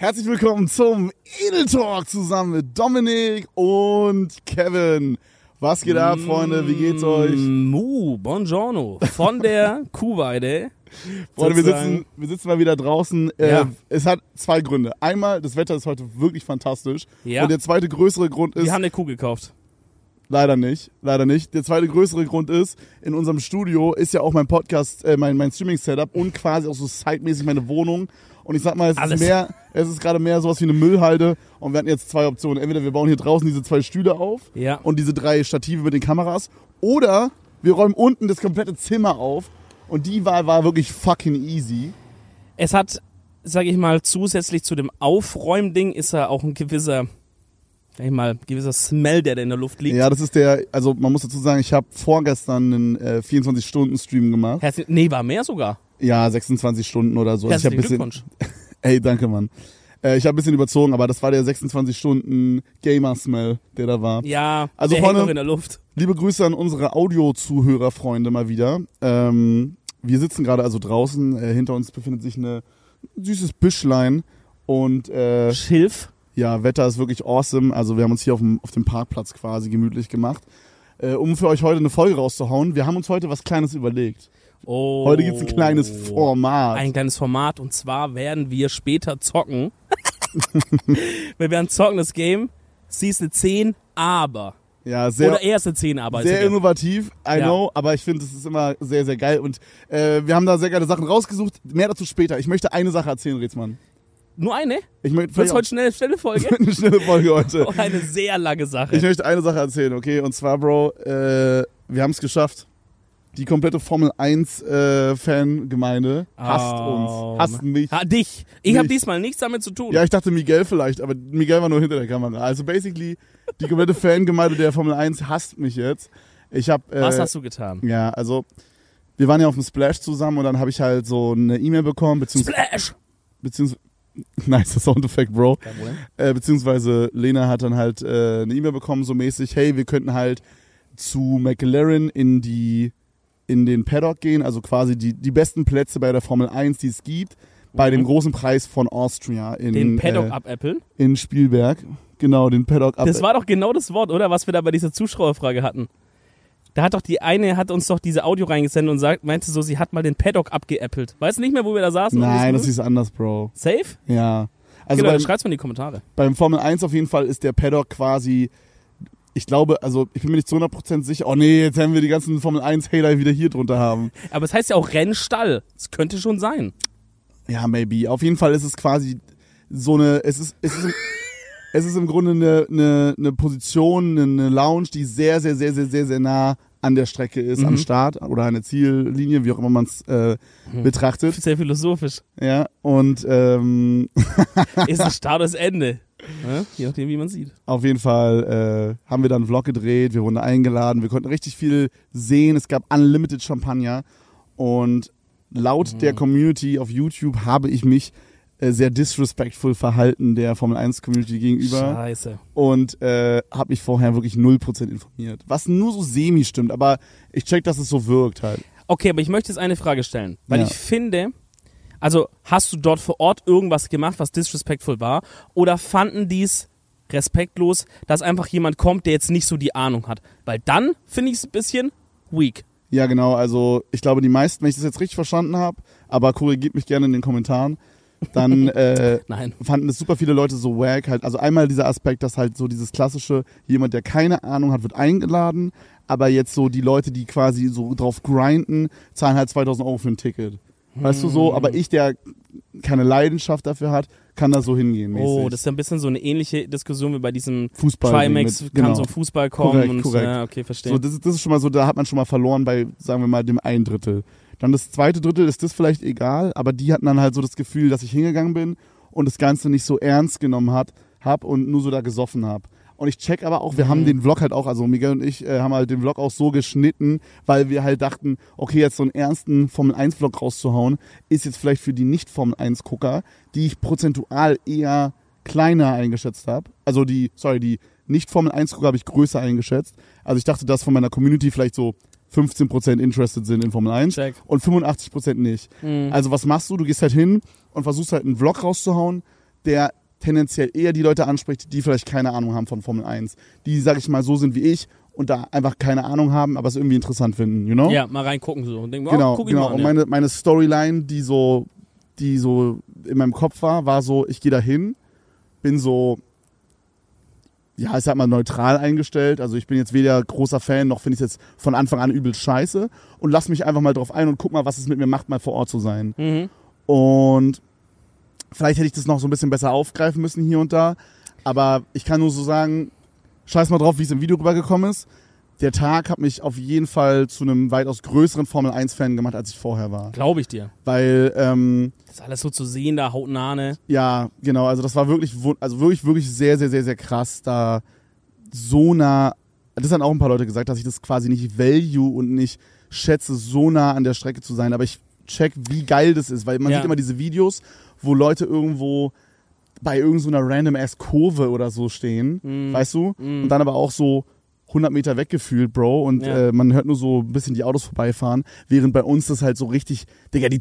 Herzlich willkommen zum Edel Talk zusammen mit Dominik und Kevin. Was geht ab, Freunde? Wie geht's euch? Mu, buongiorno. Von der Kuhweide. Freunde, wir sitzen, wir sitzen mal wieder draußen. Äh, Ja. Es hat zwei Gründe. Einmal, das Wetter ist heute wirklich fantastisch. Ja. Und der zweite größere Grund ist, Wir haben eine Kuh gekauft. leider nicht, leider nicht. Der zweite größere Grund ist, in unserem Studio ist ja auch mein Podcast, äh, mein, mein Streaming-Setup und quasi auch so sidemäßig meine Wohnung. Und ich sag mal, es Alles. ist mehr, es ist gerade mehr sowas wie eine Müllhalde. Und wir hatten jetzt zwei Optionen. Entweder wir bauen hier draußen diese zwei Stühle auf Ja. und diese drei Stative mit den Kameras. Oder wir räumen unten das komplette Zimmer auf. Und die Wahl war wirklich fucking easy. Es hat, sage ich mal, zusätzlich zu dem Aufräumding ist da auch ein gewisser, sag ich mal, gewisser Smell, der da in der Luft liegt. Ja, das ist der, also man muss dazu sagen, ich habe vorgestern einen äh, 24-Stunden-Stream gemacht. Herzlich, nee, war mehr sogar. Ja, 26 Stunden oder so. Also ich Herzlichen bisschen, Glückwunsch. Ey, danke, Mann. Äh, ich habe ein bisschen überzogen, aber das war der 26-Stunden-Gamer-Smell, der da war. Ja, Also der vorne- in der Luft. Liebe Grüße an unsere Audio-Zuhörerfreunde mal wieder. Ähm, wir sitzen gerade also draußen. Äh, hinter uns befindet sich eine ein süßes Büschlein. Und äh, Schilf. ja, Wetter ist wirklich awesome. Also wir haben uns hier auf dem, auf dem Parkplatz quasi gemütlich gemacht. Äh, um für euch heute eine Folge rauszuhauen. Wir haben uns heute was Kleines überlegt. Oh. Heute gibt's ein kleines Format. Ein kleines Format und zwar werden wir später zocken. wir werden zocken das Game. Sie ist eine 10, aber. ja, sehr, Oder er ist eine 10, aber. Sehr innovativ, I Ja. know, aber ich finde, es ist immer sehr, sehr geil. Und äh, wir haben da sehr geile Sachen rausgesucht. Mehr dazu später. Ich möchte eine Sache erzählen, Rätsmann. Nur eine? Ich möchte vielleicht heute schnell, schnelle Folge? eine schnelle Folge heute. Eine sehr lange Sache. Ich möchte eine Sache erzählen, okay? Und zwar, Bro, äh, wir haben es geschafft. Die komplette Formel 1 äh, Fangemeinde hasst Oh, uns, hasst mich. Ha, dich. Ich habe diesmal nichts damit zu tun. Ja, ich dachte Miguel vielleicht, aber Miguel war nur hinter der Kamera. Also basically, die komplette Fangemeinde der Formel 1 hasst mich jetzt. Ich habe äh, Was hast du getan? Ja, also wir waren ja auf dem Splash zusammen und dann habe ich halt so eine E-Mail bekommen, beziehungsweise, Splash! beziehungsweise nice Soundeffekt, Bro. Äh, beziehungsweise Lena hat dann halt äh, eine E-Mail bekommen, so mäßig, hey, wir könnten halt zu McLaren in die in den Paddock gehen, also quasi die, die besten Plätze bei der Formel 1, die es gibt, bei Mhm. dem großen Preis von Austria in, Den Paddock äh, abäppeln. in Spielberg. Genau, den Paddock ab. Das war doch genau das Wort, oder? Was wir da bei dieser Zuschauerfrage hatten. Da hat doch die eine, hat uns doch diese Audio reingesendet und sagt, meinte so, sie hat mal den Paddock abgeäppelt. Weißt du nicht mehr, wo wir da saßen? Nein, das ist anders, Bro. Safe? Ja. Also genau, schreibt's mal in die Kommentare. beim Formel 1 auf jeden Fall ist der Paddock quasi, ich glaube, also ich bin mir nicht zu 100% sicher, oh nee, jetzt haben wir die ganzen Formel 1 Hater wieder hier drunter haben. Aber es heißt ja auch Rennstall. Es könnte schon sein. Ja, maybe. Auf jeden Fall ist es quasi so eine, es ist, es ist, im, es ist im Grunde eine, eine, eine Position, eine Lounge, die sehr, sehr, sehr, sehr, sehr, sehr nah an der Strecke ist, am Mhm. Start oder an der Ziellinie, wie auch immer man es äh, betrachtet. Sehr philosophisch. Ja, und ähm, Ist ein Start das Ende. Ja? Je nachdem, wie man sieht. Auf jeden Fall äh, haben wir dann einen Vlog gedreht, wir wurden eingeladen, wir konnten richtig viel sehen. Es gab Unlimited Champagner und laut Mhm. der Community auf YouTube habe ich mich äh, sehr disrespectful verhalten der Formel 1 Community gegenüber Scheiße. und äh, habe mich vorher wirklich 0% informiert. Was nur so semi stimmt, aber ich check, dass es so wirkt halt. Okay, aber ich möchte jetzt eine Frage stellen. Weil Ja. ich finde, also hast du dort vor Ort irgendwas gemacht, was disrespectful war? Oder fanden dies respektlos, dass einfach jemand kommt, der jetzt nicht so die Ahnung hat? Weil dann finde ich es ein bisschen weak. Ja, genau. Also ich glaube, die meisten, wenn ich das jetzt richtig verstanden habe, aber korrigiert mich gerne in den Kommentaren, dann äh, fanden es super viele Leute so wack. Halt. Also einmal dieser Aspekt, dass halt so dieses klassische, jemand, der keine Ahnung hat, wird eingeladen, aber jetzt so die Leute, die quasi so drauf grinden, zahlen halt 2000 Euro für ein Ticket. Weißt du so, aber ich, der keine Leidenschaft dafür hat, kann da so hingehen. Mäßig. Oh, das ist ein bisschen so eine ähnliche Diskussion wie bei diesem Fußball. Trimax, mit, kann genau. zum Fußball kommen Korrekt, und korrekt. ja, okay, verstehe. So, das, das ist schon mal so, da hat man schon mal verloren bei, sagen wir mal, dem ein Drittel. Dann das zweite Drittel ist das vielleicht egal, aber die hatten dann halt so das Gefühl, dass ich hingegangen bin und das Ganze nicht so ernst genommen hat, hab und nur so da gesoffen hab. Und ich check aber auch, wir haben den Vlog halt auch, also Miguel und ich äh, haben halt den Vlog auch so geschnitten, weil wir halt dachten, okay, jetzt so einen ernsten Formel 1 Vlog rauszuhauen, ist jetzt vielleicht für die Nicht-Formel 1 Gucker, die ich prozentual eher kleiner eingeschätzt habe. Also die, sorry, die Nicht-Formel 1 Gucker habe ich größer eingeschätzt. Also ich dachte, dass von meiner Community vielleicht so 15% interested sind in Formel 1 Check. und 85% nicht. Mhm. Also was machst du? Du gehst halt hin und versuchst halt einen Vlog rauszuhauen, der tendenziell eher die Leute anspricht, die vielleicht keine Ahnung haben von Formel 1. Die, sag ich mal, so sind wie ich und da einfach keine Ahnung haben, aber es irgendwie interessant finden, you know? Ja, mal reingucken so und denken, oh, Genau, guck ich genau. mal an, und meine, meine Storyline, die so, die so in meinem Kopf war, war so, ich gehe da hin, bin so, ja, ich sag mal, neutral eingestellt. Also ich bin jetzt weder großer Fan, noch finde ich jetzt von Anfang an übel scheiße. Und lass mich einfach mal drauf ein und guck mal, was es mit mir macht, mal vor Ort zu sein. Mhm. Und vielleicht hätte ich das noch so ein bisschen besser aufgreifen müssen hier und da. Aber ich kann nur so sagen, scheiß mal drauf, wie es im Video rübergekommen ist. Der Tag hat mich auf jeden Fall zu einem weitaus größeren Formel 1-Fan gemacht, als ich vorher war. Glaube ich dir. Weil, ähm, Das ist alles so zu sehen, da hautnah, ne? ja, genau, also das war wirklich, also wirklich, wirklich sehr, sehr, sehr, sehr krass, da so nah, das haben auch ein paar Leute gesagt, dass ich das quasi nicht value und nicht schätze, so nah an der Strecke zu sein, aber ich check, wie geil das ist, weil man Ja. sieht immer diese Videos, wo Leute irgendwo bei irgendeiner random ass Kurve oder so stehen, Mhm. weißt du, und dann aber auch so 100 Meter weggefühlt, Bro, und Ja. äh, man hört nur so ein bisschen die Autos vorbeifahren, während bei uns das halt so richtig, Digga, die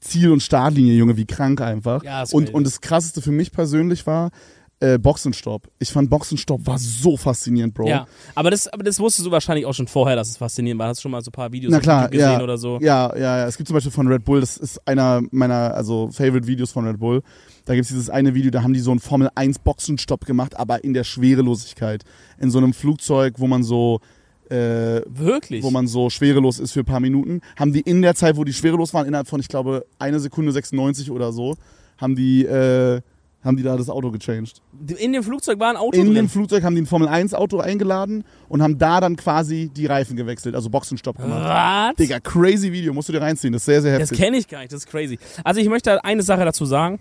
Ziel- und Startlinie, Junge, wie krank einfach. Ja, und, crazy. und das krasseste für mich persönlich war äh, Boxenstopp. Ich fand Boxenstopp war so faszinierend, Bro. Ja, aber das, aber das wusstest du wahrscheinlich auch schon vorher, dass es faszinierend war. Hast du schon mal so ein paar Videos Na klar, gesehen ja. oder so? Ja, ja, ja. Es gibt zum Beispiel von Red Bull, das ist einer meiner, also Favorite Videos von Red Bull. Da gibt's dieses eine Video, da haben die so einen Formel 1 Boxenstopp gemacht, aber in der Schwerelosigkeit. In so einem Flugzeug, wo man so, äh, Wirklich? wo man so schwerelos ist für ein paar Minuten, haben die in der Zeit, wo die schwerelos waren, innerhalb von, ich glaube, eine Sekunde 96 oder so, haben die, äh, haben die da das Auto gechanged. In dem Flugzeug war ein Auto In drin. dem Flugzeug haben die ein Formel 1 Auto eingeladen und haben da dann quasi die Reifen gewechselt, also Boxenstopp gemacht. Was? Digga, crazy Video, musst du dir reinziehen, das ist sehr, sehr Das heftig. kenne ich gar nicht, das ist crazy. Also ich möchte eine Sache dazu sagen.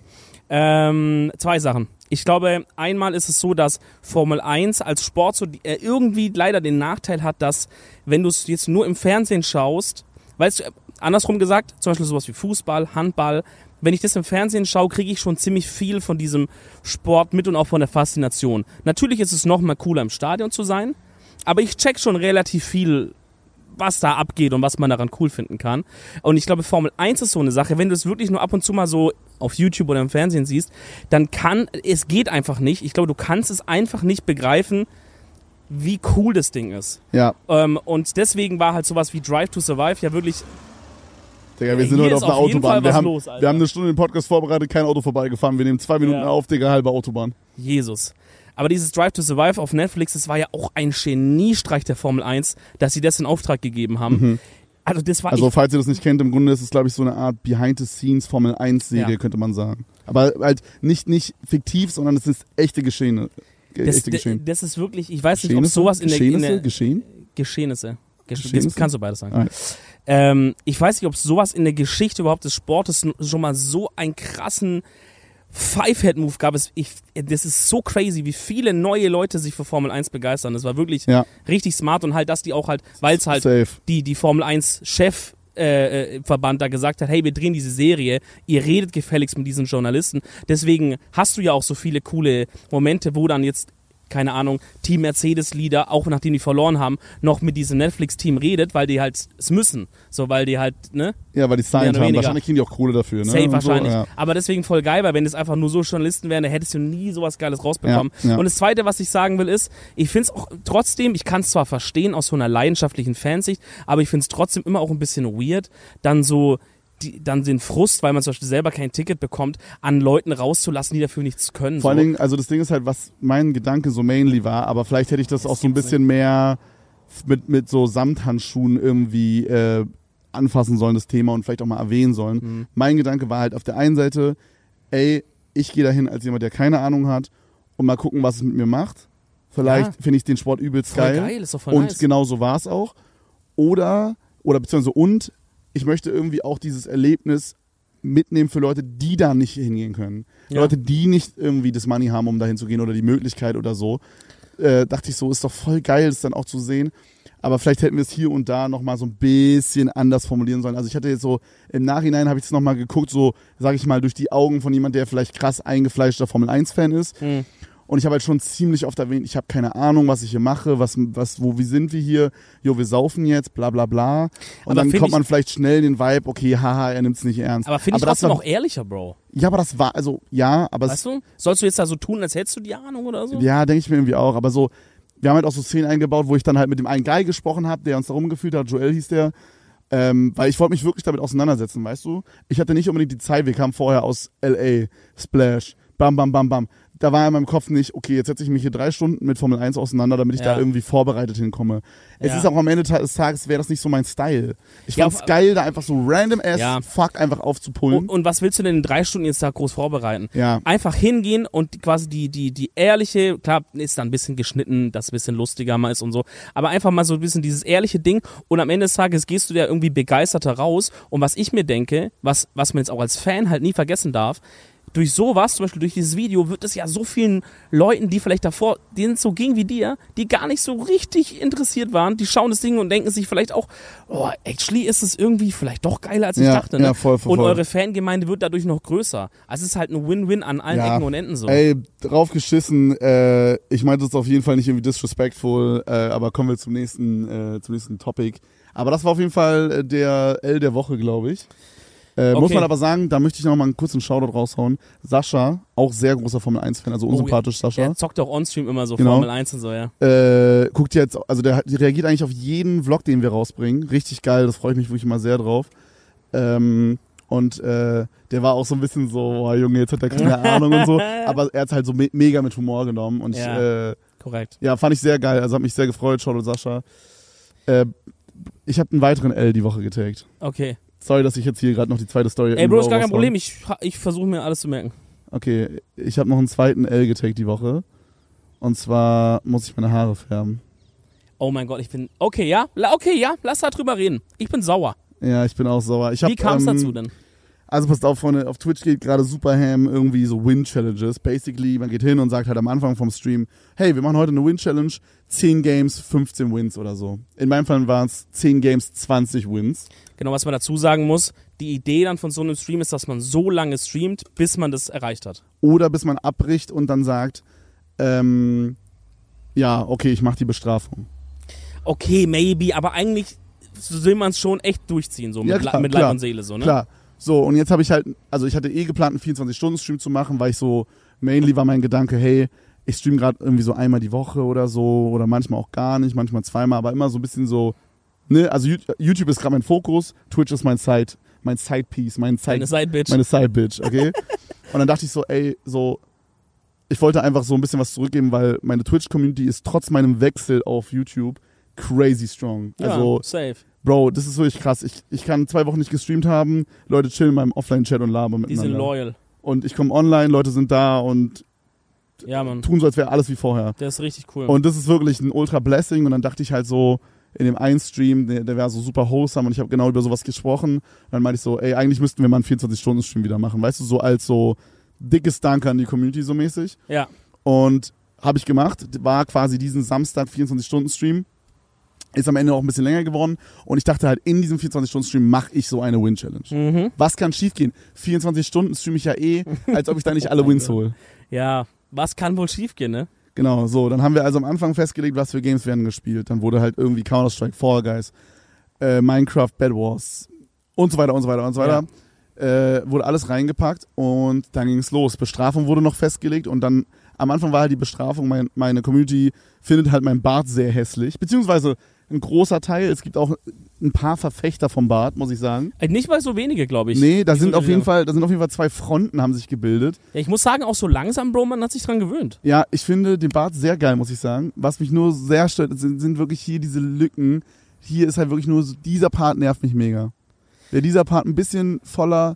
Ähm, zwei Sachen. Ich glaube, einmal ist es so, dass Formel 1 als Sport so äh, irgendwie leider den Nachteil hat, dass wenn du es jetzt nur im Fernsehen schaust, weißt du, äh, andersrum gesagt, zum Beispiel sowas wie Fußball, Handball, wenn ich das im Fernsehen schaue, kriege ich schon ziemlich viel von diesem Sport mit und auch von der Faszination. Natürlich ist es noch mal cooler im Stadion zu sein, aber ich check schon relativ viel was da abgeht und was man daran cool finden kann. Und ich glaube, Formel 1 ist so eine Sache, wenn du es wirklich nur ab und zu mal so auf YouTube oder im Fernsehen siehst, dann kann, es geht einfach nicht. Ich glaube, du kannst es einfach nicht begreifen, wie cool das Ding ist. Ja, Ähm, und deswegen war halt sowas wie Drive to Survive ja wirklich, Digga, wir sind heute auf Fall Autobahn. Wir haben, los, wir haben eine Stunde den Podcast vorbereitet, kein Auto vorbeigefahren. Wir nehmen zwei Minuten Ja. auf, Digga, halbe Autobahn. Jesus. Aber dieses Drive to Survive auf Netflix, das war ja auch ein Geniestreich der Formel 1, dass sie das in Auftrag gegeben haben. Also das war Also, falls ihr das nicht kennt, im Grunde ist es, glaube ich, so eine Art Behind-the-Scenes Formel 1-Serie, Ja. könnte man sagen. Aber halt nicht, nicht fiktiv, sondern es ist echte Geschehene. Ge- das, echte Geschehen. das ist wirklich, ich weiß nicht, ob Geschehnisse? sowas in der, in Geschehnisse? der Geschehen? Geschehnisse. Gesch Geschehnisse? Kannst du beides sagen. Ähm, ich weiß nicht, ob sowas in der Geschichte überhaupt des Sportes schon mal so einen krassen Five-Head-Move gab. Es, ich, das ist so crazy, wie viele neue Leute sich für Formel 1 begeistern. Das war wirklich Ja, richtig smart und halt, dass die auch halt, weil es halt safe. die, die Formel 1 Chef äh, äh, Verband da gesagt hat, hey, wir drehen diese Serie, ihr redet gefälligst mit diesen Journalisten. Deswegen hast du ja auch so viele coole Momente, wo dann jetzt keine Ahnung, Team Mercedes-Leader, auch nachdem die verloren haben, noch mit diesem Netflix-Team redet, weil die halt es müssen. So, weil die halt, ne? Ja, weil die signed haben. weniger. Wahrscheinlich kriegen die auch Kohle dafür, ne? Safe Und wahrscheinlich. So, ja. Aber deswegen voll geil, weil wenn es einfach nur so Journalisten wären, dann hättest du nie sowas Geiles rausbekommen. Ja, ja. Und das Zweite, was ich sagen will, ist, ich finde es auch trotzdem, ich kann es zwar verstehen aus so einer leidenschaftlichen Fansicht, aber ich finde es trotzdem immer auch ein bisschen weird, dann so die, dann den Frust, weil man zum Beispiel selber kein Ticket bekommt, an Leuten rauszulassen, die dafür nichts können. Vor so. allen Dingen, also das Ding ist halt, was mein Gedanke so mainly war, aber vielleicht hätte ich das, Das auch so ein bisschen mehr mit, mit so Samthandschuhen irgendwie äh, anfassen sollen, das Thema, und vielleicht auch mal erwähnen sollen. Mhm. Mein Gedanke war halt auf der einen Seite, ey, ich gehe dahin als jemand, der keine Ahnung hat und mal gucken, was es mit mir macht. Vielleicht Ja. finde ich den Sport übelst voll geil. geil. ist doch voll und nice. genau so war es auch. Oder, oder beziehungsweise und, ich möchte irgendwie auch dieses Erlebnis mitnehmen für Leute, die da nicht hingehen können. Ja. Leute, die nicht irgendwie das Money haben, um dahin zu gehen oder die Möglichkeit oder so. Äh, dachte ich so, ist doch voll geil, das dann auch zu sehen. Aber vielleicht hätten wir es hier und da nochmal so ein bisschen anders formulieren sollen. Also ich hatte jetzt so, im Nachhinein habe ich es nochmal geguckt, so, sage ich mal, durch die Augen von jemand, der vielleicht krass eingefleischter Formel-1-Fan ist. Mhm. Und ich habe halt schon ziemlich oft erwähnt, ich habe keine Ahnung, was ich hier mache, was, was, wo, wie sind wir hier? Jo, wir saufen jetzt, bla bla bla. Und Aber dann kommt man vielleicht schnell in den Vibe, okay, haha, er nimmt's nicht ernst. Aber finde ich das trotzdem war, auch ehrlicher, Bro. Ja, aber das war, also, ja, aber es, Weißt du? Sollst du jetzt da so tun, als hättest du die Ahnung oder so? ja, denke ich mir irgendwie auch. Aber so, wir haben halt auch so Szenen eingebaut, wo ich dann halt mit dem einen Guy gesprochen habe, der uns da rumgeführt hat, Joel hieß der. Ähm, weil ich wollte mich wirklich damit auseinandersetzen, weißt du? Ich hatte nicht unbedingt die Zeit, wir kamen vorher aus LA, Splash, bam, bam, bam, bam. Da war in meinem Kopf nicht, okay, jetzt setze ich mich hier drei Stunden mit Formel 1 auseinander, damit ich Ja. da irgendwie vorbereitet hinkomme. Es Ja. ist auch am Ende des Tages, wäre das nicht so mein Style. Ich Ja, fand's geil, da einfach so random ass Ja. fuck einfach aufzupullen. Und, und was willst du denn in drei Stunden jetzt da groß vorbereiten? ja. Einfach hingehen und quasi die, die, die ehrliche, klar, ist da ein bisschen geschnitten, dass ein bisschen lustiger mal ist und so, aber einfach mal so ein bisschen dieses ehrliche Ding und am Ende des Tages gehst du da irgendwie begeisterter raus und was ich mir denke, was, was man jetzt auch als Fan halt nie vergessen darf, durch sowas, zum Beispiel durch dieses Video, wird es ja so vielen Leuten, die vielleicht davor, denen es so ging wie dir, die gar nicht so richtig interessiert waren, die schauen das Ding und denken sich vielleicht auch, oh, actually ist es irgendwie vielleicht doch geiler, als ich Ja, dachte. Ne? ja, voll, voll, und eure Fangemeinde wird dadurch noch größer. Also es ist halt ein Win-Win an allen Ja. Ecken und Enden so. Ey, drauf geschissen. Äh, ich meinte das auf jeden Fall nicht irgendwie disrespectful, äh, aber kommen wir zum nächsten, äh, zum nächsten Topic. Aber das war auf jeden Fall äh, der L der Woche, glaube ich. Äh, Muss Okay. man aber sagen, da möchte ich noch mal einen kurzen Shoutout raushauen. Sascha, auch sehr großer Formel 1-Fan, also unsympathisch Sascha. Der zockt auch on-stream immer so Genau. Formel 1 und so, ja. Äh, guckt jetzt, also der, der reagiert eigentlich auf jeden Vlog, den wir rausbringen. Richtig geil, das freue ich mich wirklich mal sehr drauf. Ähm, und äh, der war auch so ein bisschen so, oh Junge, jetzt hat er keine Ahnung und so. Aber er hat halt so me mega mit Humor genommen. Und Ja. ich, äh, Korrekt. ja, fand ich sehr geil. Also hat mich sehr gefreut, Shoutout Sascha. Äh, ich habe einen weiteren L die Woche getaggt. Okay. Sorry, dass ich jetzt hier gerade noch die zweite Story Ey, Bro, ist gar kein. Problem. Ich, ich versuche mir alles zu merken. Okay, ich habe noch einen zweiten L getaggt die Woche. Und zwar muss ich meine Haare färben. Oh mein Gott, ich bin. Okay, ja. Okay, ja. Lass da drüber reden. Ich bin sauer. Ja, ich bin auch sauer. Ich hab, Wie kam es ähm, dazu denn? Also passt auf, Freunde, auf Twitch geht gerade Superham irgendwie so Win-Challenges. Basically, man geht hin und sagt halt am Anfang vom Stream, hey, wir machen heute eine Win-Challenge, 10 Games, 15 Wins oder so. In meinem Fall waren es 10 Games, 20 Wins. Genau, was man dazu sagen muss, die Idee dann von so einem Stream ist, dass man so lange streamt, bis man das erreicht hat. Oder bis man abbricht und dann sagt, ähm, ja, okay, ich mache die Bestrafung. Okay, maybe, aber eigentlich will man es schon echt durchziehen, so Ja, mit, klar, mit klar, Leib und Seele, so, ne? Klar. So, und jetzt habe ich halt, also ich hatte eh geplant, einen 24-Stunden-Stream zu machen, weil ich so, mainly war mein Gedanke, hey, ich stream gerade irgendwie so einmal die Woche oder so, oder manchmal auch gar nicht, manchmal zweimal, aber immer so ein bisschen so, ne, also Yout- YouTube ist gerade mein Fokus, Twitch ist mein Side, mein Side-Piece, mein Side, Eine Side-Bitch. meine Side-Bitch, okay? und dann dachte ich so, ey, so, ich wollte einfach so ein bisschen was zurückgeben, weil meine Twitch-Community ist trotz meinem Wechsel auf YouTube crazy strong. Ja, Also, safe. Bro, das ist wirklich krass. Ich, ich kann zwei Wochen nicht gestreamt haben, Leute chillen in meinem Offline-Chat und labern Die sind miteinander. loyal. Und ich komme online, Leute sind da und Ja, Mann. tun so, als wäre alles wie vorher. Der ist richtig cool. Und das ist wirklich ein ultra Blessing. Und dann dachte ich halt so, in dem einen Stream, der, der war so super wholesome und ich habe genau über sowas gesprochen. Und dann meinte ich so, ey, eigentlich müssten wir mal einen 24-Stunden-Stream wieder machen. Weißt du, so als so dickes Danke an die Community so mäßig. ja. Und habe ich gemacht. War quasi diesen Samstag 24-Stunden-Stream. Ist am Ende auch ein bisschen länger geworden. Und ich dachte halt, in diesem 24-Stunden-Stream mache ich so eine Win-Challenge. Mhm. Was kann schiefgehen? 24 Stunden streame ich ja eh, als ob ich da nicht alle Wins hole. Ja. Was kann wohl schiefgehen, ne? Genau, so. Dann haben wir also am Anfang festgelegt, was für Games werden gespielt. Dann wurde halt irgendwie Counter-Strike, Fall Guys, äh, Minecraft, Bad Wars und so weiter und so weiter und so weiter. Äh, wurde alles reingepackt und dann ging es los. Bestrafung wurde noch festgelegt und dann am Anfang war halt die Bestrafung, mein, meine Community findet halt mein Bart sehr hässlich. Beziehungsweise ein großer Teil. Es gibt auch ein paar Verfechter vom Bart, muss ich sagen. Äh, Nicht mal so wenige, glaube ich. Nee, da sind auf jeden Fall, da sind auf jeden Fall zwei Fronten haben sich gebildet. Ja, ich muss sagen, auch so langsam, Bro, man hat sich dran gewöhnt. Ja, ich finde den Bart sehr geil, muss ich sagen. Was mich nur sehr stört, sind, sind wirklich hier diese Lücken. Hier ist halt wirklich nur so, dieser Part nervt mich mega. Wäre dieser Part ein bisschen voller,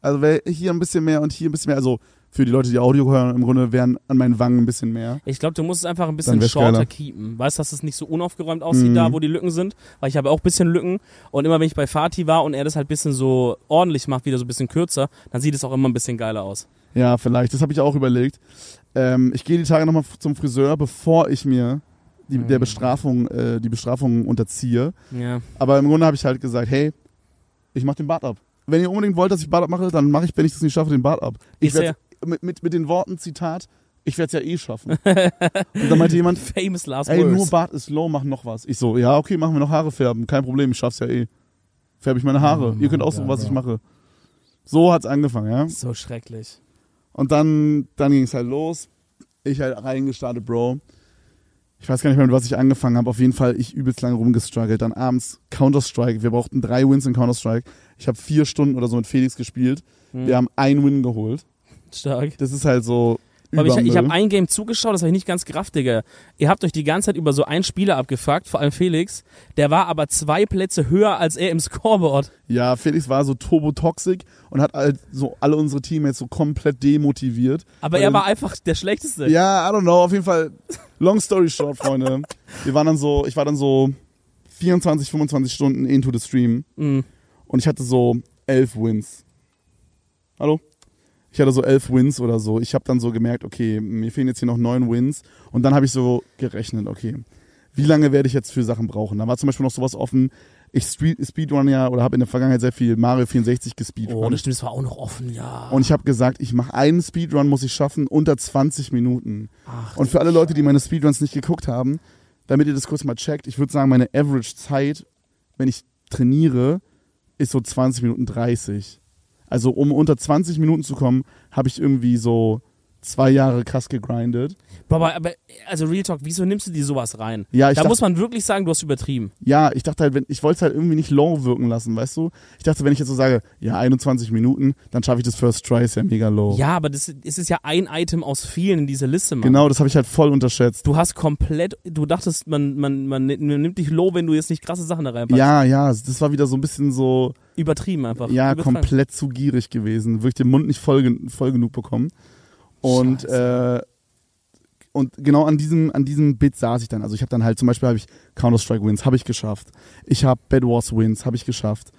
also wäre hier ein bisschen mehr und hier ein bisschen mehr, also für die Leute, die Audio hören, im Grunde wären an meinen Wangen ein bisschen mehr. Ich glaube, du musst es einfach ein bisschen shorter geiler. keepen. Weißt, dass es nicht so unaufgeräumt aussieht, Mhm. da wo die Lücken sind. Weil ich habe auch ein bisschen Lücken. Und immer wenn ich bei Fatih war und er das halt ein bisschen so ordentlich macht, wieder so ein bisschen kürzer, dann sieht es auch immer ein bisschen geiler aus. Ja, vielleicht. Das habe ich auch überlegt. Ähm, ich gehe die Tage nochmal zum Friseur, bevor ich mir die, der Mhm. Bestrafung, äh, die Bestrafung unterziehe. Ja. Aber im Grunde habe ich halt gesagt, hey, ich mache den Bart ab. Wenn ihr unbedingt wollt, dass ich Bart abmache, dann mache ich, wenn ich das nicht schaffe, den Bart ab. Ich Ist werd, mit, mit, mit den Worten, Zitat, Ich werde es ja eh schaffen. und dann meinte jemand, Famous last ey, words. nur Bart ist low, mach noch was. Ich so, ja, okay, machen wir noch Haare färben. Kein Problem, ich schaff's ja eh. Färbe ich meine Haare. Ihr könnt aussuchen, was ich mache. So hat's angefangen, ja. so schrecklich. Und dann, dann ging es halt los. Ich halt reingestartet, Bro. Ich weiß gar nicht mehr, mit was ich angefangen habe. Auf jeden Fall, ich übelst lange rumgestruggelt. Dann abends Counter-Strike. Wir brauchten drei Wins in Counter-Strike. Ich habe vier Stunden oder so mit Felix gespielt. Hm. Wir haben einen Win geholt. Stark. Das ist halt so. Aber ich, ich habe ein Game zugeschaut, das habe ich nicht ganz gerafft, Digga. Ihr habt euch die ganze Zeit über so einen Spieler abgefuckt, vor allem Felix. Der war aber zwei Plätze höher als er im Scoreboard. Ja, Felix war so turbotoxic und hat halt so alle unsere Teammates so komplett demotiviert. Aber er war einfach der Schlechteste. Ja, I don't know. Auf jeden Fall, long story short, Freunde. Wir waren dann so, ich war dann so 24, 25 Stunden into the stream Mhm. und ich hatte so elf Wins. Hallo? Ich hatte so elf Wins oder so. Ich habe dann so gemerkt, okay, mir fehlen jetzt hier noch neun Wins. Und dann habe ich so gerechnet, okay, wie lange werde ich jetzt für Sachen brauchen? Da war zum Beispiel noch sowas offen. Ich Speed, Speedrun ja oder habe in der Vergangenheit sehr viel Mario 64 gespeedrun. Oh, das stimmt, das war auch noch offen, ja. Und ich habe gesagt, ich mache einen Speedrun, muss ich schaffen, unter 20 Minuten. Ach, Und für alle Leute, die meine Speedruns nicht geguckt haben, damit ihr das kurz mal checkt, ich würde sagen, meine Average-Zeit, wenn ich trainiere, ist so 20 Minuten 30. Also um unter 20 Minuten zu kommen, habe ich irgendwie so zwei Jahre krass gegrindet. Bro, aber, also Real Talk, wieso nimmst du dir sowas rein? Ja, ich da dachte, muss man wirklich sagen, du hast übertrieben. ja, ich dachte halt, wenn, ich wollte es halt irgendwie nicht low wirken lassen, weißt du? Ich dachte, wenn ich jetzt so sage, ja, 21 Minuten, dann schaffe ich das First Try, ist ja mega low. Ja, aber das, es ist ja ein Item aus vielen in dieser Liste, Mann. Genau, das habe ich halt voll unterschätzt. Du hast komplett, du dachtest, man, man, man, nimmt dich low, wenn du jetzt nicht krasse Sachen da reinpackst. Ja, ja, das war wieder so ein bisschen so, Übertrieben einfach. ja, komplett zu gierig gewesen. Wirklich den Mund nicht voll, voll genug bekommen. Und, äh, und genau an diesem, an diesem Bit saß ich dann. Also ich habe dann halt zum Beispiel habe ich Counter-Strike Wins, habe ich geschafft. Ich habe Bad Wars Wins, habe ich geschafft.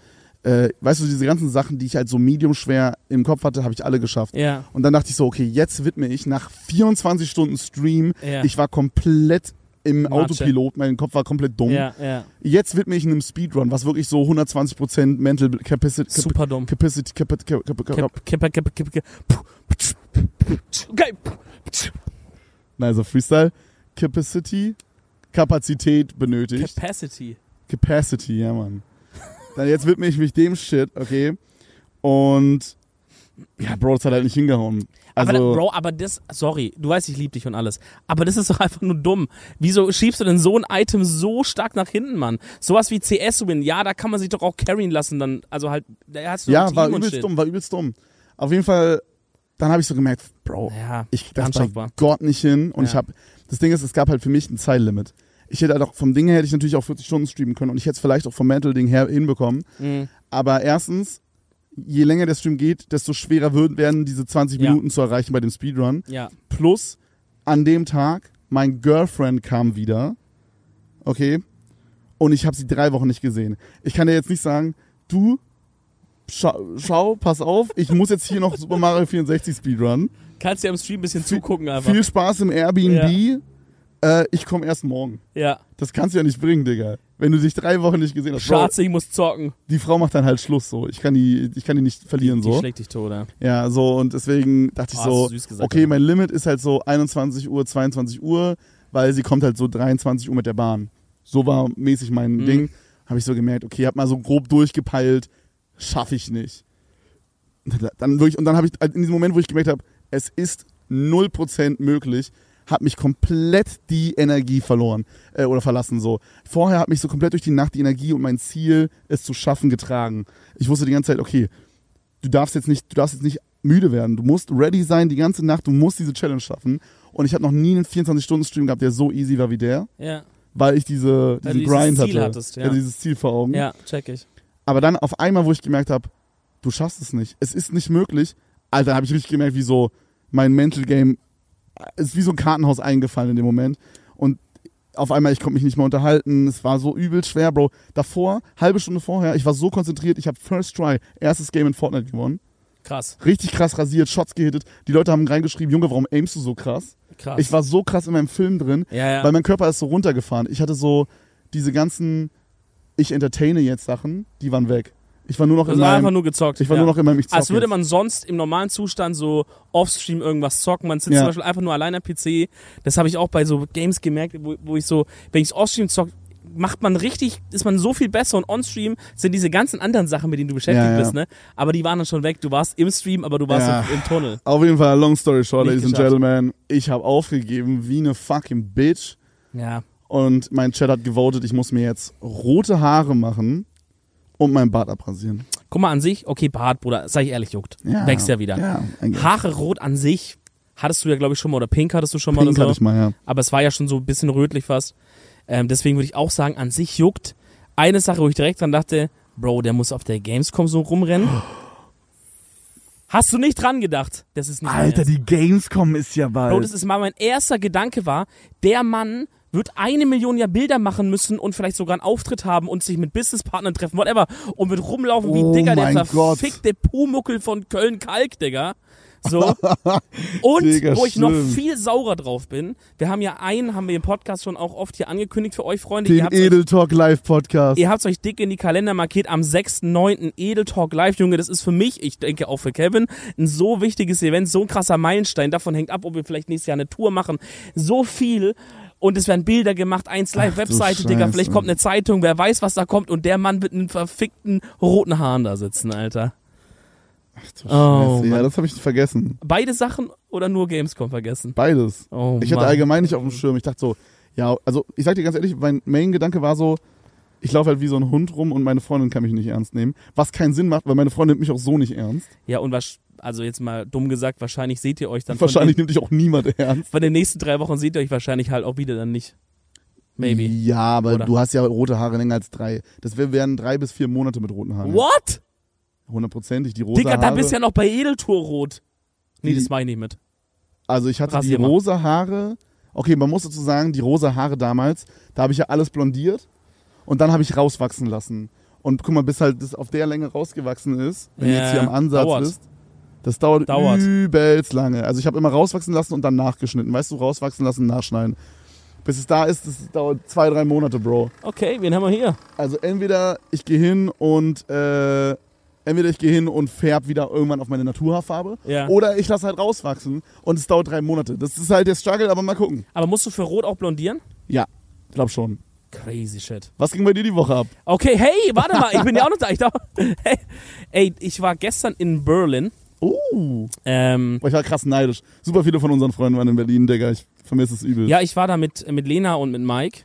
Äh, weißt du, diese ganzen Sachen, die ich halt so medium schwer im Kopf hatte, habe ich alle geschafft. Ja, Und dann dachte ich so, okay, jetzt widme ich nach 24 Stunden Stream. ja. Ich war komplett im Matsche. Autopilot, mein Kopf war komplett dumm. ja, ja. Jetzt widme ich einem Speedrun, was wirklich so 120% Mental Capacity, Cap Super dumm. Capacity, Cap Cap Cap Cap Kip, kip, kip, kip, kip. Puh. Okay. Nein, also Freestyle, Capacity, Kapazität benötigt. Capacity. Capacity, ja, Mann. Dann jetzt widme ich mich dem Shit, okay? Und ja, Bro, das hat halt nicht hingehauen. Also, aber, Bro, aber das, sorry, du weißt, ich liebe dich und alles. Aber das ist doch einfach nur dumm. Wieso schiebst du denn so ein Item so stark nach hinten, Mann? Sowas wie CS-Win, ja, da kann man sich doch auch carryen lassen, dann, also halt, da hast du ja, war übelst shit. dumm, war übelst dumm. Auf jeden Fall, dann habe ich so gemerkt, Bro, Ja, ich das bei. Gott nicht hin. Und Ja. ich habe, das Ding ist, es gab halt für mich ein Zeitlimit. Ich hätte halt auch, vom Ding her hätte ich natürlich auch 40 Stunden streamen können und ich hätte es vielleicht auch vom Mental-Ding her hinbekommen. Mhm. Aber erstens, je länger der Stream geht, desto schwerer würden, werden diese 20 Ja. Minuten zu erreichen bei dem Speedrun. Ja, Plus, an dem Tag, mein Girlfriend kam wieder. Okay. Und ich habe sie drei Wochen nicht gesehen. Ich kann dir jetzt nicht sagen, du, schau, schau, pass auf, ich muss jetzt hier noch Super Mario 64 Speedrun. kannst dir am Stream ein bisschen zugucken einfach. Viel Spaß im Airbnb. Äh, ich komme erst morgen. Ja, Das kannst du ja nicht bringen, Digga. Wenn du dich drei Wochen nicht gesehen hast. Schatz, ich muss zocken. die Frau macht dann halt Schluss so. Ich kann die, ich kann die nicht verlieren Die so. schlägt dich tot, ja. Ja, so und deswegen dachte ich Oh, so, du süß gesagt, okay, ja. mein Limit ist halt so 21 Uhr, 22 Uhr, weil sie kommt halt so 23 Uhr mit der Bahn. So war mäßig mein Mhm. Ding. Habe ich so gemerkt, okay, hab mal so grob durchgepeilt, schaffe ich nicht. Dann wirklich, und dann habe ich halt in diesem Moment, wo ich gemerkt habe, es ist 0% möglich, hat mich komplett die Energie verloren äh, oder verlassen so. Vorher hat mich so komplett durch die Nacht die Energie und mein Ziel, es zu schaffen, getragen. Ich wusste die ganze Zeit, okay, du darfst jetzt nicht, du darfst jetzt nicht müde werden. Du musst ready sein die ganze Nacht, du musst diese Challenge schaffen. Und ich habe noch nie einen 24-Stunden-Stream gehabt, der so easy war wie der, Ja, weil ich diese, Weil diesen dieses Grind Ziel hatte. hattest, ja. dieses Ziel vor Augen. ja, check ich. Aber dann auf einmal, wo ich gemerkt habe, du schaffst es nicht. Es ist nicht möglich. Alter, habe ich richtig gemerkt, wie so mein Mental Game ist wie so ein Kartenhaus eingefallen in dem Moment. Und auf einmal, ich konnte mich nicht mehr unterhalten. Es war so übel schwer, Bro. Davor, halbe Stunde vorher, ich war so konzentriert, ich habe First Try, erstes Game in Fortnite gewonnen. Krass, Richtig krass rasiert, Shots gehittet. Die Leute haben reingeschrieben, Junge, warum aimst du so krass? krass. Ich war so krass in meinem Film drin, ja, ja. weil mein Körper ist so runtergefahren. Ich hatte so diese ganzen, ich entertaine jetzt Sachen, die waren weg. Ich war nur noch Du in hast einfach meinem, nur gezockt. ich war ja. nur noch in meinem ich Als würde jetzt. man sonst im normalen Zustand so offstream irgendwas zocken. Man sitzt Ja. zum Beispiel einfach nur allein am PC. Das habe ich auch bei so Games gemerkt, wo, wo ich so, wenn ich offstream zock, macht man richtig, ist man so viel besser und onstream sind diese ganzen anderen Sachen, mit denen du beschäftigt Ja, ja. bist, ne? Aber die waren dann schon weg. Du warst im Stream, aber du warst Ja. im, im Tunnel. Auf jeden Fall, long story short, Nicht ladies and geschafft. gentlemen. Ich habe aufgegeben wie eine fucking Bitch. Ja. Und mein Chat hat gewotet, ich muss mir jetzt rote Haare machen und meinen Bart abrasieren. Guck mal an sich, okay, Bart, Bruder, sei ich ehrlich, juckt. Ja. Wächst ja wieder. Ja, eigentlich. Haare rot an sich hattest du ja, glaube ich, schon mal, oder pink hattest du schon mal Pink oder hatte so. ich mal, ja. aber es war ja schon so ein bisschen rötlich fast. Ähm, deswegen würde ich auch sagen, an sich juckt. Eine Sache, wo ich direkt dran dachte, Bro, der muss auf der Gamescom so rumrennen. Hast du nicht dran gedacht? Das ist nicht mein Alter, die Gamescom ist ja bald. Bro, das ist mal mein erster Gedanke war, der Mann wird eine Million ja Bilder machen müssen und vielleicht sogar einen Auftritt haben und sich mit Businesspartnern treffen, whatever, und wird rumlaufen wie Oh Digga, der mein Gott. verfickte Pumuckel von Köln-Kalk, Digga. So. Und Digga, wo ich noch schlimm. viel saurer drauf bin, wir haben ja einen, haben wir im Podcast schon auch oft hier angekündigt für euch, Freunde. den Edel Talk Live Podcast. ihr habt's euch dick in die Kalender markiert am 6.9. Edel Talk Live, Junge. Das ist für mich, ich denke auch für Kevin, ein so wichtiges Event, so ein krasser Meilenstein. Davon hängt ab, ob wir vielleicht nächstes Jahr eine Tour machen. So viel. Und es werden Bilder gemacht, eins live, Ach Webseite, Digga. Vielleicht kommt eine Zeitung, wer weiß, was da kommt. Und der Mann wird mit einem verfickten roten Haaren da sitzen, Alter. Ach du Oh, Scheiße, ja, das habe ich vergessen. Beide Sachen oder nur Gamescom vergessen? Beides. Oh, Ich hatte Mann. allgemein nicht auf dem Schirm. Ich dachte so, ja, also ich sag dir ganz ehrlich, mein Main-Gedanke war so, ich laufe halt wie so ein Hund rum und meine Freundin kann mich nicht ernst nehmen. Was keinen Sinn macht, weil meine Freundin nimmt mich auch so nicht ernst. Ja, und was, also jetzt mal dumm gesagt, wahrscheinlich seht ihr euch dann Wahrscheinlich von nimmt dich auch niemand ernst. den, von den nächsten drei Wochen seht ihr euch wahrscheinlich halt auch wieder dann nicht. Maybe. Ja, aber Oder? du hast ja rote Haare länger als drei. Das wär- wären drei bis vier Monate mit roten Haaren. What? Hundertprozentig. Die rosa Digga, da Haare. bist du ja noch bei Edeltour rot. Nee, Die- das meine ich nicht mit. Also ich hatte Rasier die rosa Haare. Okay, man muss dazu sagen, die rosa Haare damals, da habe ich ja alles blondiert und dann habe ich rauswachsen lassen. Und guck mal, bis halt das auf der Länge rausgewachsen ist, wenn du Ja, jetzt hier am Ansatz dauert. bist, das dauert, Dauert. übelst lange. Also ich habe immer rauswachsen lassen und dann nachgeschnitten. Weißt du, rauswachsen lassen, nachschneiden. Bis es da ist, das dauert zwei, drei Monate, Bro. Okay, wen haben wir hier? Also entweder ich gehe hin und äh, entweder ich gehe hin und färb wieder irgendwann auf meine Naturhaarfarbe Ja. oder ich lasse halt rauswachsen und es dauert drei Monate. Das ist halt der Struggle, aber mal gucken. Aber musst du für rot auch blondieren? Ja, glaub schon. Crazy shit. Was ging bei dir die Woche ab? Okay, hey, warte mal, ich bin ja auch noch da. Ich dachte, hey, ey, ich war gestern in Berlin. Oh, Ähm, ich war krass neidisch. Super viele von unseren Freunden waren in Berlin, Digga. Ich vermisse es übel. ja, ich war da mit, mit Lena und mit Mike.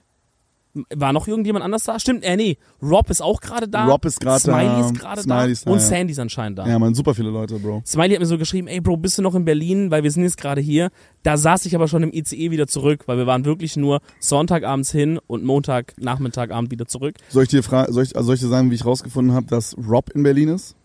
War noch irgendjemand anders da? Stimmt, äh, nee. Rob ist auch gerade da. Rob ist gerade da. Smiley ist gerade da. Ist da, Und ja. Sandy ist anscheinend da. Ja, man, super viele Leute, Bro. Smiley hat mir so geschrieben, ey Bro, bist du noch in Berlin? Weil wir sind jetzt gerade hier. Da saß ich aber schon im ICE wieder zurück, weil wir waren wirklich nur Sonntagabends hin und Montagnachmittagabend wieder zurück. Soll ich dir fra soll ich, also soll ich dir sagen, wie ich rausgefunden habe, dass Rob in Berlin ist?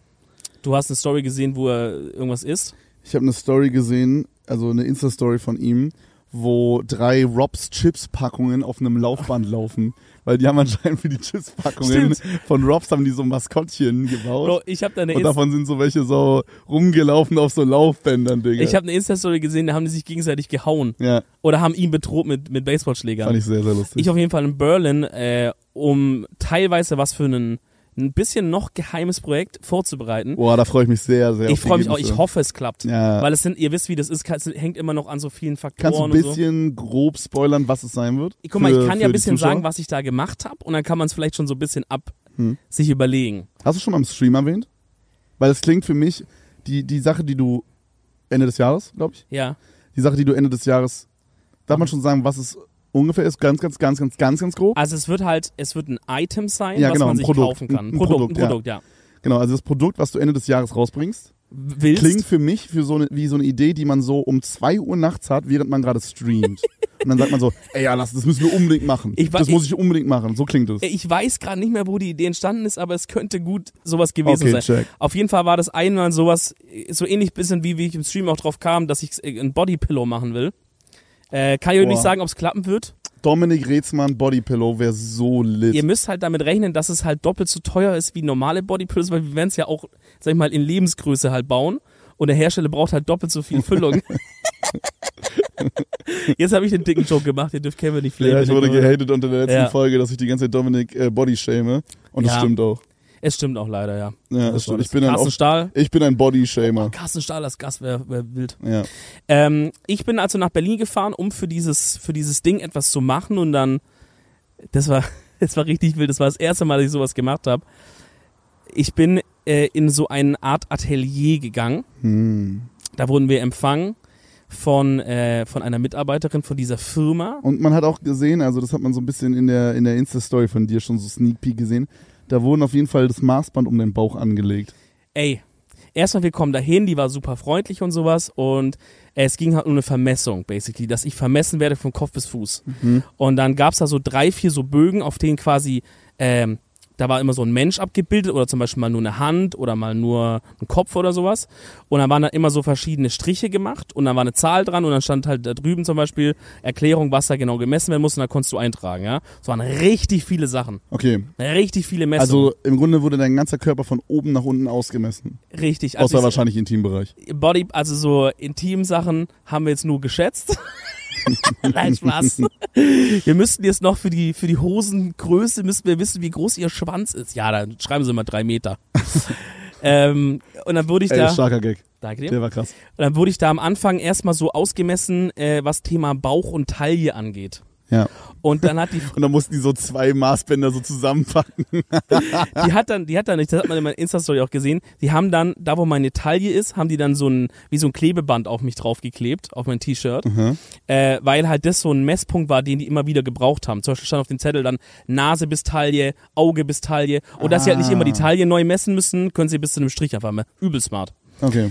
Du hast eine Story gesehen, wo er irgendwas isst. Ich habe eine Story gesehen, also eine Insta-Story von ihm, wo drei Robs Chips-Packungen auf einem Laufband laufen. Weil die haben anscheinend für die Chips-Packungen von Robs haben die so Maskottchen gebaut. Bro, ich habe da eine und Insta davon sind so welche so rumgelaufen auf so Laufbändern, Digga. ich habe eine Insta-Story gesehen, da haben die sich gegenseitig gehauen. ja, Oder haben ihn bedroht mit, mit Baseballschlägern. fand ich sehr, sehr lustig. Ich auf jeden Fall in Berlin, äh, um teilweise was für einen ein bisschen noch geheimes Projekt vorzubereiten. Boah, da freue ich mich sehr, sehr. ich freue mich auch, ich hoffe, es klappt. Ja. Weil es sind, ihr wisst, wie das ist, es hängt immer noch an so vielen Faktoren Kannst du ein und so. bisschen grob spoilern, was es sein wird? Guck mal, ich Für- kann ja ein bisschen Zuschauer? sagen, was ich da gemacht habe und dann kann man es vielleicht schon so ein bisschen ab Hm. sich überlegen. Hast du schon mal im Stream erwähnt? Weil es klingt für mich, die, die Sache, die du Ende des Jahres, glaube ich, Ja. die Sache, die du Ende des Jahres, darf man schon sagen, was es ungefähr ist? Ganz, ganz, ganz, ganz, ganz, ganz grob? Also es wird halt, es wird ein Item sein, Ja, was genau, man sich Produkt. kaufen kann. Ein- ein Produkt, Produkt, ein ja. Produkt, ja. Genau, also das Produkt, was du Ende des Jahres rausbringst, Willst? klingt für mich für so eine, wie so eine Idee, die man so um 2 Uhr nachts hat, während man gerade streamt. Und dann sagt man so, ey, ja, lass, das müssen wir unbedingt machen. Ich das muss ich unbedingt machen. So klingt es. Ich weiß gerade nicht mehr, wo die Idee entstanden ist, aber es könnte gut sowas gewesen Okay, sein. check. Auf jeden Fall war das einmal sowas, so ähnlich bisschen wie, wie ich im Stream auch drauf kam, dass ich äh, ein Bodypillow machen will. Äh, kann ich euch nicht sagen, ob es klappen wird. Dominik Reetzmann Bodypillow wäre so lit. Ihr müsst halt damit rechnen, dass es halt doppelt so teuer ist wie normale Bodypillows, weil wir werden es ja auch, sag ich mal, in Lebensgröße halt bauen. Und der Hersteller braucht halt doppelt so viel Füllung. Jetzt habe ich den dicken Joke gemacht, ihr dürft Kevin nicht flamen. ja, ich wurde gehatet unter der letzten Ja. Folge, dass ich die ganze Zeit Dominik äh, Body shame. Und das Ja. stimmt auch. Es stimmt auch leider, ja. Ja, das stimmt. Ich bin, ein, Carsten Stahl. ich bin ein Bodyshamer. Carsten Stahl als Gast wäre wär wild. Ja. Ähm, ich bin also nach Berlin gefahren, um für dieses, für dieses Ding etwas zu machen und dann, das war, das war richtig wild. Das war das erste Mal, dass ich sowas gemacht habe. Ich bin äh, in so eine Art Atelier gegangen. Hm. Da wurden wir empfangen von, äh, von einer Mitarbeiterin von dieser Firma. Und man hat auch gesehen, also das hat man so ein bisschen in der, in der Insta-Story von dir schon so Sneak Peek gesehen, da wurden auf jeden Fall das Maßband um den Bauch angelegt. Ey, erstmal wir kommen dahin, die war super freundlich und sowas und es ging halt um eine Vermessung, basically, dass ich vermessen werde von Kopf bis Fuß. Mhm. Und dann gab's da so drei, vier so Bögen, auf denen quasi, ähm, da war immer so ein Mensch abgebildet oder zum Beispiel mal nur eine Hand oder mal nur ein Kopf oder sowas. Und dann waren da immer so verschiedene Striche gemacht und dann war eine Zahl dran und dann stand halt da drüben zum Beispiel Erklärung, was da genau gemessen werden muss und da konntest du eintragen, ja. Es waren richtig viele Sachen. Okay, Richtig viele Messungen. also im Grunde wurde dein ganzer Körper von oben nach unten ausgemessen. richtig. Also Außer ich- wahrscheinlich Intimbereich. Body, also so Intim-Sachen haben wir jetzt nur geschätzt. Nein, Spaß. Wir müssten jetzt noch für die, für die Hosengröße müssten wir wissen, wie groß ihr Schwanz ist. Ja, dann schreiben Sie mal drei Meter. ähm, und dann wurde ich Ey, da, starker Gag. danke dir. Der war krass. Und dann wurde ich da am Anfang erstmal so ausgemessen, äh, was Thema Bauch und Taille angeht. Ja. Und dann hat die, Und dann mussten die so zwei Maßbänder so zusammenpacken. die hat dann, die hat dann, das hat man in meiner Insta-Story auch gesehen, die haben dann, da wo meine Taille ist, haben die dann so ein, wie so ein Klebeband auf mich draufgeklebt, auf mein T-Shirt. Mhm. äh, weil halt das so ein Messpunkt war, den die immer wieder gebraucht haben. Zum Beispiel stand auf dem Zettel dann Nase bis Taille, Auge bis Taille. Und dass sie halt nicht immer die Taille neu messen müssen, können sie bis zu einem Strich einfach mal. Übel smart. Okay.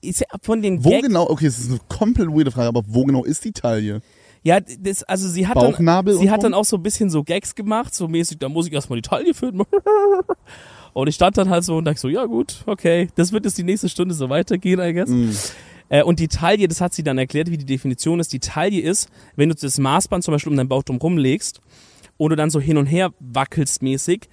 Ist ja von den Wo Gag, genau, okay, das ist eine komplett weirde Frage, aber wo genau ist die Taille? Ja, das, also sie hat Bauchnabel dann, sie hat dann auch so ein bisschen so Gags gemacht, so mäßig, da muss ich erstmal die Taille finden. Und ich stand dann halt so und dachte so, ja gut, okay, das wird jetzt die nächste Stunde so weitergehen, I guess. Äh, und die Taille, das hat sie dann erklärt, wie die Definition ist. Die Taille ist, wenn du das Maßband zum Beispiel um deinen Bauch drum rumlegst und du dann so hin und her wackelst mäßig,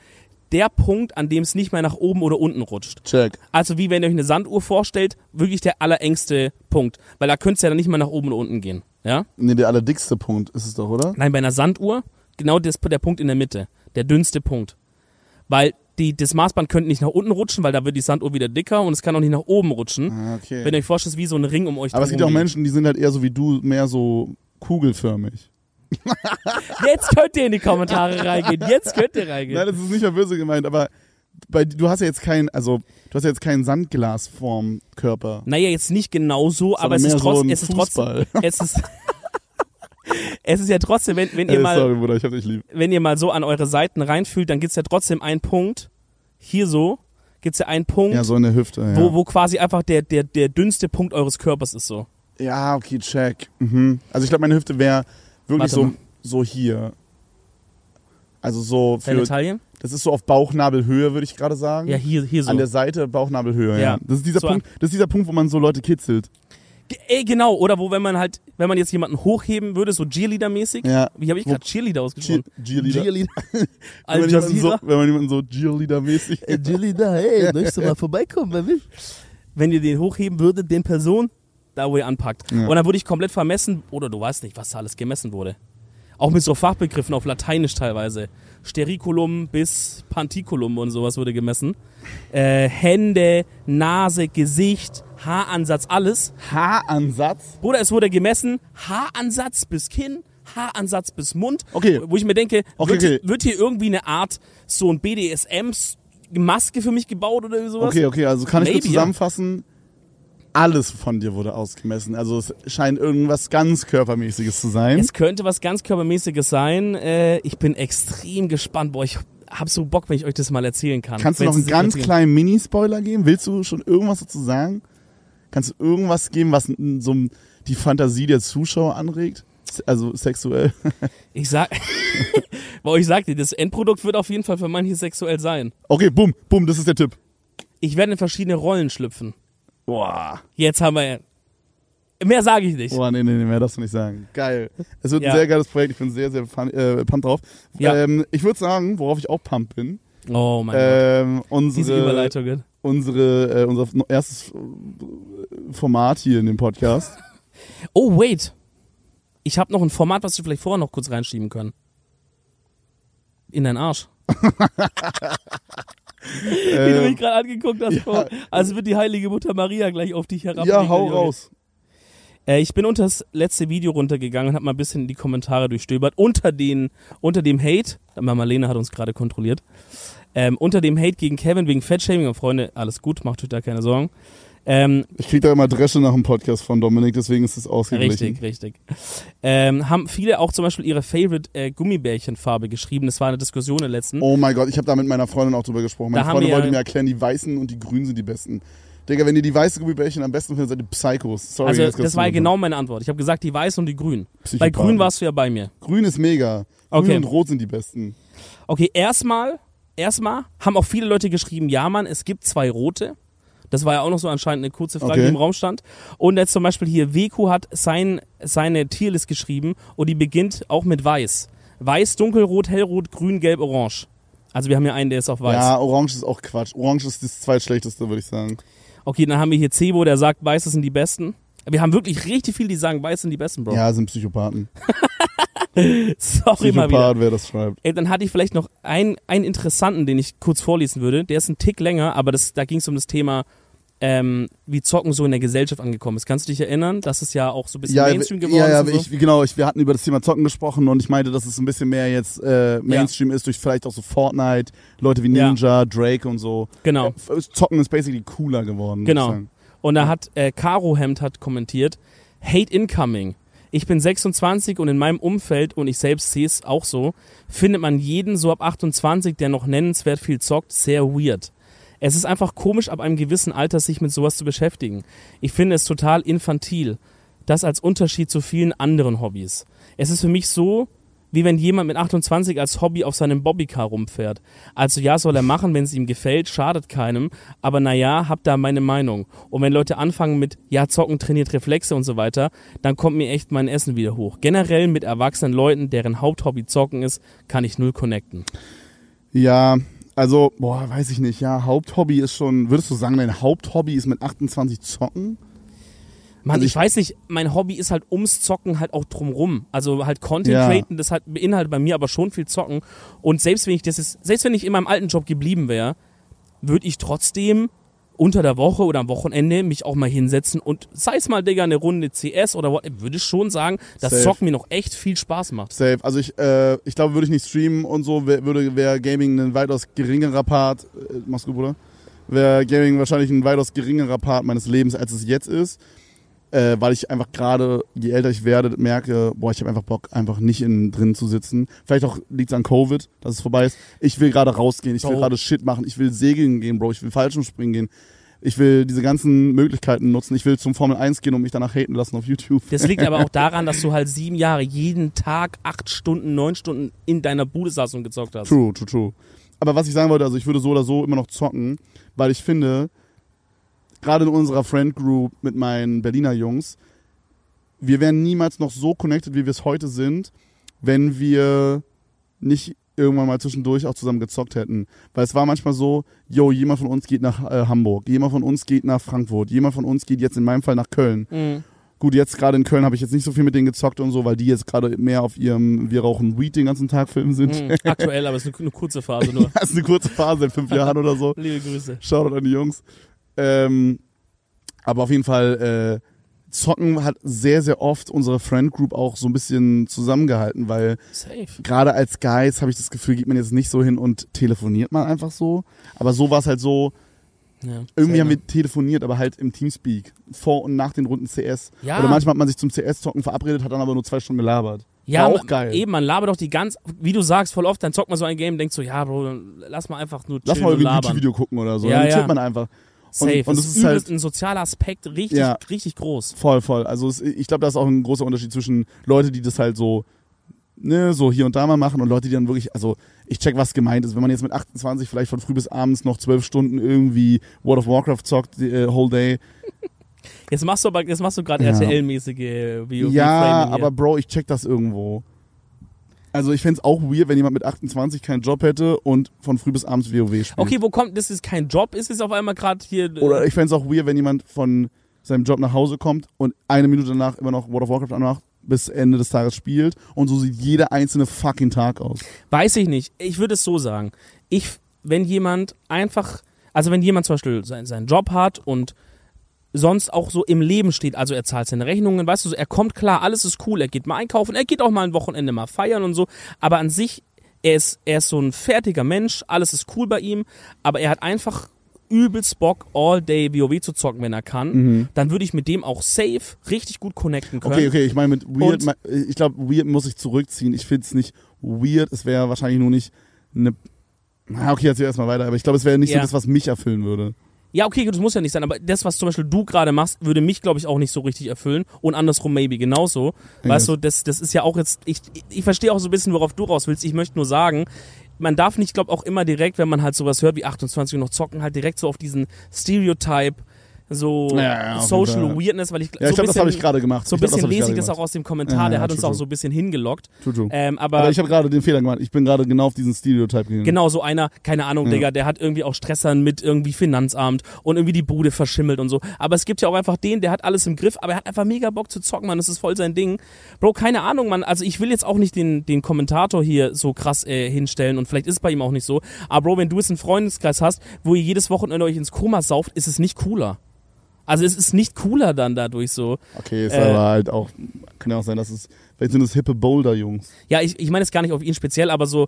der Punkt, an dem es nicht mehr nach oben oder unten rutscht. Check. Also wie wenn ihr euch eine Sanduhr vorstellt, wirklich der allerengste Punkt. Weil da könnt ihr ja dann nicht mehr nach oben oder unten gehen. Ja? Nee, der allerdickste Punkt ist es doch, oder? Nein, bei einer Sanduhr, genau das, der Punkt in der Mitte. Der dünnste Punkt. Weil die, das Maßband könnte nicht nach unten rutschen, weil da wird die Sanduhr wieder dicker und es kann auch nicht nach oben rutschen. Ah, okay. Wenn ihr euch vorstellt, wie so ein Ring um euch Aber es gibt auch Menschen, die sind halt eher so wie du, mehr so kugelförmig. Jetzt könnt ihr in die Kommentare reingehen. Jetzt könnt ihr reingehen. Nein, das ist nicht mal böse gemeint, aber bei, du hast ja jetzt kein, also du hast ja jetzt keinen Sandglasform-Körper. Naja, jetzt nicht genau so, aber es ist, trotz, so es ist trotzdem. Es ist, es ist ja trotzdem, wenn, wenn ihr Ey, mal. sorry, Bruder, wenn ihr mal so an eure Seiten reinfühlt, dann gibt's ja trotzdem einen Punkt. Hier so gibt's ja einen Punkt, Ja, so in der Hüfte. Ja, wo, wo quasi einfach der, der, der dünnste Punkt eures Körpers ist so. ja okay, check. Mhm. Also ich glaube, meine Hüfte wäre wirklich Warte so, mal. so hier. Also so für, Taille? das ist so auf Bauchnabelhöhe, würde ich gerade sagen. Ja, hier, hier so. An der Seite Bauchnabelhöhe, ja. Ja. Das ist dieser So Punkt, das ist dieser Punkt, wo man so Leute kitzelt. Ey, genau. Oder wo, wenn man halt, wenn man jetzt jemanden hochheben würde, so Cheerleader-mäßig. Ja. Wie habe ich gerade Cheerleader ausgesprochen? Cheerleader. Cheerleader. Wenn man, jemanden so, wenn man jemanden so Cheerleader-mäßig. Cheerleader, hey, möchtest du mal vorbeikommen bei mir? Wenn ihr den hochheben würdet, den Person, da wo ihr anpackt. Ja. Und dann würde ich komplett vermessen, oder du weißt nicht, was da alles gemessen wurde. Auch mit so Fachbegriffen auf Lateinisch teilweise. Stericulum bis Panticulum und sowas wurde gemessen. Äh, Hände, Nase, Gesicht, Haaransatz, alles. Haaransatz. Bruder, es wurde gemessen, Haaransatz bis Kinn, Haaransatz bis Mund. Okay. Wo ich mir denke, Okay, wird, Hier, okay. wird hier irgendwie eine Art, so ein BDSM-Maske für mich gebaut oder sowas? Okay, okay, also kann ich Maybe, zusammenfassen, alles von dir wurde ausgemessen. Also es scheint irgendwas ganz Körpermäßiges zu sein. Es könnte was ganz Körpermäßiges sein. Äh, ich bin extrem gespannt. Boah, ich hab so Bock, wenn ich euch das mal erzählen kann. Kannst du noch einen ganz kleinen Mini-Spoiler geben? Willst du schon irgendwas dazu sagen? Kannst du irgendwas geben, was so die Fantasie der Zuschauer anregt? Also sexuell? Ich sag, boah, ich sag dir, das Endprodukt wird auf jeden Fall für manche sexuell sein. Okay, bumm, bumm, das ist der Tipp. Ich werde in verschiedene Rollen schlüpfen. Boah. Jetzt haben wir, mehr sage ich nicht. Boah, nee, nee, nee, mehr darfst du nicht sagen. Geil. Es wird Ja. ein sehr geiles Projekt, ich bin sehr, sehr fun, äh, pumped drauf. Ja. Ähm, ich würde sagen, worauf ich auch pumped bin, Oh mein Gott. ähm, Diese unsere, Überleitungen. unsere, äh, unser erstes äh, Format hier in dem Podcast. Oh, wait. Ich habe noch ein Format, was wir vielleicht vorher noch kurz reinschieben können. In deinen Arsch. Wie du mich gerade angeguckt hast, Bro. Also wird die heilige Mutter Maria gleich auf dich herab. ja, hau raus. Äh, ich bin unter das letzte Video runtergegangen und habe mal ein bisschen die Kommentare durchstöbert. Unter, den, unter dem Hate, Marlene hat uns gerade kontrolliert, ähm, unter dem Hate gegen Kevin wegen Fettshaming. Und Freunde, alles gut, macht euch da keine Sorgen. Ähm, Ich krieg da immer Dresche nach dem Podcast von Dominik, deswegen ist es ausgeglichen. richtig, richtig. Ähm, haben viele auch zum Beispiel ihre Favorite äh, Gummibärchenfarbe geschrieben. Das war eine Diskussion in der letzten. Oh mein Gott, ich habe da mit meiner Freundin auch drüber gesprochen. Meine Da Freundin wollte ja- mir erklären, die weißen und die grünen sind die besten. Digga, wenn ihr die weiße Gummibärchen am besten findet, seid ihr Psychos. Sorry, also das kannst war genau meine Antwort. Ich habe gesagt, die weiß und die grün. Bei grün warst du ja bei mir. Grün ist mega. Grün Okay. und rot sind die besten. Okay, erstmal, erstmal haben auch viele Leute geschrieben, ja Mann, es gibt zwei rote. Das war ja auch noch so anscheinend eine kurze Frage, Okay. die im Raum stand. Und jetzt zum Beispiel hier, Weku hat sein, seine Tierlist geschrieben und die beginnt auch mit weiß. Weiß, dunkelrot, hellrot, grün, gelb, orange. Also wir haben hier einen, der ist auf weiß. Ja, orange ist auch Quatsch. Orange ist das zweitschlechteste, würde ich sagen. Okay, dann haben wir hier Cebo, der sagt, weiß sind die besten. Wir haben wirklich richtig viele, die sagen, weiß sind die besten, Bro. Ja, sind Psychopathen. Sorry mal wieder. Psychopath, wer das schreibt. Ey, dann hatte ich vielleicht noch einen, einen interessanten, den ich kurz vorlesen würde. Der ist ein Tick länger, aber das, da ging es um das Thema, ähm, wie Zocken so in der Gesellschaft angekommen ist. Kannst du dich erinnern, dass es ja auch so ein bisschen Ja, Mainstream geworden ja, ja, ist? so? ich, genau. Ich, wir hatten über das Thema Zocken gesprochen und ich meinte, dass es ein bisschen mehr jetzt äh, Mainstream ist durch vielleicht auch so Fortnite, Leute wie Ja. Ninja, Drake und so. Genau. Äh, Zocken ist basically cooler geworden. Genau. Und da hat äh, Caro Hemd hat kommentiert, Hate Incoming. Ich bin 26 und in meinem Umfeld, und ich selbst sehe es auch so, findet man jeden so ab 28, der noch nennenswert viel zockt, sehr weird. Es ist einfach komisch, ab einem gewissen Alter sich mit sowas zu beschäftigen. Ich finde es total infantil. Das als Unterschied zu vielen anderen Hobbys. Es ist für mich so, wie wenn jemand mit 28 als Hobby auf seinem Bobbycar rumfährt. Also ja, soll er machen, wenn es ihm gefällt, schadet keinem. Aber naja, hab da meine Meinung. Und wenn Leute anfangen mit, ja, zocken trainiert Reflexe und so weiter, dann kommt mir echt mein Essen wieder hoch. Generell mit erwachsenen Leuten, deren Haupthobby zocken ist, kann ich null connecten. Ja, also, boah, weiß ich nicht. Ja, Haupthobby ist schon, würdest du sagen, dein Haupthobby ist mit 28 Zocken? Mann, Also ich, ich- weiß nicht, mein Hobby ist halt ums Zocken halt auch drumrum. Also halt Content Ja. createn, das halt beinhaltet bei mir aber schon viel Zocken. Und selbst wenn ich das ist, selbst wenn ich in meinem alten Job geblieben wäre, würde ich trotzdem unter der Woche oder am Wochenende mich auch mal hinsetzen und sei es mal, Digga, eine Runde CS oder what, würde ich schon sagen, dass Safe. Zocken mir noch echt viel Spaß macht. Safe. Also ich, äh, ich glaube, würde ich nicht streamen und so, wär, würde wäre Gaming ein weitaus geringerer Part. Äh, machst du, Bruder? Wäre Gaming wahrscheinlich ein weitaus geringerer Part meines Lebens, als es jetzt ist. Äh, weil ich einfach gerade, je älter ich werde, merke, boah, ich habe einfach Bock, einfach nicht innen drin zu sitzen. Vielleicht auch liegt es an Covid, dass es vorbei ist. Ich will gerade rausgehen, ich will gerade Shit machen, ich will segeln gehen, Bro, ich will Fallschirmspringen gehen. Ich will diese ganzen Möglichkeiten nutzen. Ich will zum Formel 1 gehen und mich danach haten lassen auf YouTube. Das liegt aber auch daran, dass du halt sieben Jahre jeden Tag acht Stunden, neun Stunden in deiner Bude saß und gezockt hast. True, true, true. Aber was ich sagen wollte, also ich würde so oder so immer noch zocken, weil ich finde, gerade in unserer Friend Group mit meinen Berliner Jungs, wir wären niemals noch so connected, wie wir es heute sind, wenn wir nicht irgendwann mal zwischendurch auch zusammen gezockt hätten. Weil es war manchmal so, yo, jemand von uns geht nach äh, Hamburg, jemand von uns geht nach Frankfurt, jemand von uns geht jetzt in meinem Fall nach Köln. Mhm. Gut, jetzt gerade in Köln habe ich jetzt nicht so viel mit denen gezockt und so, weil die jetzt gerade mehr auf ihrem Wir rauchen Weed den ganzen Tag Film sind. Mhm. Aktuell, aber es ist eine, eine kurze Phase nur. Das ist eine kurze Phase, seit fünf Jahren oder so. Liebe Grüße. Shoutout an die Jungs. Ähm, aber auf jeden Fall, äh, Zocken hat sehr, sehr oft unsere Friend Group auch so ein bisschen zusammengehalten, weil gerade als Guys habe ich das Gefühl, geht man jetzt nicht so hin und telefoniert mal einfach so. Aber so war es halt so, Ja, irgendwie haben wir telefoniert, aber halt im Teamspeak. Vor und nach den Runden CS. Ja. Oder manchmal hat man sich zum CS-Zocken verabredet, hat dann aber nur zwei Stunden gelabert. Ja, War auch man- geil. Eben, man labert doch die ganz, wie du sagst, voll oft, dann zockt man so ein Game, denkt so, ja, Bro, lass mal einfach nur Lass chillen mal und irgendwie ein. YouTube-Video gucken oder so. Ja, dann ja. chillt man einfach. Safe. Und, und das das ist halt, ein sozialer Aspekt, richtig, Ja. richtig groß. Voll, voll. Also es, ich glaube, da ist auch ein großer Unterschied zwischen Leute, die das halt so, ne, so hier und da mal machen und Leute, die dann wirklich, also ich check, was gemeint ist. Wenn man jetzt mit 28 vielleicht von früh bis abends noch zwölf Stunden irgendwie World of Warcraft zockt, äh, whole day. Jetzt machst du aber, jetzt machst du gerade Ja. RTL-mäßige Video. ja, aber Bro, ich check das irgendwo. Also ich fänd's auch weird, wenn jemand mit 28 keinen Job hätte und von früh bis abends WoW spielt. Okay, wo kommt, das ist kein Job, ist es auf einmal gerade hier. äh, Oder ich fänd's auch weird, wenn jemand von seinem Job nach Hause kommt und eine Minute danach immer noch World of Warcraft anmacht bis Ende des Tages spielt und so sieht jeder einzelne fucking Tag aus. Weiß ich nicht. Ich würde es so sagen. Ich, wenn jemand einfach, also wenn jemand zum Beispiel seinen, seinen Job hat und sonst auch so im Leben steht, also er zahlt seine Rechnungen, weißt du, so, er kommt klar, alles ist cool, er geht mal einkaufen, er geht auch mal ein Wochenende mal feiern und so, aber an sich, er ist, er ist so ein fertiger Mensch, alles ist cool bei ihm, aber er hat einfach übelst Bock, all day WoW zu zocken, wenn er kann, dann würde ich mit dem auch safe richtig gut connecten können. Okay, okay, ich meine mit weird, Und- ich glaube, weird muss ich zurückziehen. Ich finde es nicht weird, es wäre wahrscheinlich nur nicht eine. Okay, jetzt erstmal weiter, aber ich glaube, es wäre nicht Ja. so das, was mich erfüllen würde. Ja, okay, das muss ja nicht sein, aber das, was zum Beispiel du gerade machst, würde mich, glaube ich, auch nicht so richtig erfüllen und andersrum maybe genauso. Weißt du, das, das ist ja auch jetzt, ich, ich verstehe auch so ein bisschen, worauf du raus willst. Ich möchte nur sagen, man darf nicht, glaube auch immer direkt, wenn man halt sowas hört wie 28 und noch zocken, halt direkt so auf diesen Stereotype, so Ja, ja, Social. Weirdness, weil ich Ja, ich so glaube, das habe ich gerade gemacht. so ein Ich glaub, bisschen ich lese ich das auch aus dem Kommentar, der hat uns true, auch true. so ein bisschen hingelockt. True, true. Ähm, aber aber ich habe gerade den Fehler gemacht. Ich bin gerade genau auf diesen Stereotype gegangen. Genau, so einer, keine Ahnung. Digga, der hat irgendwie auch Stressern mit irgendwie Finanzamt und irgendwie die Bude verschimmelt und so. Aber es gibt ja auch einfach den, der hat alles im Griff, aber er hat einfach mega Bock zu zocken, Mann. Das ist voll sein Ding. Bro, keine Ahnung, Mann. Also ich will jetzt auch nicht den, den Kommentator hier so krass äh, hinstellen und vielleicht ist es bei ihm auch nicht so. Aber Bro, wenn du jetzt einen Freundeskreis hast, wo ihr jedes Wochenende euch ins Koma sauft, ist es nicht cooler. Also es ist nicht cooler dann dadurch so. Okay, ist Äh, aber halt auch, kann ja auch sein, dass es, vielleicht sind es hippe Boulder-Jungs. Ja, ich, ich meine es gar nicht auf ihn speziell, aber so,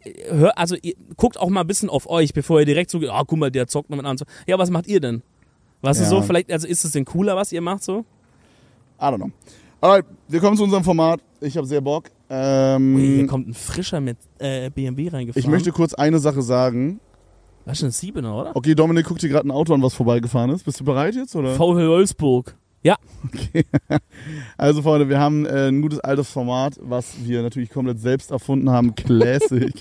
äh, hör, also ihr, guckt auch mal ein bisschen auf euch, bevor ihr direkt so, ah, guck mal, der zockt noch mit an. So, Ja, was macht ihr denn? Weißt Ja. du so, vielleicht, also ist es denn cooler, was ihr macht so? I don't know. Alright, wir kommen zu unserem Format. Ich habe sehr Bock. Ähm, Ui, hier kommt ein Frischer mit äh, BMW reingefahren. ich möchte kurz eine Sache sagen. Das ist ein Siebener, oder? Okay, Dominik guckt dir gerade ein Auto an, was vorbeigefahren ist. Bist du bereit jetzt? Oder? VW Wolfsburg. Ja, Also Freunde, wir haben äh, ein gutes altes Format, was wir natürlich komplett selbst erfunden haben. Classic.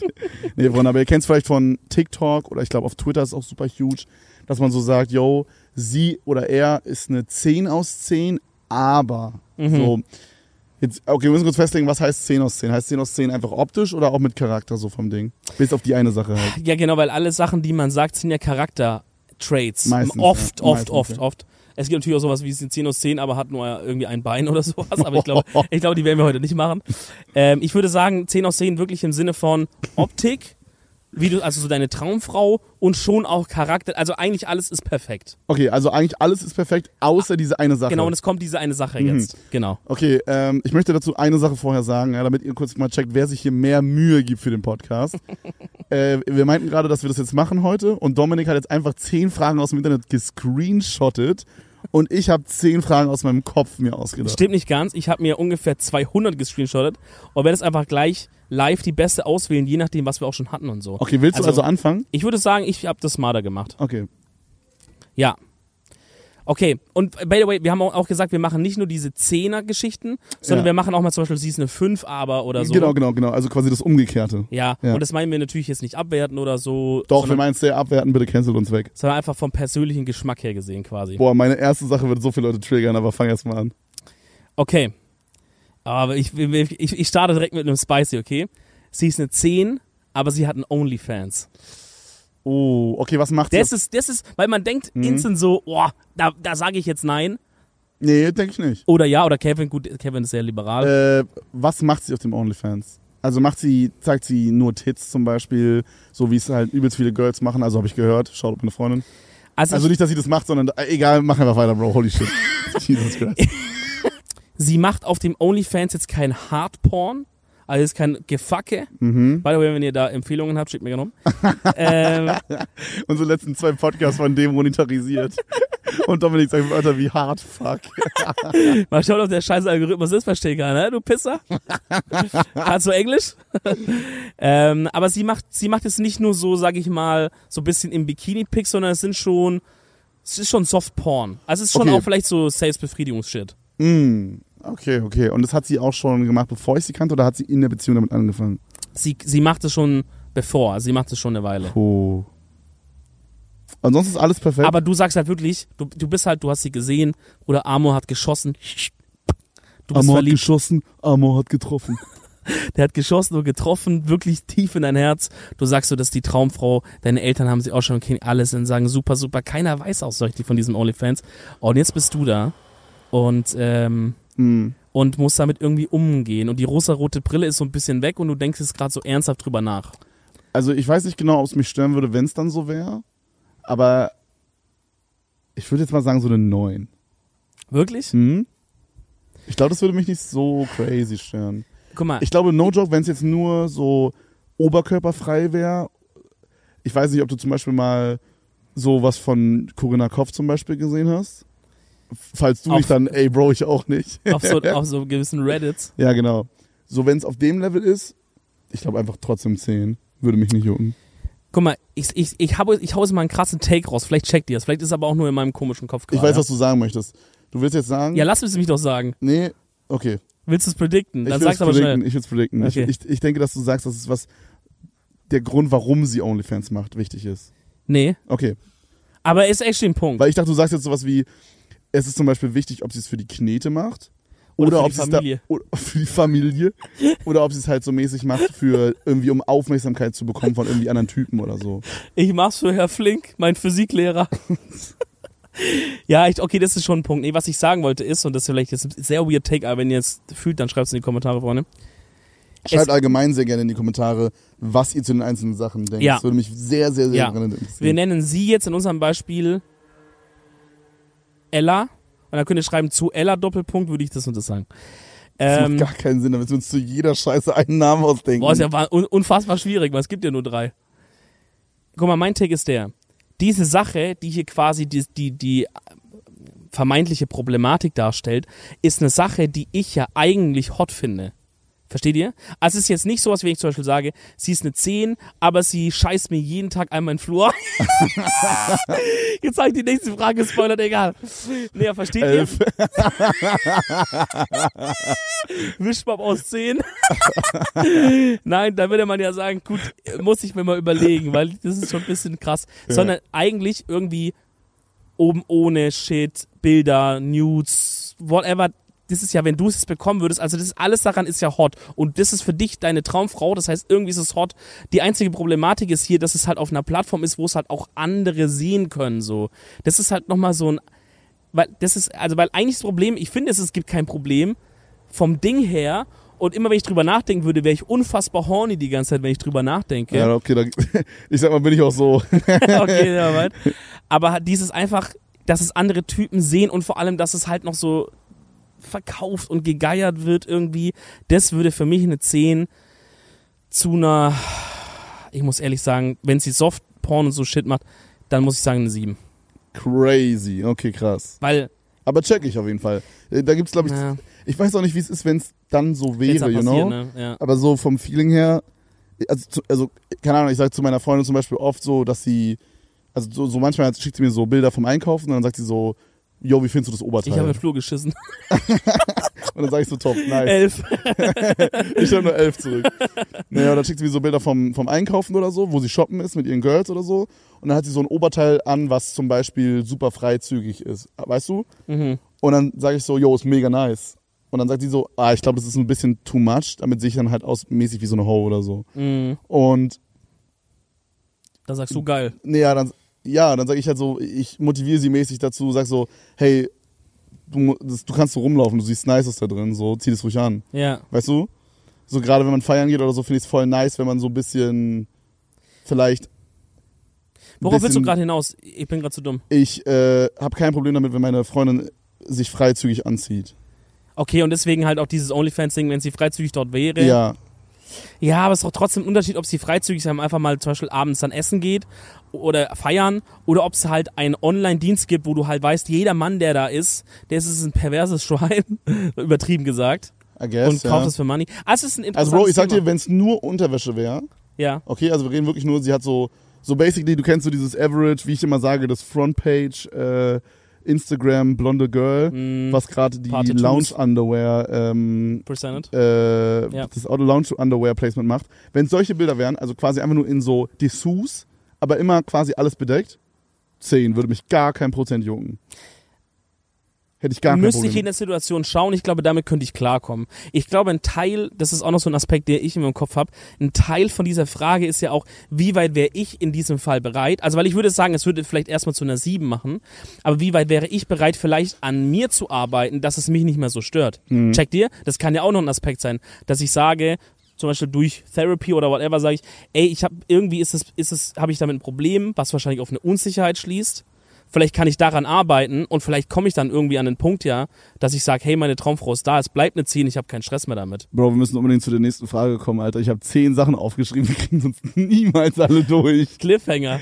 nee, Freunde, aber ihr kennt es vielleicht von TikTok oder ich glaube auf Twitter ist es auch super huge, dass man so sagt, yo, sie oder er ist eine 10 aus 10, aber Mhm. so. Jetzt, okay, wir müssen kurz festlegen, was heißt 10 aus 10? Heißt 10 aus 10 einfach optisch oder auch mit Charakter so vom Ding? Bis auf die eine Sache halt. ja genau, weil alle Sachen, die man sagt, sind ja Charakter-Traits. Meistens, Oft, ja. oft, Meistens, oft, ja. oft. Es gibt natürlich auch sowas wie es sind 10 aus 10, aber hat nur irgendwie ein Bein oder sowas. Aber ich glaube, ich glaube, die werden wir heute nicht machen. Ähm, ich würde sagen, 10 aus 10 wirklich im Sinne von Optik, wie du, also so deine Traumfrau und schon auch Charakter. Also eigentlich alles ist perfekt. Okay, also eigentlich alles ist perfekt, außer diese eine Sache. Genau, und es kommt diese eine Sache Mhm. jetzt. Genau. Okay, ähm, ich möchte dazu eine Sache vorher sagen, ja, damit ihr kurz mal checkt, wer sich hier mehr Mühe gibt für den Podcast. äh, wir meinten gerade, dass wir das jetzt machen heute und Dominik hat jetzt einfach zehn Fragen aus dem Internet gescreenshottet und ich habe zehn Fragen aus meinem Kopf mir ausgedacht. Stimmt nicht ganz. Ich habe mir ungefähr 200 gescreenshottet und werde es einfach gleich live die beste auswählen, je nachdem, was wir auch schon hatten und so. Okay, willst du Also- also anfangen? Ich würde sagen, ich habe das smarter gemacht. Okay. Ja. Okay, und by the way, wir haben auch gesagt, wir machen nicht nur diese Zehner-Geschichten, sondern Ja. wir machen auch mal zum Beispiel, sie ist eine 5 aber oder so. Genau, genau, genau. Also quasi das Umgekehrte. Ja, Ja. und das meinen wir natürlich jetzt nicht abwerten oder so, Doch, wir meinen es sehr abwerten, bitte cancelt uns weg. sondern einfach vom persönlichen Geschmack her gesehen quasi. Boah, meine erste Sache wird so viele Leute triggern, aber fang erst mal an. Okay. Aber ich, ich, ich starte direkt mit einem Spicy, okay? Sie ist eine 10, aber sie hat einen OnlyFans. Oh, okay, was macht Das sie? ist, das ist, weil man denkt Mhm. instant so, oh, da, da sage ich jetzt nein. Nee, denke ich nicht. Oder ja, oder Kevin, gut, Kevin ist sehr liberal. Äh, was macht sie auf dem OnlyFans? Also macht sie, zeigt sie nur Tits zum Beispiel, so wie es halt übelst viele Girls machen, also habe ich gehört, schaut auf meine Freundin. also Also nicht, dass sie das macht, sondern äh, egal, mach einfach weiter, Bro, holy shit. Jesus Christ. sie macht auf dem OnlyFans jetzt kein Hardporn, also jetzt kein Gefacke. Mhm. By the way, wenn ihr da Empfehlungen habt, schickt mir gerne um. ähm, Unsere letzten zwei Podcasts waren dem monetarisiert. Und Dominik sagt Wörter wie hard fuck. mal schauen, ob der scheiß Algorithmus ist, verstehe kann, ne, du Pisser. Kannst du Englisch? ähm, aber sie macht, sie macht es nicht nur so, sag ich mal, so ein bisschen im Bikini-Pick, sondern es sind schon, es ist schon Soft-Porn. Also es ist schon Okay. auch vielleicht so Selbstbefriedigungs-Shit. Mm, okay, okay. Und das hat sie auch schon gemacht, bevor ich sie kannte, oder hat sie in der Beziehung damit angefangen? Sie, sie macht es schon bevor, also sie macht es schon eine Weile. Oh. Ansonsten ist alles perfekt. Aber du sagst halt wirklich, du, du bist halt, du hast sie gesehen oder Amor hat geschossen. Du bist Amor hat verliebt. geschossen, Amor hat getroffen. Der hat geschossen und getroffen, wirklich tief in dein Herz. Du sagst so, das ist die Traumfrau. Deine Eltern haben sie auch schon kennen, alles und sagen super, super. Keiner weiß auch so richtig von diesem OnlyFans. Und jetzt bist du da. Und, ähm, Mm. und musst damit irgendwie umgehen. Und die rosa-rote Brille ist so ein bisschen weg und du denkst jetzt gerade so ernsthaft drüber nach. Also ich weiß nicht genau, ob es mich stören würde, wenn es dann so wäre. Aber ich würde jetzt mal sagen, so eine 9. Wirklich? Hm? Ich glaube, das würde mich nicht so crazy stören. Guck mal, Ich glaube, no joke, wenn es jetzt nur so oberkörperfrei wäre. Ich weiß nicht, ob du zum Beispiel mal sowas von Corinna Kopf zum Beispiel gesehen hast. Falls du Auf- nicht, dann, ey Bro, ich auch nicht. auf so, auf so gewissen Reddits. ja, genau. So, wenn es auf dem Level ist, ich glaube einfach trotzdem 10. Würde mich nicht jucken. Guck mal, ich, ich, ich, habe, ich hau jetzt mal einen krassen Take raus. Vielleicht checkt ihr es. Vielleicht ist es aber auch nur in meinem komischen Kopf Ich gerade. weiß, was du sagen möchtest. Du willst jetzt sagen? Ja, lass es mich doch sagen. Nee, okay. Willst du es predikten? Ich Dann will sag's es aber predikten. schnell. Ich will es predikten. Okay. Ich, ich, ich denke, dass du sagst, dass es was der Grund, warum sie OnlyFans macht, wichtig ist. Nee, Okay. aber ist echt ein Punkt. Weil ich dachte, du sagst jetzt sowas wie, es ist zum Beispiel wichtig, ob sie es für die Knete macht. Oder für ob die sie es Familie. Da, oder für die Familie. oder ob sie es halt so mäßig macht für irgendwie, um Aufmerksamkeit zu bekommen von irgendwie anderen Typen oder so. Ich mach's für Herr Flink, mein Physiklehrer. ja, ich, okay, das ist schon ein Punkt. Nee, was ich sagen wollte ist, und das ist vielleicht jetzt ein sehr weird Take, aber wenn ihr es fühlt, dann schreibt's in die Kommentare, Freunde. Schreibt Es- allgemein sehr gerne in die Kommentare, was ihr zu den einzelnen Sachen denkt. Ja. Das würde mich sehr, sehr, sehr Ja. brennend Wir interessieren. nennen sie jetzt in unserem Beispiel Ella. Und dann könnt ihr schreiben, zu Ella Doppelpunkt würde ich das und das sagen. Das Ähm, macht gar keinen Sinn, da müssen wir uns zu jeder Scheiße einen Namen ausdenken. boah, ist ja unfassbar schwierig, weil es gibt ja nur drei. Guck mal, mein Take ist der. Diese Sache, die hier quasi die, die, die vermeintliche Problematik darstellt, ist eine Sache, die ich ja eigentlich hot finde. Versteht ihr? Also es ist jetzt nicht so, als wenn ich zum Beispiel sage, sie ist eine 10, aber sie scheißt mir jeden Tag einmal in den Flur. jetzt sage ich die nächste Frage, spoilert egal. Nee, ja, versteht Elf. ihr? Wischmopp aus 10. Nein, da würde man ja sagen, gut, muss ich mir mal überlegen, weil das ist schon ein bisschen krass. Ja. Sondern eigentlich irgendwie oben ohne Shit, Bilder, Nudes, whatever. Das ist ja, wenn du es bekommen würdest, also das ist, alles daran ist ja hot. Und das ist für dich deine Traumfrau, das heißt, irgendwie ist es hot. Die einzige Problematik ist hier, dass es halt auf einer Plattform ist, wo es halt auch andere sehen können, so. Das ist halt nochmal so ein, weil das ist, also weil eigentlich das Problem, ich finde es, es gibt kein Problem vom Ding her. Und immer wenn ich drüber nachdenken würde, wäre ich unfassbar horny die ganze Zeit, wenn ich drüber nachdenke. Ja, okay, da, ich sag mal, bin ich auch so. okay, ja, weit. Aber halt dieses einfach, dass es andere Typen sehen und vor allem, dass es halt noch so verkauft und gegeiert wird irgendwie, das würde für mich eine 10 zu einer, ich muss ehrlich sagen, wenn sie Softporn und so Shit macht, dann muss ich sagen eine 7. Crazy. Okay, krass. Weil, Aber check ich auf jeden Fall. Äh, Da gibt's, glaube ich, na, ich weiß auch nicht, wie es ist, wenn es dann so wäre, you know? ne? Ja. Aber so vom Feeling her, also, also keine Ahnung, ich sage zu meiner Freundin zum Beispiel oft so, dass sie, also so, so manchmal schickt sie mir so Bilder vom Einkaufen und dann sagt sie so, yo, wie findest du das Oberteil? Ich habe den Flur geschissen. und dann sage ich so, top, nice. Elf. Ich habe nur elf zurück. naja, und dann schickt sie mir so Bilder vom, vom Einkaufen oder so, wo sie shoppen ist mit ihren Girls oder so. Und dann hat sie so ein Oberteil an, was zum Beispiel super freizügig ist. Weißt du? Mhm. Und dann sage ich so, yo, ist mega nice. Und dann sagt sie so, ah, ich glaube, das ist ein bisschen too much, damit sehe ich dann halt aus mäßig wie so eine Ho oder so. Mhm. Und Da sagst du geil. nee, ja, dann, ja, dann sage ich halt so, ich motiviere sie mäßig dazu, sag so, hey, du, das, du kannst so rumlaufen, du siehst nice aus da drin, so, zieh das ruhig an. Ja. Weißt du? So gerade wenn man feiern geht oder so, finde ich es voll nice, wenn man so ein bisschen vielleicht. Worauf willst du bisschen- gerade hinaus? Ich bin gerade zu dumm. Ich äh, habe kein Problem damit, wenn meine Freundin sich freizügig anzieht. Okay, und deswegen halt auch dieses OnlyFans-Ding, wenn sie freizügig dort wäre. Ja, Ja, aber es ist doch trotzdem ein Unterschied, ob sie freizügig sind, einfach mal zum Beispiel abends dann essen geht oder feiern oder ob es halt einen Online-Dienst gibt, wo du halt weißt, jeder Mann, der da ist, der ist ein perverses Schwein, übertrieben gesagt, I guess. und ja. kauft es für Money. Also, es ist ein Also Bro, ich sag Thema. dir, wenn es nur Unterwäsche wäre, Ja, okay, also wir reden wirklich nur, sie hat so, so basically, du kennst so dieses Average, wie ich immer sage, das Frontpage, äh, Instagram, blonde Girl, mm, was gerade die. Lounge Underwear, ähm, Percentage. äh, Ja. das Auto Lounge Underwear Placement macht. Wenn es solche Bilder wären, also quasi einfach nur in so Dessous, aber immer quasi alles bedeckt, 10 würde mich gar kein Prozent jucken. Hätte ich gar kein müsste ich in der Situation schauen. Ich glaube, damit könnte ich klarkommen. Ich glaube, ein Teil, das ist auch noch so ein Aspekt, der ich in meinem Kopf habe, ein Teil von dieser Frage ist ja auch, wie weit wäre ich in diesem Fall bereit? Also, weil ich würde sagen, es würde vielleicht erstmal zu einer 7 machen, aber wie weit wäre ich bereit, vielleicht an mir zu arbeiten, dass es mich nicht mehr so stört? Mhm. Checkt ihr? Das kann ja auch noch ein Aspekt sein, dass ich sage, zum Beispiel durch Therapy oder whatever, sage ich, ey, ich habe irgendwie ist es, ist es, habe ich damit ein Problem, was wahrscheinlich auf eine Unsicherheit schließt. Vielleicht kann ich daran arbeiten und vielleicht komme ich dann irgendwie an den Punkt, ja, dass ich sage, hey, meine Traumfrau ist da, es bleibt eine 10, ich habe keinen Stress mehr damit. Bro, wir müssen unbedingt zu der nächsten Frage kommen, Alter. Ich habe zehn Sachen aufgeschrieben, wir kriegen sonst niemals alle durch. Cliffhanger.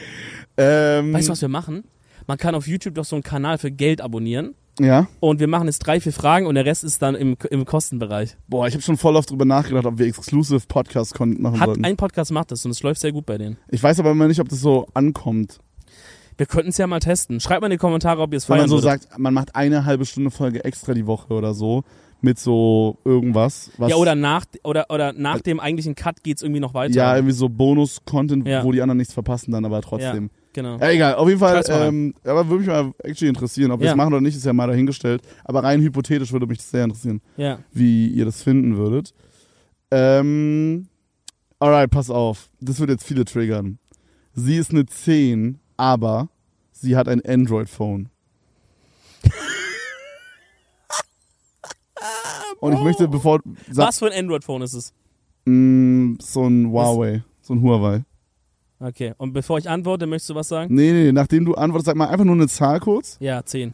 Ähm, Weißt du, was wir machen? Man kann auf YouTube doch so einen Kanal für Geld abonnieren Ja. und wir machen jetzt drei, vier Fragen und der Rest ist dann im, im Kostenbereich. Boah, ich habe schon voll oft drüber nachgedacht, ob wir Exclusive Podcast Content machen Hat sollten. ein Podcast macht das und es läuft sehr gut bei denen. Ich weiß aber immer nicht, ob das so ankommt. Wir könnten es ja mal testen. Schreibt mal in die Kommentare, ob ihr es Wenn feiern man so würdet. sagt, man macht eine halbe Stunde Folge extra die Woche oder so mit so irgendwas. Was Ja, oder nach, oder, oder nach dem eigentlichen Cut geht's irgendwie noch weiter. Ja, irgendwie so Bonus-Content, Ja. wo die anderen nichts verpassen dann, aber trotzdem. genau. Ja, egal, auf jeden Fall, ähm, aber würde mich mal actually interessieren, ob wir Ja. es machen oder nicht, ist ja mal dahingestellt. Aber rein hypothetisch würde mich das sehr interessieren, Ja. wie ihr das finden würdet. Ähm, alright, pass auf. Das wird jetzt viele triggern. Sie ist eine 10, aber sie hat ein Android-Phone. Und ich möchte, bevor. Was für ein Android-Phone ist es? mh, so ein Huawei. So ein Huawei. Okay. Und bevor ich antworte, möchtest du was sagen? Nee, nee, nee, nachdem du antwortest, sag mal einfach nur eine Zahl kurz. Ja, 10.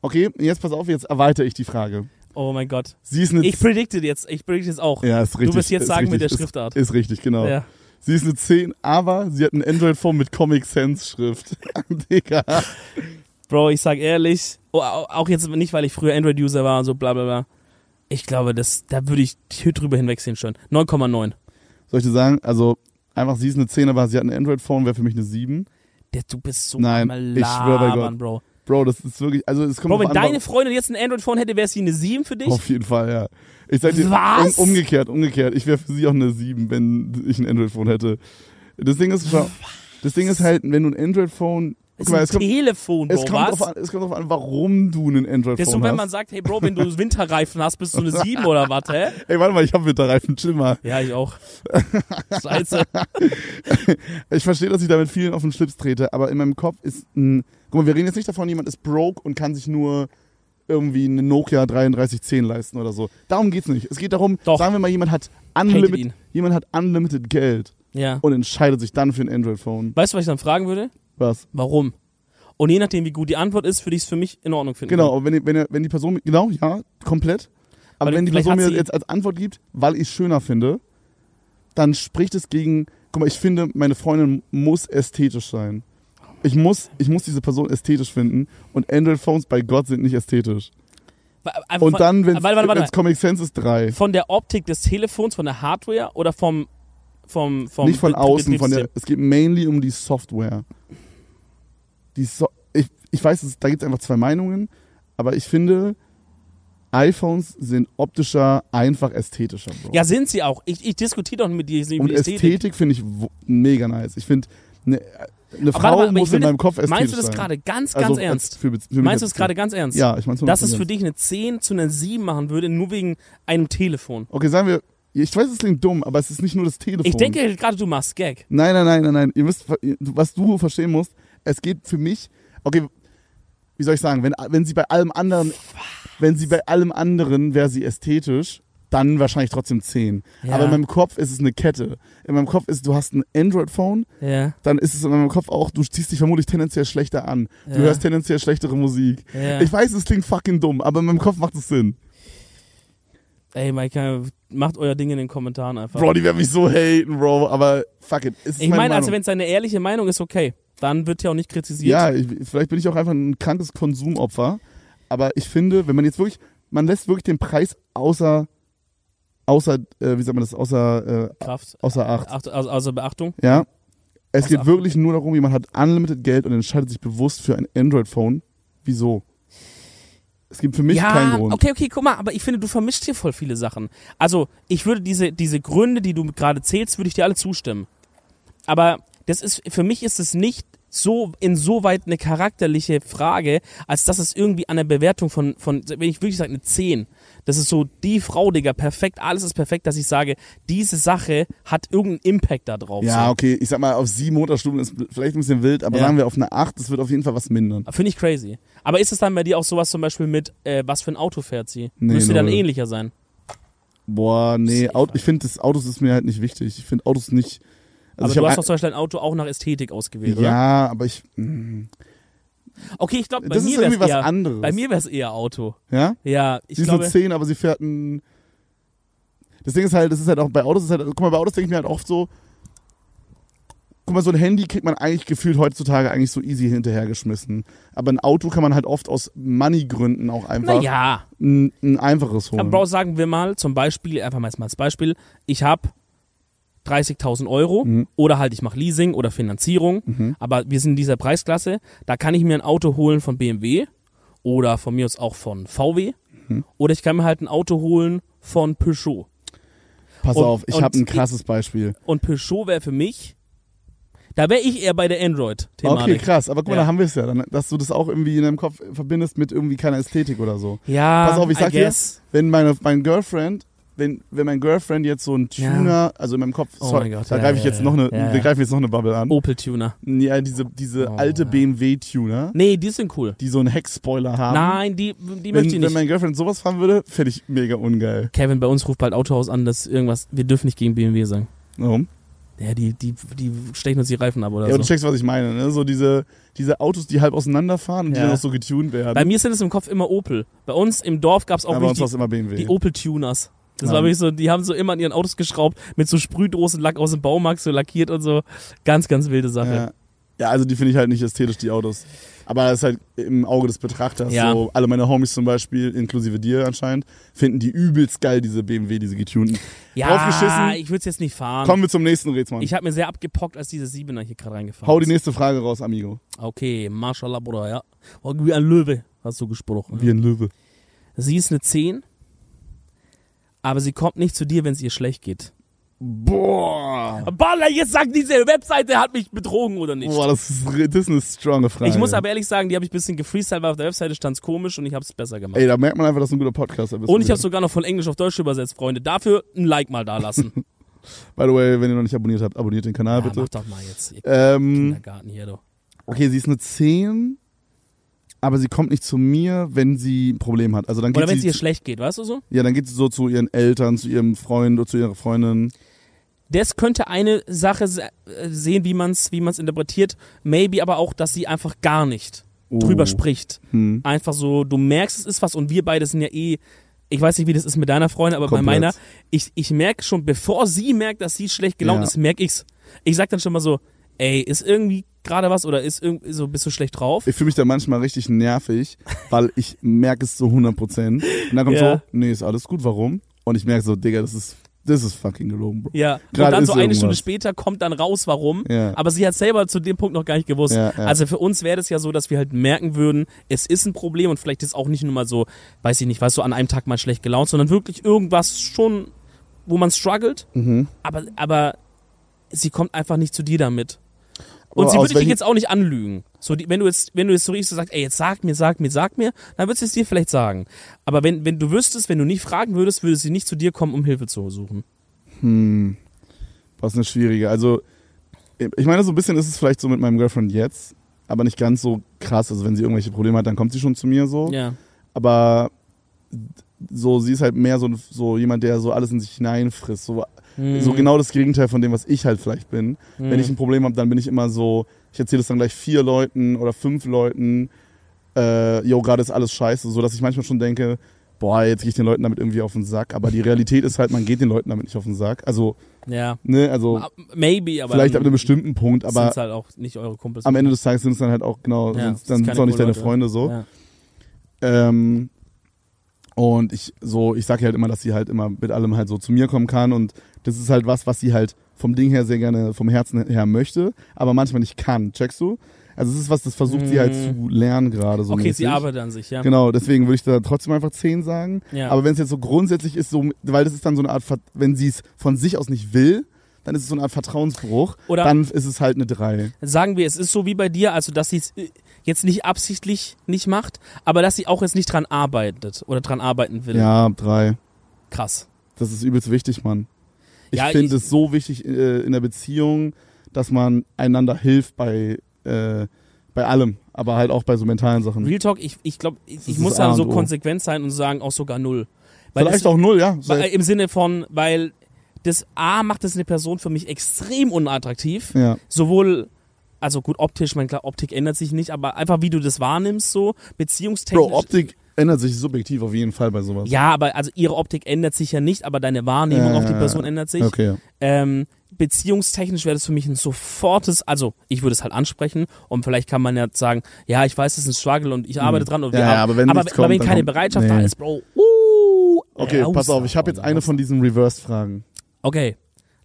Okay, jetzt pass auf, jetzt erweitere ich die Frage. Oh mein Gott. Sie ist eine Ich predikte jetzt, ich predikte jetzt auch. Ja, ist richtig. du wirst jetzt sagen mit der richtig, Schriftart. Ist, ist richtig, genau. Ja. Sie ist eine 10, aber sie hat ein Android-Phone mit Comic Sans Schrift. Digga. Bro, ich sag ehrlich, oh, au- auch jetzt nicht, weil ich früher Android-User war und so bla bla bla. Ich glaube, das, da würde ich drüber hinwegsehen schon. 9,9. Soll ich dir sagen, also einfach sie ist eine 10, aber sie hat ein Android-Phone, wäre für mich eine 7. Der, du bist so Nein, ich schwör bei Gott. Bro. Bro, das ist wirklich, also es kommt Bro, wenn an, deine Freundin jetzt ein Android-Phone hätte, wäre sie eine 7 für dich? Auf jeden Fall, ja. Ich sag dir, Was? Um, umgekehrt, umgekehrt. Ich wäre für sie auch eine 7, wenn ich ein Android-Phone hätte. Das Ding ist, schau, das Ding ist halt, wenn du ein Android-Phone, guck mal, es ein kommt, Telefon, Bro, es kommt, was? an, es kommt drauf an, warum du ein Das ist so, Android-Phone wenn hast. man sagt, hey Bro, wenn du Winterreifen hast, bist du eine 7 oder was, hä? Ey, warte mal, ich hab Winterreifen, chill mal. Ja, ich auch. Scheiße. Ich verstehe, dass ich da mit vielen auf den Schlips trete, aber in meinem Kopf ist ein. Guck mal, wir reden jetzt nicht davon, jemand ist broke und kann sich nur irgendwie eine Nokia 3310 leisten oder so. Darum geht's nicht. Es geht darum, Doch. sagen wir mal, jemand hat unlimited, jemand hat unlimited Geld Ja. und entscheidet sich dann für ein Android-Phone. Weißt du, was ich dann fragen würde? Was? Warum? Und je nachdem, wie gut die Antwort ist, würde ich es für mich in Ordnung finden. Genau, wenn, wenn, wenn die Person, genau, ja, komplett. Aber Weil wenn die vielleicht Person hat mir sie- jetzt als Antwort gibt, weil ich es schöner finde, dann spricht es gegen, guck mal, ich finde, meine Freundin muss ästhetisch sein. Ich muss, ich muss diese Person ästhetisch finden und Android-Phones bei Gott sind nicht ästhetisch. Wa- einfach Und von- dann, wenn warte, warte, warte. es Comic Sense ist, drei. Von der Optik des Telefons, von der Hardware oder vom vom vom nicht von Be- außen, von der, Betriebssystem? es geht mainly um die Software. Die so ich, ich weiß, da gibt es einfach zwei Meinungen, aber ich finde, iPhones sind optischer, einfach ästhetischer, Bro. Ja, sind sie auch. Ich, ich diskutiere doch mit dir Und Ästhetik, Ästhetik. finde ich mega nice. Ich finde, eine eine Frau warte muss in meinem Kopf ästhetisch Meinst du das gerade ganz, Also ganz als ernst? Für, für Meinst du das gerade ganz ernst? Ja, ich meine Dass es für dich eine 10 zu einer 7 machen würde, nur wegen einem Telefon. Okay, sagen wir, ich weiß, es klingt dumm, aber es ist nicht nur das Telefon. Ich denke gerade, du machst Gag. Nein, nein, nein, nein, nein. Ihr müsst, was du verstehen musst, es geht für mich, okay, wie soll ich sagen, wenn, wenn sie bei allem anderen, wenn sie bei allem anderen wäre sie ästhetisch, dann wahrscheinlich trotzdem 10. Ja. Aber in meinem Kopf ist es eine Kette. In meinem Kopf ist, du hast ein Android-Phone, Ja. dann ist es in meinem Kopf auch, du ziehst dich vermutlich tendenziell schlechter an. Du Ja. hörst tendenziell schlechtere Musik. Ich weiß, es klingt fucking dumm, aber in meinem Kopf macht es Sinn. Ey, Mike, macht euer Ding in den Kommentaren einfach. Bro, die werden mich so haten, Bro, aber fuck it. Ich meine also wenn es eine ehrliche Meinung ist, okay. Dann wird ja auch nicht kritisiert. Ja, ich, vielleicht bin ich auch einfach ein krankes Konsumopfer. Aber ich finde, wenn man jetzt wirklich, man lässt wirklich den Preis außer, außer, äh, wie sagt man das, außer, äh, Kraft. außer Acht. Acht, also, also Beachtung. Ja. Es Außer geht wirklich nur darum, jemand hat unlimited Geld und entscheidet sich bewusst für ein Android-Phone. Wieso? Es gibt für mich ja, keinen Grund. okay, okay, guck mal, aber ich finde, du vermischst hier voll viele Sachen. Also, ich würde diese, diese Gründe, die du gerade zählst, würde ich dir alle zustimmen. Aber das ist, für mich ist es nicht so insoweit eine charakterliche Frage, als dass es irgendwie an der Bewertung von, von wenn ich wirklich sage, eine 10. Das ist so die Frau, Digga, perfekt, alles ist perfekt, dass ich sage, diese Sache hat irgendeinen Impact da drauf. Ja, so. okay, ich sag mal, auf sieben Motorstunden ist vielleicht ein bisschen wild, aber Ja. sagen wir auf eine acht, das wird auf jeden Fall was mindern. Finde ich crazy. Aber ist es dann bei dir auch sowas zum Beispiel mit, äh, was für ein Auto fährt sie? Nee, Müsste dann ähnlicher sein. Boah, nee, Auto, ich finde, das Autos ist mir halt nicht wichtig. Ich finde Autos nicht. Aber Also ich du hast doch zum Beispiel ein Auto auch nach Ästhetik ausgewählt, oder? Ja, aber ich. mh, Okay, ich glaube, bei mir ist wäre irgendwie was eher, anderes. bei mir wäre es eher Auto. Ja? Ja, ich sie ist glaube, eine 10, aber sie fährt ein. Das Ding ist halt, das ist halt auch bei Autos, ist halt, guck mal, bei Autos denke ich mir halt oft so, guck mal, so ein Handy kriegt man eigentlich gefühlt heutzutage eigentlich so easy hinterhergeschmissen. Aber ein Auto kann man halt oft aus Money-Gründen auch einfach naja, ein, ein einfaches holen. Aber Bro, sagen wir mal zum Beispiel, einfach mal als Beispiel, ich habe 30.000 Euro Mhm. oder halt ich mache Leasing oder Finanzierung, Mhm. aber wir sind in dieser Preisklasse, da kann ich mir ein Auto holen von BMW oder von mir aus auch von VW Mhm. oder ich kann mir halt ein Auto holen von Peugeot. Pass und- auf, ich habe ein krasses Beispiel. Und Peugeot wäre für mich, da wäre ich eher bei der Okay, Android-Thematik. krass, aber guck mal, Ja. da haben wir es ja, dann, dass du das auch irgendwie in deinem Kopf verbindest mit irgendwie keiner Ästhetik oder so. ja, Pass auf, ich sag dir, wenn meine mein Girlfriend, wenn, wenn mein Girlfriend jetzt so ein Ja. Tuner, also in meinem Kopf, Oh sorry, mein Gott, da ja, greife ich ja, jetzt ja. noch eine, Ja, wir ja. greifen jetzt noch eine Bubble an. Opel-Tuner. Ja, diese, diese Oh, alte ja. BMW-Tuner, Nee, die sind cool. die so einen Heckspoiler haben. Nein, die, die wenn, möchte ich wenn nicht. mein Girlfriend sowas fahren würde, fände ich mega ungeil. Kevin, bei uns ruft bald Autohaus an, dass irgendwas, wir dürfen nicht gegen BMW sagen. Warum? Ja, die, die, die stechen uns die Reifen ab oder Ja, aber du so. checkst, was ich meine, ne? So diese, diese Autos, die halb auseinanderfahren und die Ja. dann auch so getuned werden. Bei mir sind es im Kopf immer Opel. Bei uns im Dorf gab es auch ja, bei uns wirklich war es immer BMW. die, die Opel-Tuners. Das war wirklich so, die haben so immer an ihren Autos geschraubt, mit so Sprühdosenlack aus dem Baumarkt so lackiert und so. Ganz, ganz wilde Sache. Ja. ja, also die finde ich halt nicht ästhetisch, die Autos. Aber das ist halt im Auge des Betrachters. Ja. So, alle meine Homies zum Beispiel, inklusive dir anscheinend, finden die übelst geil, diese BMW, diese getunten. Ja, ich würde es jetzt nicht fahren. Kommen wir zum nächsten Rätsmann. Ich habe mir sehr abgepockt, als diese Siebener hier gerade reingefahren Hau die nächste Frage raus, Amigo. Okay, Mashallah, Bruder, ja. Oh, Wie ein Löwe, hast du gesprochen. Wie ein Löwe. Sie ist eine 10, aber sie kommt nicht zu dir, wenn es ihr schlecht geht. Boah. Baller, jetzt sagt diese Webseite hat mich betrogen oder nicht. Boah, das ist, das ist eine stronge Frage. Ich muss aber ehrlich sagen, die habe ich ein bisschen gefreestylt, weil auf der Webseite stand komisch und ich habe es besser gemacht. Ey, da merkt man einfach, dass du ein guter Podcaster bist. und ich habe sogar noch von Englisch auf Deutsch übersetzt, Freunde. Dafür ein Like mal da lassen. By the way, wenn ihr noch nicht abonniert habt, abonniert den Kanal ja, bitte. mach doch mal jetzt, Ähm, Kindergarten hier, du. okay, sie ist eine 10, aber sie kommt nicht zu mir, wenn sie ein Problem hat. Also dann geht Oder wenn es ihr schlecht geht, weißt du so? Ja, dann geht sie so zu ihren Eltern, zu ihrem Freund oder zu ihrer Freundin. Das könnte eine Sache äh, sehen, wie man es wie man's interpretiert. Maybe aber auch, dass sie einfach gar nicht Oh. drüber spricht. Hm. Einfach so, du merkst, es ist was und wir beide sind ja eh, ich weiß nicht, wie das ist mit deiner Freundin, aber Komplett. bei meiner, ich, ich merke schon, bevor sie merkt, dass sie schlecht gelaunt Ja. ist, merke ich's. Ich sag dann schon mal so, ey, ist irgendwie gerade was oder ist irgendwie so, bist du schlecht drauf? Ich fühle mich da manchmal richtig nervig, weil ich merke es zu 100 Prozent. Und dann kommt Ja. so, nee, ist alles gut, warum? Und ich merke so, Digga, das ist, das ist fucking gelogen, Bro. Ja, und Gerade dann so eine irgendwas. Stunde später kommt dann raus, warum. Ja. Aber sie hat selber zu dem Punkt noch gar nicht gewusst. Ja, ja. Also für uns wäre das ja so, dass wir halt merken würden, es ist ein Problem und vielleicht ist auch nicht nur mal so, weiß ich nicht, weißt du, an einem Tag mal schlecht gelaunt, sondern wirklich irgendwas schon, wo man struggelt, Mhm. aber, aber sie kommt einfach nicht zu dir damit. Und sie würde dich jetzt auch nicht anlügen. So, die, wenn du jetzt, wenn du jetzt so richtig so sagst, ey, jetzt sag mir, sag mir, sag mir, dann wird sie es dir vielleicht sagen. Aber wenn, wenn du wüsstest, wenn du nicht fragen würdest, würde sie nicht zu dir kommen, um Hilfe zu suchen. Hm. Was eine schwierige. Also, ich meine, so ein bisschen ist es vielleicht so mit meinem Girlfriend jetzt, aber nicht ganz so krass. Also, wenn sie irgendwelche Probleme hat, dann kommt sie schon zu mir so. Ja. Aber so, sie ist halt mehr so, so jemand, der so alles in sich hineinfrisst. So, Mhm. so genau das Gegenteil von dem, was ich halt vielleicht bin. Wenn ich ein Problem habe, dann bin ich immer so, ich erzähle es dann gleich vier Leuten oder fünf Leuten, äh, yo, gerade ist alles scheiße, so dass ich manchmal schon denke, boah, jetzt gehe ich den Leuten damit irgendwie auf den Sack. Aber die Realität ist halt, man geht den Leuten damit nicht auf den Sack. Also, Ja. ne, also Maybe, aber vielleicht ab einem bestimmten Punkt, aber sind's halt auch nicht eure Kumpels. am Ende des Tages sind es dann halt auch genau, Ja, sind's, dann sind es auch nicht deine Leute. Freunde so. Ja. Ähm, und ich so, ich sage halt immer, dass sie halt immer mit allem halt so zu mir kommen kann und das ist halt was, was sie halt vom Ding her sehr gerne vom Herzen her möchte, aber manchmal nicht kann. Checkst du? Also es ist was, das versucht sie halt Mhm. zu lernen gerade so. Okay, mäßig. sie arbeitet an sich, ja. Genau, deswegen würde ich da trotzdem einfach 10 sagen. ja. Aber wenn es jetzt so grundsätzlich ist, so, weil das ist dann so eine Art, wenn sie es von sich aus nicht will, dann ist es so eine Art Vertrauensbruch. Oder- dann ist es halt eine 3. Sagen wir, es ist so wie bei dir, also dass sie es äh, jetzt nicht absichtlich nicht macht, aber dass sie auch jetzt nicht dran arbeitet oder dran arbeiten will. Ja, 3. Krass. Das ist übelst wichtig, Mann. Ich Ja, finde es so wichtig äh, in der Beziehung, dass man einander hilft bei, äh, bei allem, aber halt auch bei so mentalen Sachen. Real Talk, ich, ich glaube, ich, Das ich muss das da so konsequent sein und sagen auch sogar null. Weil Vielleicht es, auch null, ja. weil, Im Sinne von, weil das A macht das eine Person für mich extrem unattraktiv. ja. Sowohl, also gut, optisch, mein klar, Optik ändert sich nicht, aber einfach wie du das wahrnimmst, so beziehungstechnisch. Bro, Optik ändert sich subjektiv auf jeden Fall bei sowas. Ja, aber also ihre Optik ändert sich ja nicht, aber deine Wahrnehmung Ja, auf die Person ändert sich. Okay. Ähm, beziehungstechnisch wäre das für mich ein sofortes, also ich würde es halt ansprechen und vielleicht kann man ja sagen, ja, ich weiß, es ist ein Struggle und ich arbeite dran und wir Mhm. Ja, haben- aber wenn aber, aber kommt, wenn keine kommt- Bereitschaft da nee. ist, Bro, uh, Okay, raus pass auf, ich habe jetzt eine von diesen Reversed-Fragen. Okay,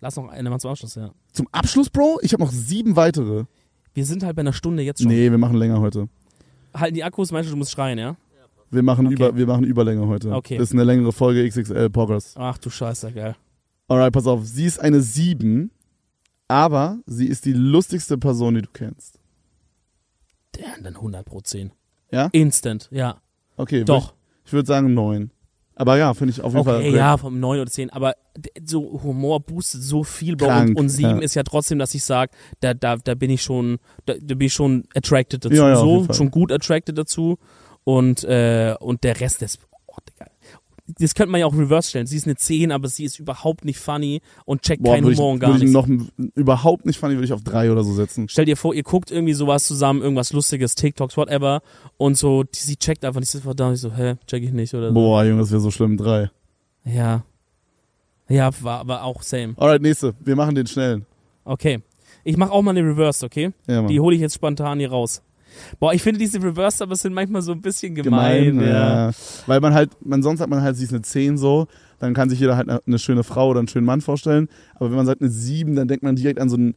lass noch eine mal zum Abschluss, ja. Zum Abschluss, Bro, ich habe noch sieben weitere. Wir sind halt bei einer Stunde jetzt schon. Nee, wir machen länger heute. Halten die Akkus, meinst du, du musst schreien, ja? Wir machen, Okay. über, wir machen Überlänge heute. Okay. Das ist eine längere Folge XXL Progress. Ach du Scheiße, geil. Alright, pass auf. Sie ist eine 7, aber sie ist die lustigste Person, die du kennst. Damn, dann 100 pro 10. Ja? Instant, ja. Okay, Doch. würd- Ich würde sagen 9. Aber ja, finde ich auf jeden Fall. Okay, ja, vom 9 oder 10, aber so Humor boostet so viel, Bro. Krank, und, und 7 ja. ist ja trotzdem, dass ich sage, da, da, da bin ich schon, da, da bin ich schon attracted dazu. Ja, ja, so, schon gut attracted dazu. Und, äh, und der Rest ist, oh, Digga. Das könnte man ja auch reverse stellen. Sie ist eine 10, aber sie ist überhaupt nicht funny und checkt Boah, keinen Humor und gar ich nichts. noch überhaupt nicht funny, würde ich auf 3 oder so setzen. Stell dir vor, ihr guckt irgendwie sowas zusammen, irgendwas Lustiges, TikToks, whatever, und so, die, sie checkt einfach nicht, sie ist und ich so, hä, check ich nicht oder so. Boah, Junge, das wäre so schlimm. 3. Ja. Ja, war aber auch same. Alright, nächste. Wir machen den schnellen. Okay. Ich mach auch mal eine Reverse, okay? Ja, Mann. Die hole ich jetzt spontan hier raus. Boah, ich finde diese Reverse aber sind manchmal so ein bisschen gemein. gemein, ja. ja. Weil man halt, man sonst hat man halt, sie ist eine 10 so, dann kann sich jeder halt eine, schöne Frau oder einen schönen Mann vorstellen. Aber wenn man sagt eine 7, dann denkt man direkt an so einen,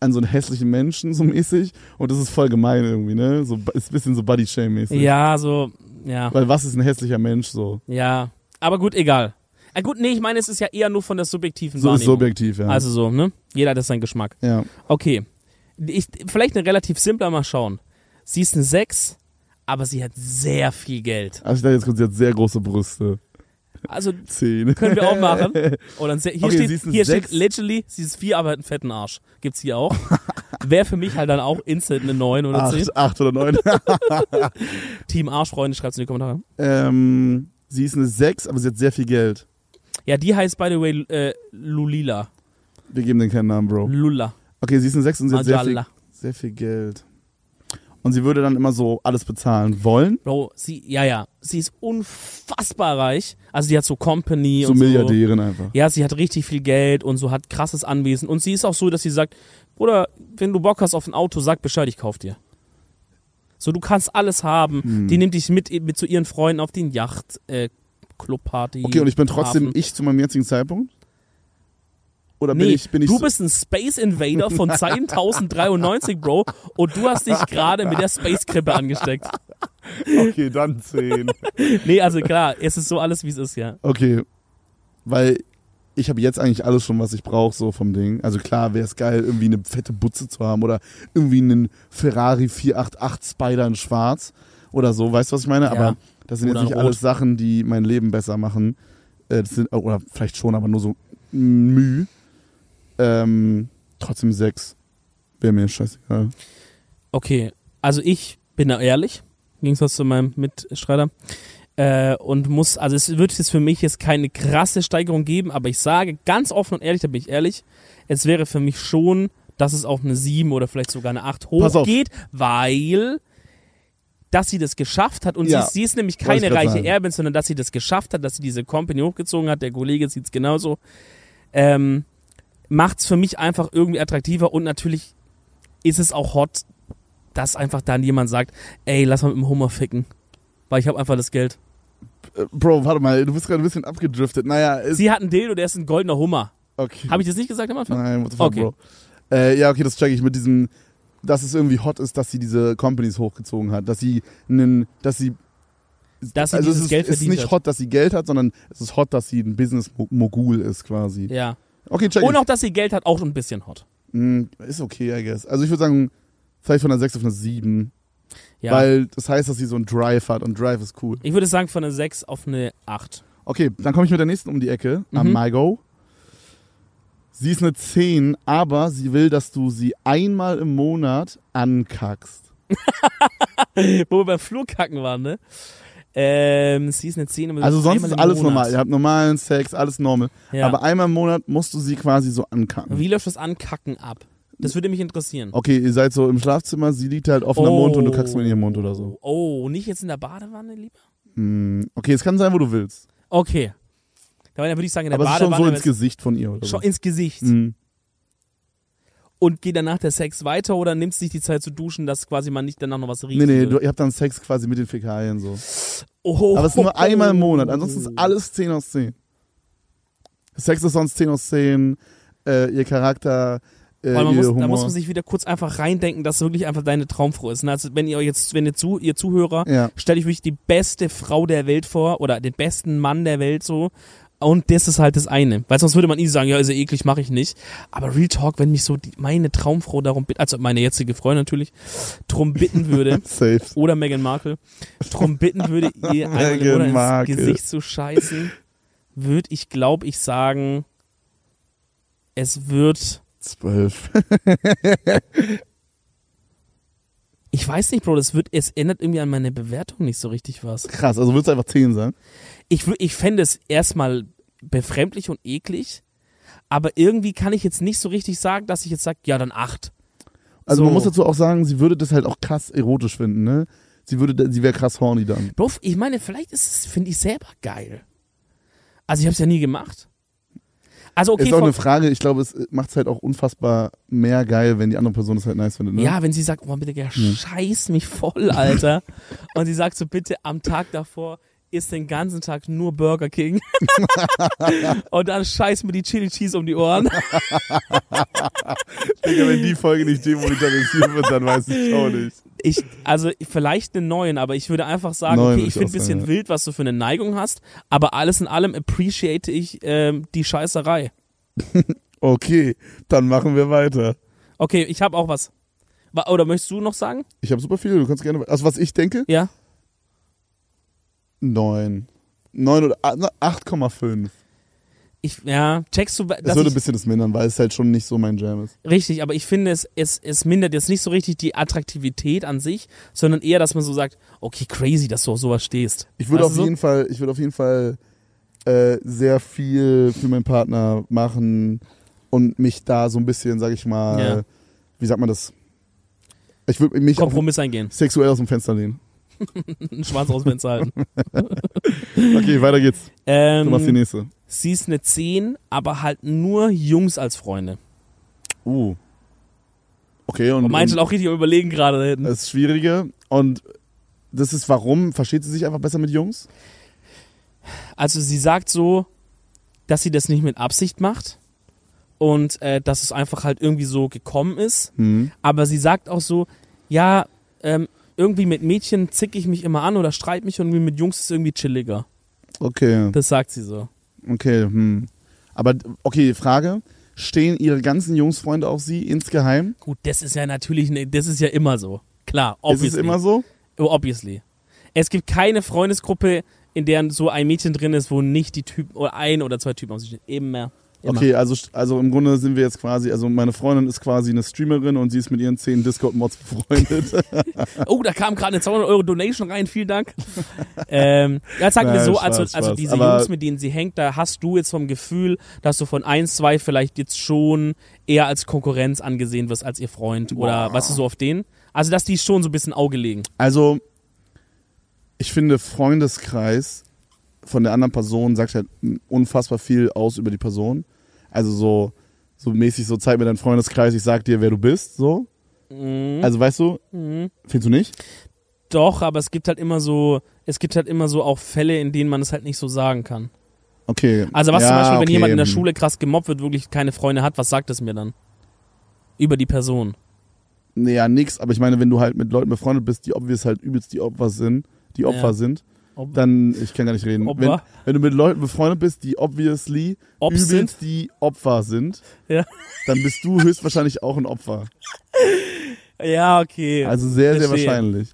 an so einen hässlichen Menschen, so mäßig. Und das ist voll gemein irgendwie, ne? So, ist ein bisschen so Body-Shame-mäßig. Ja, so, ja, Weil was ist ein hässlicher Mensch so? ja. Aber gut, egal. Ah, gut, nee, ich meine, es ist ja eher nur von der subjektiven So Wahrnehmung. subjektiv, ja. Also so, ne? Jeder hat seinen Geschmack. ja. Okay. Ich, vielleicht eine relativ simpler mal schauen. Sie ist eine 6, aber sie hat sehr viel Geld. Also ich dachte jetzt kurz, sie hat sehr große Brüste. Also 10. können wir auch machen. Ein sehr, hier Okay, sie steht, hier steht literally, sie ist vier, aber hat einen fetten Arsch. Gibt's hier auch. Wäre für mich halt dann auch instant eine 9 oder 10. 8, 8 oder 9. Team Arschfreunde, schreibt's in die Kommentare. ähm, sie ist eine 6, aber sie hat sehr viel Geld. Ja, die heißt by the way äh, Lulila. Wir geben den keinen Namen, Bro. Lulla. Okay, sie ist eine 6 und sie hat sehr viel, sehr viel Geld. Und sie würde dann immer so alles bezahlen wollen. Bro, sie, ja, ja, sie ist unfassbar reich. Also die hat so Company So und so. Milliardärin einfach. Ja, sie hat richtig viel Geld und so hat krasses Anwesen. Und sie ist auch so, dass sie sagt, Bruder, wenn du Bock hast auf ein Auto, sag Bescheid, ich kauf dir. So, du kannst alles haben. Hm. Die nimmt dich mit, mit zu ihren Freunden auf den Yacht, äh, Clubparty. Okay, und ich bin trotzdem Hafen. ich zu meinem jetzigen Zeitpunkt? Oder bin Nee, ich, bin ich du bist ein Space Invader von 1093, Bro, und du hast dich gerade mit der Space-Krippe angesteckt. Okay, dann 10. Nee, also klar, es ist so alles, wie es ist, ja. Okay. Weil ich habe jetzt eigentlich alles schon, was ich brauche, so vom Ding. Also klar wäre es geil, irgendwie eine fette Butze zu haben oder irgendwie einen Ferrari 488 Spider in schwarz oder so, weißt du, was ich meine? Ja. Aber das sind Oder jetzt nicht alles. Sachen, die mein Leben besser machen. Äh, das sind, oder vielleicht schon, aber nur so Mühe. Ähm, trotzdem sechs. Wäre mir scheißegal. Okay, also ich bin da ehrlich, im Gegensatz zu meinem Mitstreiter. Äh, und muss, also es wird jetzt für mich jetzt keine krasse Steigerung geben, aber ich sage ganz offen und ehrlich, da bin ich ehrlich, es wäre für mich schon, dass es auf eine 7 oder vielleicht sogar eine 8 Pass auf. hochgeht, weil dass sie das geschafft hat und Ja, sie, ist, sie ist nämlich keine reiche sagen. Erbin, sondern dass sie das geschafft hat, dass sie diese Company hochgezogen hat, der Kollege sieht es genauso, ähm, macht es für mich einfach irgendwie attraktiver und natürlich ist es auch hot, dass einfach dann jemand sagt, ey, lass mal mit dem Hummer ficken. Weil ich habe einfach das Geld. Äh, Bro, warte mal, du bist gerade ein bisschen abgedriftet. Naja, Sie hat einen Dildo, der ist ein goldener Hummer. okay. Habe ich das nicht gesagt am Anfang? Nein, what the fuck, Okay. Bro. Äh, ja, okay, das check ich mit diesem, dass es irgendwie hot ist, dass sie diese Companies hochgezogen hat, dass sie einen, dass sie Dass sie also dieses es ist, Geld es ist verdient nicht hot, dass sie Geld hat, sondern es ist hot, dass sie ein Business-Mogul ist quasi. Ja. Okay, check. Und auch, dass sie Geld hat, auch ein bisschen hot. Mm, ist okay, I guess. Also ich würde sagen, vielleicht von einer 6 auf eine 7. Ja. Weil das heißt, dass sie so einen Drive hat und Drive ist cool. ich würde sagen, von einer 6 auf eine 8. Okay, dann komme ich mit der nächsten um die Ecke. Mhm. MyGo. Sie ist eine 10, aber sie will, dass du sie einmal im Monat ankackst. Wo wir beim Flurkacken waren, ne? Ähm, sie ist eine 10. aber Also sonst ist alles Monat. normal. Ihr habt normalen Sex, alles normal. Ja. Aber einmal im Monat musst du sie quasi so ankacken. Wie läuft das Ankacken ab? Das würde mich interessieren. Okay, ihr seid so im Schlafzimmer, sie liegt halt offener Mund und du kackst nur in ihren Mund oder so. Oh, nicht jetzt in der Badewanne, lieber? Hm, Okay, es kann sein, wo du willst. Okay. Dann würde ich sagen, in der Aber es ist schon Badewanne. so ins Gesicht von ihr oder schon ins Gesicht. Hm. Und geht danach der Sex weiter oder nimmst du dich die Zeit zu duschen, dass quasi man nicht danach noch was riecht? Nee, nee, du, ihr habt dann Sex quasi mit den Fäkalien so. Oh, Aber es ist nur einmal im Monat, ansonsten ist alles 10 aus 10. Sex ist sonst 10 aus 10, äh, ihr Charakter, äh, man muss, Humor. da muss man sich wieder kurz einfach reindenken, dass wirklich einfach deine Traumfrau ist. ne? Also wenn ihr jetzt, wenn ihr zu, ihr Zuhörer, ja. stellt euch wirklich die beste Frau der Welt vor oder den besten Mann der Welt so. Und das ist halt das eine. Weil sonst würde man nie sagen, ja, ist ja eklig, mache ich nicht. Aber Real Talk, wenn mich so die, meine Traumfrau darum bittet, also meine jetzige Freundin natürlich, drum bitten würde, oder Meghan Markle, drum bitten würde, ihr einmal Markle. ins Gesicht zu scheißen, würde ich, glaube ich, sagen, es wird, 12. ich weiß nicht, Bro, das wird, es ändert irgendwie an meine Bewertung nicht so richtig was. Krass, also würdest du einfach 10 sein? Ich, ich fände es erstmal befremdlich und eklig, aber irgendwie kann ich jetzt nicht so richtig sagen, dass ich jetzt sage, ja, dann acht. Also So. man muss dazu auch sagen, sie würde das halt auch krass erotisch finden, ne? Sie würde, sie wäre krass horny dann. Bro, ich meine, vielleicht ist es, finde ich selber geil. Also ich habe es ja nie gemacht. Also okay, ist auch eine Frage, ich glaube, es macht es halt auch unfassbar mehr geil, wenn die andere Person es halt nice findet, ne? Ja, wenn sie sagt, oh bitte, ja, scheiß mich voll, Alter. und sie sagt so, bitte am Tag davor isst den ganzen Tag nur Burger King. und dann scheiß mir die Chili Cheese um die Ohren. Digga, wenn die Folge nicht demonetarisiert wird, dann weiß ich auch nicht. Ich, also vielleicht einen neuen, aber ich würde einfach sagen, Neuen okay, ich ich finde ein bisschen ja. wild, was du für eine Neigung hast, aber alles in allem appreciate ich ähm, die Scheißerei. Okay, dann machen wir weiter. Okay, ich habe auch was. Wa- Oder möchtest du noch sagen? Ich habe super viele, du kannst gerne. Also, was ich denke? Ja? 9. 9 oder ah, na, 8,5. Ich, ja, checkst du, Das würde ein bisschen das mindern, weil es halt schon nicht so mein Jam ist. Richtig, aber ich finde, es, es, es mindert jetzt nicht so richtig die Attraktivität an sich, sondern eher, dass man so sagt, okay, crazy, dass du auf sowas stehst. Ich würde auf so? jeden Fall, ich würde auf jeden Fall äh, sehr viel für meinen Partner machen und mich da so ein bisschen, sag ich mal, Ja. wie sagt man das? Ich würde mich Kompromiss eingehen. sexuell aus dem Fenster lehnen. Einen Schwanz aus dem halten. Okay, weiter geht's. Du machst die ähm, nächste. sie ist eine 10, aber halt nur Jungs als Freunde. Uh. Okay, und, Und manche auch richtig am überlegen gerade da hinten. das ist schwierige. Und das ist warum? Versteht sie sich einfach besser mit Jungs? Also sie sagt so, dass sie das nicht mit Absicht macht und äh, dass es einfach halt irgendwie so gekommen ist. Hm. Aber sie sagt auch so, ja, ähm, irgendwie mit Mädchen zick ich mich immer an oder streit mich und irgendwie mit Jungs ist irgendwie chilliger. Okay, Das sagt sie so. okay, hm. Aber, okay, Frage. Stehen ihre ganzen Jungsfreunde auf sie insgeheim? Gut, das ist ja natürlich, ne, das ist ja immer so. Klar, Ist obviously. es immer so? Oh, obviously. Es gibt keine Freundesgruppe, in der so ein Mädchen drin ist, wo nicht die Typen oder ein oder zwei Typen auf sich stehen. Immer. Immer. Okay, also, also im Grunde sind wir jetzt quasi, also meine Freundin ist quasi eine Streamerin und sie ist mit ihren zehn Discord-Mods befreundet. Oh, da kam gerade eine 200 Euro Donation rein, vielen Dank. ähm, ja, sagen wir so, Spaß, also, also Spaß. diese Aber- Jungs, mit denen sie hängt, da hast du jetzt vom Gefühl, dass du von eins, zwei vielleicht jetzt schon eher als Konkurrenz angesehen wirst als ihr Freund oder Boah. weißt du so auf den? Also, dass die schon so ein bisschen Auge legen. Also, ich finde, Freundeskreis von der anderen Person sagt halt unfassbar viel aus über die Person. Also so, so mäßig so, zeig mir deinen Freundeskreis, ich sag dir, wer du bist, so. Mhm. Also weißt du, Mhm. findest du nicht? Doch, aber es gibt halt immer so, es gibt halt immer so auch Fälle, in denen man es halt nicht so sagen kann. Okay. Also was ja, zum Beispiel, wenn okay. jemand in der hm. Schule krass gemobbt wird, wirklich keine Freunde hat, was sagt es mir dann? Über die Person. Nee, ja, nix, aber ich meine, wenn du halt mit Leuten befreundet bist, die obvious halt übelst die Opfer sind, die Opfer Ja. sind, Ob, dann, ich kann gar nicht reden. Wenn, wenn du mit Leuten befreundet bist, die obviously Obs übelst sind? die Opfer sind, Ja. dann bist du höchstwahrscheinlich auch ein Opfer. ja, okay. Also sehr, sehr Verstehe. wahrscheinlich.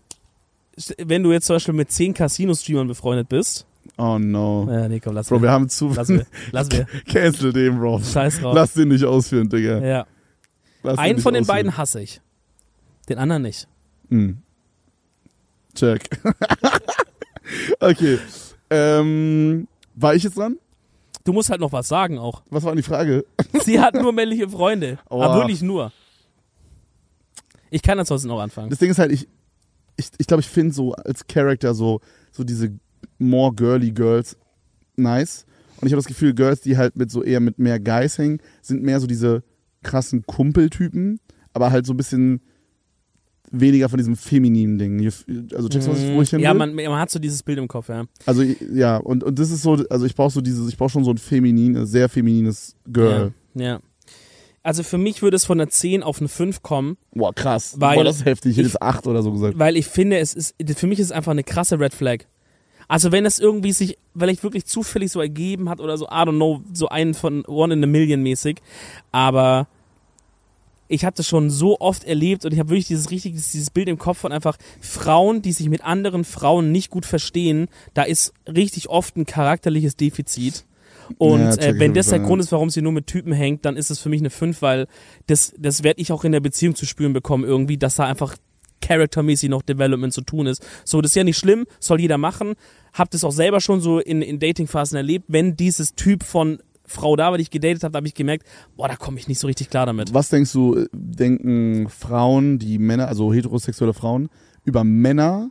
Wenn du jetzt zum Beispiel mit zehn Casino-Streamern befreundet bist. Oh no. Ja, nee, komm, lass Bro, wir. wir haben zu. Lass wir. Lass wir. Cancel den, Bro. Scheiß drauf. Lass den nicht ausführen, Digga. Ja. Lass Einen nicht von den ausführen. beiden hasse ich. Den anderen nicht. Hm. Check. okay. Ähm, war ich jetzt dran? Du musst halt noch was sagen auch. Was war denn die Frage? Sie hat nur männliche Freunde. Aua. Aber wirklich nur. Ich kann ansonsten noch anfangen. Das Ding ist halt, ich ich, ich, glaube, ich finde so als Charakter so, so diese more girly Girls nice. Und ich habe das Gefühl, Girls, die halt mit so eher mit mehr Guys hängen, sind mehr so diese krassen Kumpeltypen, aber halt so ein bisschen weniger von diesem femininen Ding. Also checkst du, was ich, wo ich hin ja, man, man hat so dieses Bild im Kopf, ja. Also ja, und, und das ist so, also ich brauche so dieses, ich brauche schon so ein feminin, sehr feminines Girl. Ja, ja. Also für mich würde es von einer 10 auf eine 5 kommen, Boah, krass. Weil Boah, das ist heftig. Ich hätte ich- jetzt 8 oder so gesagt. weil ich finde, es ist, für mich ist es einfach eine krasse Red Flag. Also wenn es irgendwie sich vielleicht wirklich zufällig so ergeben hat oder so, I don't know, so einen von One in a Million mäßig, aber ich habe das schon so oft erlebt und ich habe wirklich dieses richtige, dieses Bild im Kopf von einfach Frauen, die sich mit anderen Frauen nicht gut verstehen. Da ist richtig oft ein charakterliches Defizit. Und Ja, äh, wenn das der Grund ist, warum sie nur mit Typen hängt, dann ist es für mich eine 5, weil das, das werde ich auch in der Beziehung zu spüren bekommen irgendwie, dass da einfach charaktermäßig noch Development zu tun ist. So, das ist ja nicht schlimm, soll jeder machen. Hab das auch selber schon so in, in Datingphasen erlebt. Wenn dieses Typ von Frau da war, die ich gedatet habe, habe ich gemerkt, boah, da komme ich nicht so richtig klar damit. Was denkst du, äh, denken Frauen, die Männer, also heterosexuelle Frauen, über Männer?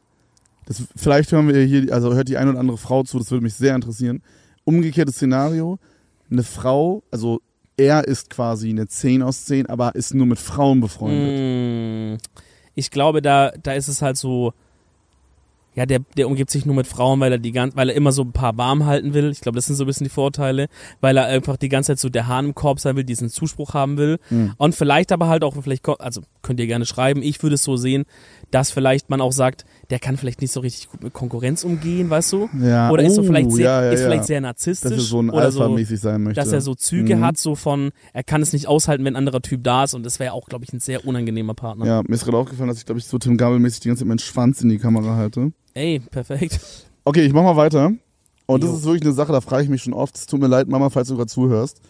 Das, vielleicht hören wir hier, also hört die eine oder andere Frau zu, das würde mich sehr interessieren. Umgekehrtes Szenario, eine Frau, also er ist quasi eine 10 aus 10, aber ist nur mit Frauen befreundet. Mm, Ich glaube, da, da ist es halt so, ja, der, der umgibt sich nur mit Frauen, weil er die gan weil er immer so ein paar warm halten will. Ich glaube, das sind so ein bisschen die Vorteile, weil er einfach die ganze Zeit so der Hahn im Korb sein will, diesen Zuspruch haben will. Mhm. Und vielleicht aber halt auch, vielleicht, also könnt ihr gerne schreiben, ich würde es so sehen, dass vielleicht man auch sagt, der kann vielleicht nicht so richtig gut mit Konkurrenz umgehen, weißt du? Ja, Oder ist so oh, vielleicht sehr, ja, ja, ist vielleicht sehr narzisstisch. dass er so ein oder so, Alpha-mäßig sein möchte. dass er so Züge Mhm. hat, so von, er kann es nicht aushalten, wenn ein anderer Typ da ist und das wäre auch, glaube ich, ein sehr unangenehmer Partner. Ja, mir ist gerade aufgefallen, dass ich, glaube ich, so Tim Gabel-mäßig die ganze Zeit meinen Schwanz in die Kamera halte. Ey, perfekt. Okay, ich mach mal weiter. Und das Jo. ist wirklich eine Sache, da frage ich mich schon oft. Es tut mir leid, Mama, falls du gerade zuhörst.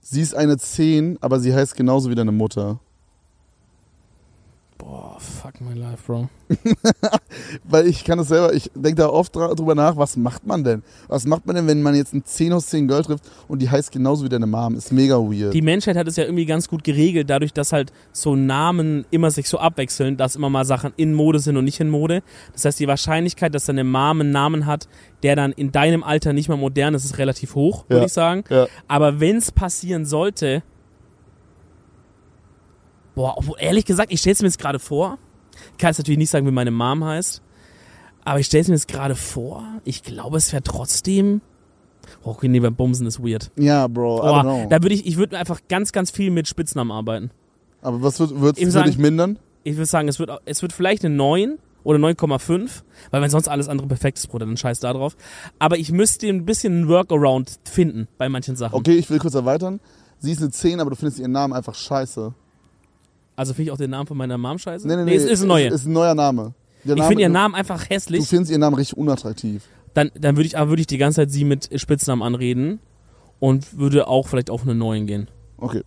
Sie ist eine 10, aber sie heißt genauso wie deine Mutter. Boah, fuck my life, Bro. Weil ich kann das selber, ich denke da oft drüber nach, was macht man denn? Was macht man denn, wenn man jetzt ein 10 aus 10 Girl trifft und die heißt genauso wie deine Mom? Ist mega weird. Die Menschheit hat es ja irgendwie ganz gut geregelt, dadurch, dass halt so Namen immer sich so abwechseln, dass immer mal Sachen in Mode sind und nicht in Mode. Das heißt, die Wahrscheinlichkeit, dass deine Mom einen Namen hat, der dann in deinem Alter nicht mehr modern ist, ist relativ hoch, würde Ja. ich sagen. ja. Aber wenn es passieren sollte, boah, obwohl, ehrlich gesagt, ich stelle es mir jetzt gerade vor. Ich kann jetzt natürlich nicht sagen, wie meine Mom heißt, aber ich stelle es mir jetzt gerade vor. Ich glaube, es wäre trotzdem. Oh, okay, nee, beim Bumsen ist weird. ja, Bro, Boah, da würde ich, ich würde einfach ganz, ganz viel mit Spitznamen arbeiten. Aber was wird, wird's, Eben würde ich mindern? Ich würde sagen, es wird, es wird vielleicht eine 9 oder 9,5, weil wenn sonst alles andere perfekt ist, Bruder, dann scheiß da drauf. Aber ich müsste ein bisschen einen Workaround finden bei manchen Sachen. Okay, ich will kurz erweitern. Sie ist eine 10, aber du findest ihren Namen einfach scheiße. Also finde ich auch den Namen von meiner Mom scheiße? Nee, nee, nee. ist, ist ein neuer. Ist, ist ein neuer Name. Der ich Name- finde ihren du- Namen einfach Du hässlich. findest ihren Namen richtig unattraktiv. Dann, dann würde ich, aber würde ich die ganze Zeit sie mit Spitznamen anreden und würde auch vielleicht auf eine neuen gehen. Okay.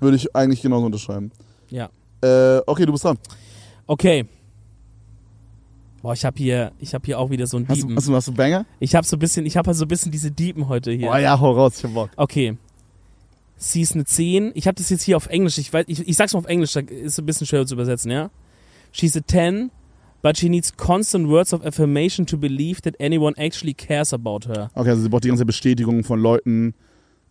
Würde ich eigentlich genauso unterschreiben. Ja. Äh, okay, du bist dran. Okay. Boah, ich habe hier, ich habe hier auch wieder so einen Hast du, Diepen. hast du, hast du Banger? Ich habe so ein bisschen, ich habe halt so ein bisschen diese Diepen heute hier. Oh ja, hau raus, ich hab Bock. Okay. Sie ist eine 10. Ich habe das jetzt hier auf Englisch. Ich, weiß, ich, ich sag's mal auf Englisch, da ist ein bisschen schwer zu übersetzen, ja? She's a 10, but she needs constant words of affirmation to believe that anyone actually cares about her. Okay, also sie braucht die ganze Bestätigung von Leuten.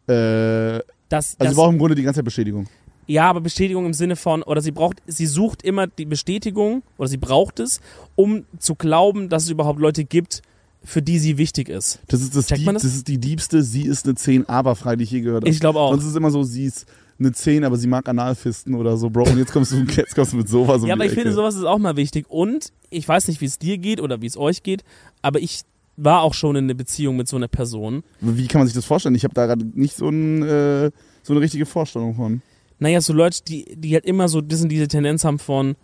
Äh, also Das, sie das, braucht im Grunde die ganze Bestätigung. ja, aber Bestätigung im Sinne von, oder sie braucht, sie sucht immer die Bestätigung, oder sie braucht es, um zu glauben, dass es überhaupt Leute gibt, für die sie wichtig ist. Das ist, das, Checkt man das? das? ist die diebste, sie ist eine 10, aber frei, die ich je gehört habe. Ich glaube auch. Sonst ist es immer so, sie ist eine 10, aber sie mag Analfisten oder so, Bro. Und jetzt kommst du, jetzt kommst du mit sowas um Ja, die aber ich Ecke. finde, sowas ist auch mal wichtig. Und ich weiß nicht, wie es dir geht oder wie es euch geht, aber ich war auch schon in einer Beziehung mit so einer Person. Wie kann man sich das vorstellen? Ich habe da gerade nicht so, ein, äh, so eine richtige Vorstellung von. Naja, so Leute, die, die halt immer so ein bisschen diese Tendenz haben von,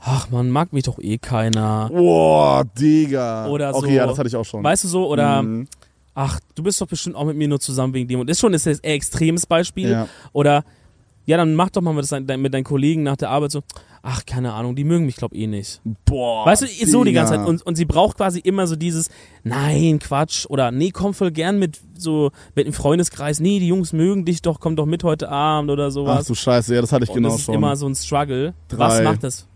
ach man, mag mich doch eh keiner. Boah, Digga. Oder okay, so. ja, das hatte ich auch schon. Weißt du so? Oder, Mhm. ach, du bist doch bestimmt auch mit mir nur zusammen wegen dem. Und das ist schon das ist ein extremes Beispiel. Ja. Oder, ja, dann mach doch mal mit, dein- mit deinen Kollegen nach der Arbeit so, ach, keine Ahnung, die mögen mich, glaub eh nicht. Boah. Weißt du, so die ganze. Zeit. Und, und sie braucht quasi immer so dieses, nein, Quatsch. Oder, nee, komm voll gern mit so, mit dem Freundeskreis. Nee, die Jungs mögen dich doch, komm doch mit heute Abend oder Ach sowas. du Scheiße, ja, das hatte ich und genau das ist schon. immer so ein Struggle. Was Drei. macht das?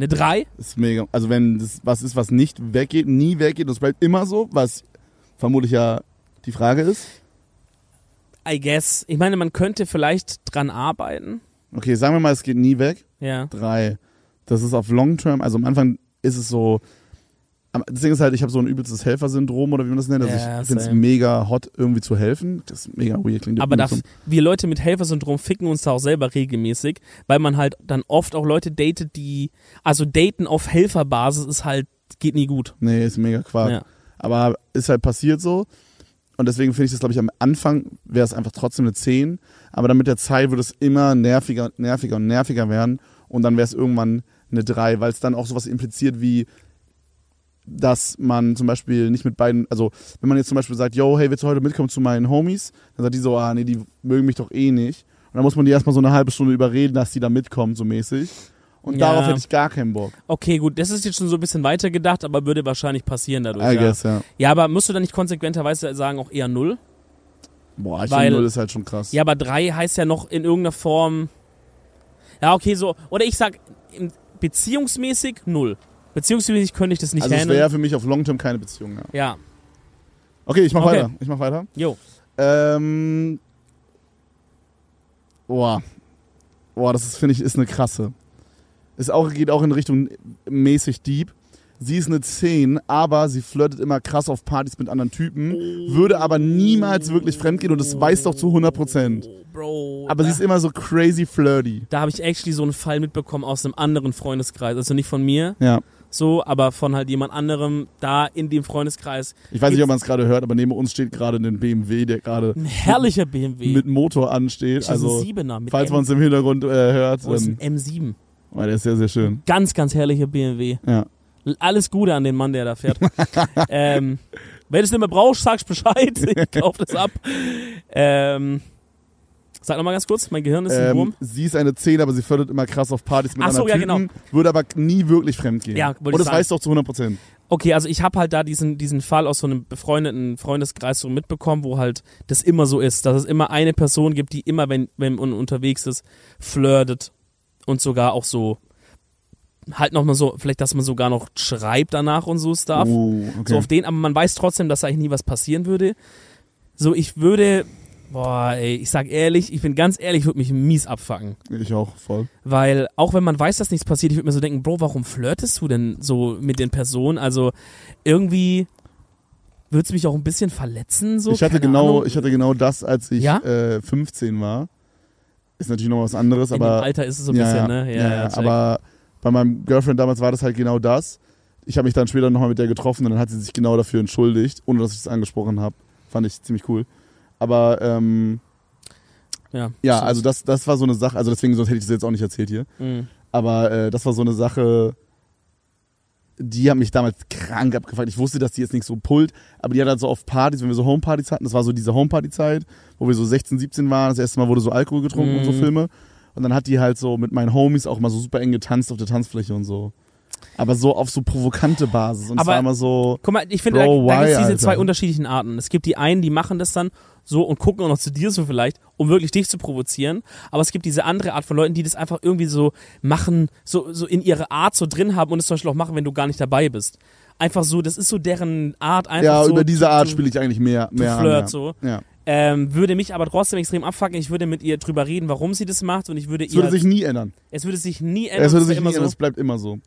Eine 3? ist mega. Also wenn das was ist, was nicht weggeht, nie weggeht, und es bleibt immer so, was vermutlich ja die Frage ist. I guess. Ich meine, man könnte vielleicht dran arbeiten. Okay, sagen wir mal, es geht nie weg. Ja. Drei. Das ist auf Long Term, also am Anfang ist es so. Das Ding ist halt, ich habe so ein übelstes Helfersyndrom oder wie man das nennt. Also Ja, ich finde es mega hot, irgendwie zu helfen. Das ist mega weird. Klingt Aber das, wir Leute mit Helfersyndrom ficken uns da auch selber regelmäßig, weil man halt dann oft auch Leute datet, die, also daten auf Helferbasis ist halt, geht nie gut. Nee, ist mega Quark. Ja. Aber ist halt passiert so. Und deswegen finde ich das, glaube ich, am Anfang wäre es einfach trotzdem eine 10. Aber dann mit der Zeit würde es immer nerviger, nerviger und nerviger werden. Und dann wäre es irgendwann eine 3, weil es dann auch sowas impliziert wie, dass man zum Beispiel nicht mit beiden, also wenn man jetzt zum Beispiel sagt, yo, hey, willst du heute mitkommen zu meinen Homies? Dann sagt die so, ah, nee, die mögen mich doch eh nicht. Und dann muss man die erstmal so eine halbe Stunde überreden, dass die da mitkommen, so mäßig. Und Ja. darauf hätte ich gar keinen Bock. Okay, gut, das ist jetzt schon so ein bisschen weiter gedacht, aber würde wahrscheinlich passieren dadurch. I ja. guess, ja. ja, aber musst du dann nicht konsequenterweise sagen, auch eher null? Boah, ich finde, null ist halt schon krass. Ja, aber drei heißt ja noch in irgendeiner Form. Ja, okay, so. Oder ich sag, beziehungsmäßig null. Beziehungsmäßig könnte ich das nicht also es handeln. wäre für mich auf Long Term keine Beziehung, ja. Ja, Okay, ich mach Okay. weiter. Ich mach weiter. jo. Ähm. Boah. Boah, das ist, finde ich, ist eine krasse. Ist auch, geht auch in Richtung mäßig deep. Sie ist eine 10, aber sie flirtet immer krass auf Partys mit anderen Typen, würde aber niemals wirklich fremdgehen und das weiß doch zu 100%. Bro. Aber sie ist immer so crazy flirty. da habe ich actually so einen Fall mitbekommen aus einem anderen Freundeskreis. Also nicht von mir, Ja. So, aber von halt jemand anderem da in dem Freundeskreis. Ich weiß nicht, ob man es gerade hört, aber neben uns steht gerade ein BMW, der gerade Ein herrlicher BMW. mit Motor ansteht. Das ist Also, ein Siebener mit falls man es im Hintergrund äh, hört, oh, das ist dann, ein M7. oh, der ist sehr, sehr schön. Ganz, ganz herrlicher BMW. Ja. Alles Gute an den Mann, der da fährt. ähm, wenn du es nicht mehr brauchst, sagst Bescheid. Ich kauf das ab. Ähm, sag nochmal ganz kurz, mein Gehirn ist im Ähm, Wurm. sie ist eine 10, aber sie fördert immer krass auf Partys mit Ach so, anderen ja, Typen, würde aber nie wirklich fremdgehen. Ja, wollte Und ich das sagen. weißt du auch zu 100 Prozent. Okay, also ich habe halt da diesen, diesen Fall aus so einem befreundeten Freundeskreis so mitbekommen, wo halt das immer so ist, dass es immer eine Person gibt, die immer, wenn, wenn man unterwegs ist, flirtet und sogar auch so halt noch mal so, vielleicht, dass man sogar noch schreibt danach und so Stuff. Oh, okay. So auf den, aber man weiß trotzdem, dass eigentlich nie was passieren würde. So, ich würde, boah, ey, ich sag ehrlich, ich bin ganz ehrlich, ich würde mich mies abfacken. ich auch, voll. Weil, auch wenn man weiß, dass nichts passiert, ich würde mir so denken, Bro, warum flirtest du denn so mit den Personen? Also, irgendwie würde es mich auch ein bisschen verletzen, so. ich, hatte keine genau, Ahnung. ich hatte genau das, als ich Ja? äh, 15 war. Ist natürlich noch was anderes, In dem aber. Alter ist es so ein ja, bisschen, ja, ne? ja, ja, check. aber bei meinem Girlfriend damals war das halt genau das. Ich habe mich dann später nochmal mit der getroffen und dann hat sie sich genau dafür entschuldigt, ohne dass ich es angesprochen habe. Fand ich ziemlich cool. Aber ähm, ja, ja, so- also das, das war so eine Sache, also deswegen, sonst hätte ich das jetzt auch nicht erzählt hier. Mhm. Aber äh, das war so eine Sache, die hat mich damals krank abgefuckt. Ich wusste, dass die jetzt nicht so pullt, aber die hat halt so auf Partys, wenn wir so Homepartys hatten, das war so diese Homeparty-Zeit, wo wir so 16, 17 waren, das erste Mal wurde so Alkohol getrunken und so Mhm. Filme. Und dann hat die halt so mit meinen Homies auch mal so super eng getanzt auf der Tanzfläche und so. Aber so auf so provokante Basis. Und es Aber- war immer so, Guck mal, ich finde, Bro, da, da gibt es diese Alter? zwei unterschiedlichen Arten. Es gibt die einen, die machen das dann so und gucken auch noch zu dir so vielleicht, um wirklich dich zu provozieren. Aber es gibt diese andere Art von Leuten, die das einfach irgendwie so machen, so, so in ihre Art so drin haben und es zum Beispiel auch machen, wenn du gar nicht dabei bist. Einfach so, das ist so deren Art einfach ja, so. über diese Art spiele ich eigentlich mehr, mehr Flirt an. Ja. so. Ja. Ähm, würde mich aber trotzdem extrem abfacken. Ich würde mit ihr drüber reden, warum sie das macht und ich würde Es ihr. würde sich nie ändern. es würde sich nie ändern. Es würde es sich nie ändern, so. es bleibt immer so.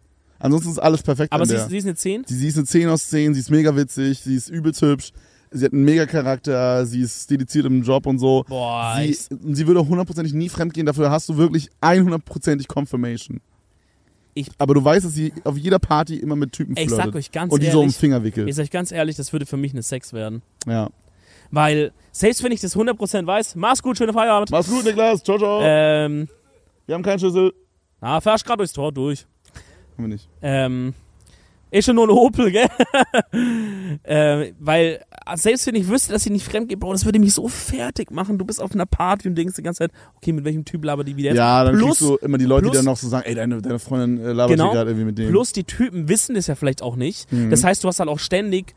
Ansonsten ist alles perfekt Aber sie ist, sie ist eine 10? Sie, sie ist eine 10 aus 10, sie ist mega witzig, sie ist übelst hübsch, sie hat einen mega Charakter, sie ist dediziert im Job und so. Boah, Sie, ich, sie würde hundertprozentig nie fremdgehen, dafür hast du wirklich 100%ig Confirmation. aber du weißt, dass sie auf jeder Party immer mit Typen Ey, ich flirtet. sag euch ganz und die so um den ehrlich, Finger wickelt. ich sag euch ganz ehrlich, das würde für mich eine Sex werden. Ja. Weil, selbst wenn ich das 100% weiß, mach's gut, schöne Feierabend. Mach's gut, Niklas. Ciao, ciao. Ähm, Wir haben keinen Schlüssel. na, fährst grad durchs Tor durch. Haben wir nicht. Ähm, ist schon nur ein Opel, gell? äh, weil, selbst wenn ich wüsste, dass sie nicht fremd geht, Bro, das würde mich so fertig machen. Du bist auf einer Party und denkst die ganze Zeit, okay, mit welchem Typ labert die wieder? Ja, dann plus, kriegst du immer die Leute, die plus- dann noch so sagen, ey, deine, deine Freundin äh, labert Genau. gerade irgendwie mit dem. plus die Typen wissen das ja vielleicht auch nicht. Mhm. Das heißt, du hast halt auch ständig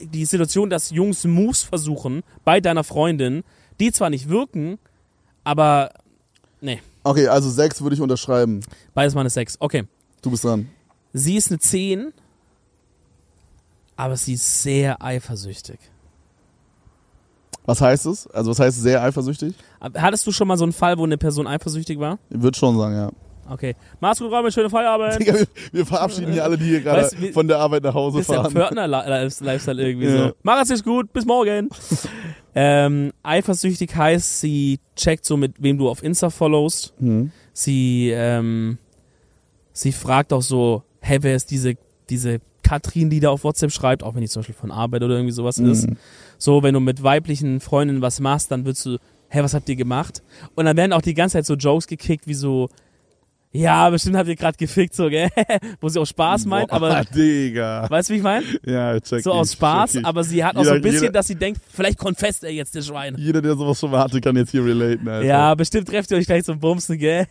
die Situation, dass Jungs Moves versuchen bei deiner Freundin, die zwar nicht wirken, aber Okay, also sechs würde ich unterschreiben. beides mal eine Sex. Okay. Du bist dran. Sie ist eine 10, aber sie ist sehr eifersüchtig. Was heißt es? Also was heißt sehr eifersüchtig? Hattest du schon mal so einen Fall, wo eine Person eifersüchtig war? Ich würde schon sagen, ja. Okay. Mach's gut, Räume, schöne Feierabend. Digga, wir, wir verabschieden hier alle, die hier gerade Weißt von der Arbeit nach Hause Ist ja fahren. Pförtner-Lifestyle irgendwie Ja. so. Mach es jetzt gut, bis morgen. ähm, eifersüchtig heißt, sie checkt so, mit wem du auf Insta followst. Hm. Sie, ähm, sie fragt auch so, hey, wer ist diese, diese Katrin, die da auf WhatsApp schreibt, auch wenn die zum Beispiel von Arbeit oder irgendwie sowas ist. Mhm. So, wenn du mit weiblichen Freundinnen was machst, dann würdest du, hä, was habt ihr gemacht? Und dann werden auch die ganze Zeit so Jokes gekickt, wie so, ja, bestimmt habt ihr gerade gefickt, so, gell? Wo sie auch Spaß meint, Boah, aber, Digga. weißt du, wie ich meine? Ja, check So ich, aus Spaß, aber sie hat auch Jeder- so ein bisschen, jeder- dass sie denkt, vielleicht confesst er jetzt, der Schwein. Jeder, der sowas schon mal hatte, kann jetzt hier relaten, Alter. Ja, bestimmt trefft ihr euch gleich zum Bumsen, gell?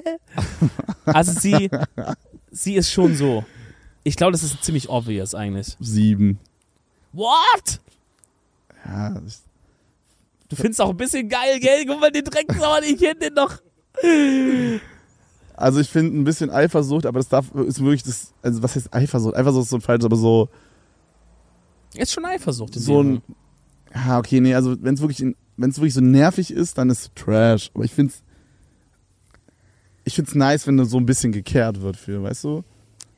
also sie, sie ist schon so. Ich glaube, das ist ziemlich obvious eigentlich. Sieben. What? Ja, ich, Du findest auch ein bisschen geil, gell? Guck mal, den Drecksauer, ich kenn den doch. Also ich finde ein bisschen Eifersucht, aber das darf, ist wirklich das, also was heißt Eifersucht? Eifersucht ist so falsch, aber so, Ist schon Eifersucht. so ein, ja, okay, nee, also wenn es wirklich, wenn es wirklich so nervig ist, dann ist es Trash. Aber ich finde es, ich find's nice, wenn so ein bisschen gekehrt wird für, weißt du?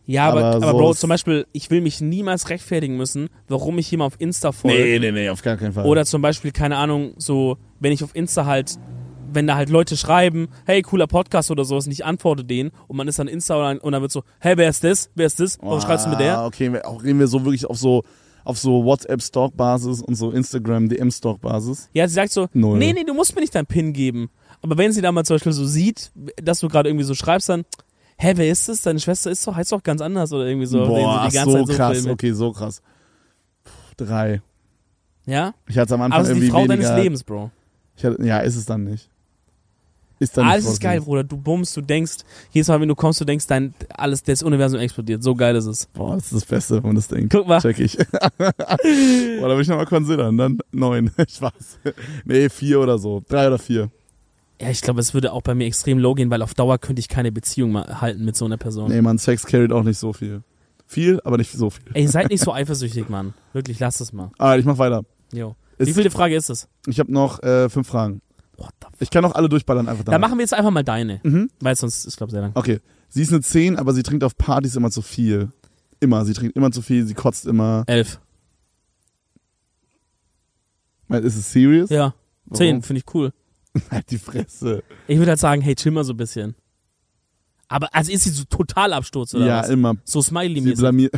Ja, aber, aber aber, so Bro, ist- zum Beispiel, ich will mich niemals rechtfertigen müssen, warum ich jemand auf Insta folge. nee, nee, auf gar keinen Fall. Oder zum Beispiel, keine Ahnung, so, wenn ich auf Insta halt, wenn da halt Leute schreiben, hey, cooler Podcast oder sowas, und ich antworte denen und man ist dann Insta und dann, wird so, hey, wer ist das? Wer ist das? Warum schreibst du mit der? Ah, Okay, auch reden wir so wirklich auf so, auf so WhatsApp-Stalk-Basis und so Instagram, DM-Stalk-Basis. Ja, sie sagt so, Null. nee, nee, du musst mir nicht deinen PIN geben. Aber wenn sie dann mal zum Beispiel so sieht, dass du gerade irgendwie so schreibst, dann, hä, wer ist das? Deine Schwester ist doch, heißt doch ganz anders oder irgendwie so. Boah, ach, die ganze so Zeit so krass, filmen. okay, so krass. Puh, drei. Ja? Ich hatte es am Anfang Aber es ist irgendwie die Frau weniger, deines Lebens, Bro. Ich hatte, ja, ist es dann nicht. Ist dann Alles ist geil, Bruder. Du bummst, du denkst, jedes Mal, wenn du kommst, du denkst, dein, alles, das Universum explodiert. So geil ist es. Boah, das ist das Beste, wenn man das denkt. Guck mal. Check ich. Boah, da will ich nochmal considern. Dann neun. Spaß. Nee, vier oder so. Drei oder vier. Ja, ich glaube, es würde auch bei mir extrem low gehen, weil auf Dauer könnte ich keine Beziehung halten mit so einer Person. Nee, man, Sex carried auch nicht so viel. Viel, aber nicht so viel. Ey, seid nicht so eifersüchtig, Mann. Wirklich, lasst es mal. Ah, ich mach weiter. Jo. Ist- Wie viele Frage ist es? Ich habe noch äh, fünf Fragen. Ich kann auch alle durchballern einfach Dann machen wir jetzt einfach mal deine. Mhm. Weil sonst ist, glaube ich, sehr lang. Okay. Sie ist eine 10, aber sie trinkt auf Partys immer zu viel. Immer. Sie trinkt immer zu viel, sie kotzt immer. Elf. Ist es serious? Ja. Warum? Zehn, finde ich cool. Halt die Fresse. Ich würde halt sagen, hey, chill mal so ein bisschen. Aber, also ist sie so total Absturz oder ja, was? immer. So Sie Smiley-mäßig. blamiert.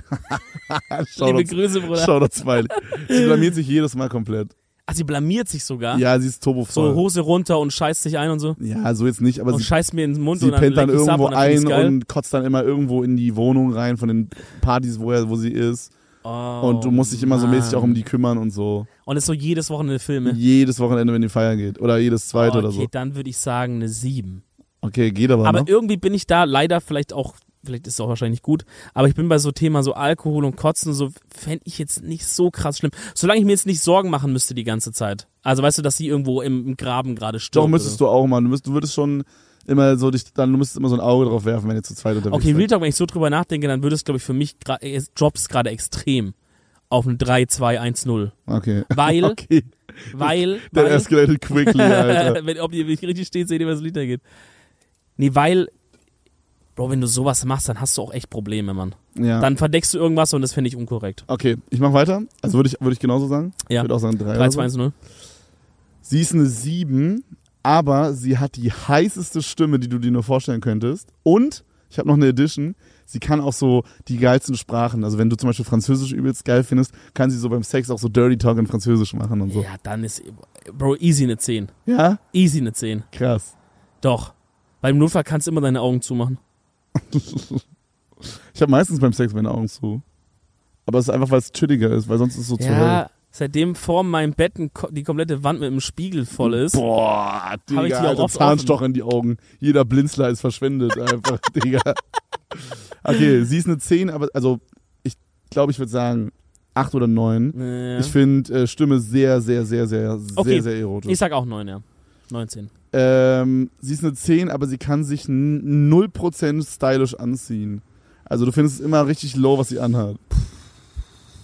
Schau Liebe Grüße, Bruder. doch Smiley. Sie blamiert sich jedes Mal komplett. Ach, sie blamiert sich sogar. Ja, sie ist turbo So. Hose runter und scheißt sich ein und so. Ja, so jetzt nicht, aber und sie, scheißt mir in den Mund sie und dann pennt dann irgendwo und ein und kotzt dann immer irgendwo in die Wohnung rein von den Partys, wo, er, wo sie ist. Oh, und du musst dich immer so mäßig auch um Mann. die kümmern und so. Und ist so jedes Wochenende Filme. Jedes Wochenende, wenn die feiern geht. Oder jedes zweite oh, oder okay, so. dann würde ich sagen eine 7. Okay, geht aber, Aber noch. irgendwie bin ich da leider vielleicht auch, vielleicht ist es auch wahrscheinlich gut, aber ich bin bei so Thema so Alkohol und Kotzen so, fände ich jetzt nicht so krass schlimm. Solange ich mir jetzt nicht Sorgen machen müsste die ganze Zeit. Also weißt du, dass sie irgendwo im, im Graben gerade stirbt. Doch, müsstest du auch mal. Du, müsst, du würdest schon immer so dich, dann du müsstest immer so ein Auge drauf werfen, wenn ihr zu zweit unterwegs Okay, Real. Talk, wenn ich so drüber nachdenke, dann würde es, glaube ich, für mich gra- äh, Jobs gerade extrem auf ein 3, 2, 1, 0. Okay. Weil, Okay. weil, That weil, escalated quickly, Alter. wenn, ob ihr mich richtig steht, seht ihr, was Lied geht. Nee, weil, Bro, wenn du sowas machst, dann hast du auch echt Probleme, Mann. Ja. Dann verdeckst du irgendwas und das finde ich unkorrekt. okay, ich mach weiter. Also würde ich, würde ich genauso sagen. Ja. Ich würde auch sagen drei. 3, oder 2, 1, so. 0. Sie ist eine 7, aber sie hat die heißeste Stimme, die du dir nur vorstellen könntest. Und Ich habe noch eine Edition. Sie kann auch so die geilsten Sprachen. Also wenn du zum Beispiel Französisch übelst geil findest, kann sie so beim Sex auch so Dirty Talk in Französisch machen und so. Ja, dann ist, Bro, easy eine 10. Ja? Easy eine 10. Krass. Doch. Beim Notfall kannst du immer deine Augen zumachen. Ich habe meistens beim Sex meine Augen zu. Aber es ist einfach, weil es chilliger ist, weil sonst ist es so zu hell. Ja, seitdem vor meinem Bett die komplette Wand mit einem Spiegel voll ist. Boah, ich die auch Alter, oft Zahnstoch in die Augen. Jeder Blinzler ist verschwendet einfach, Digga. Okay, sie ist eine 10, aber also ich glaube, ich würde sagen 8 oder 9. Nee. Ich finde äh, Stimme sehr, sehr, sehr, sehr, sehr, Okay. sehr erotisch. Ich sag auch 9, ja. 19. Ähm, sie ist eine 10, aber sie kann sich n- 0% stylisch anziehen. Also du findest es immer richtig low, was sie anhat.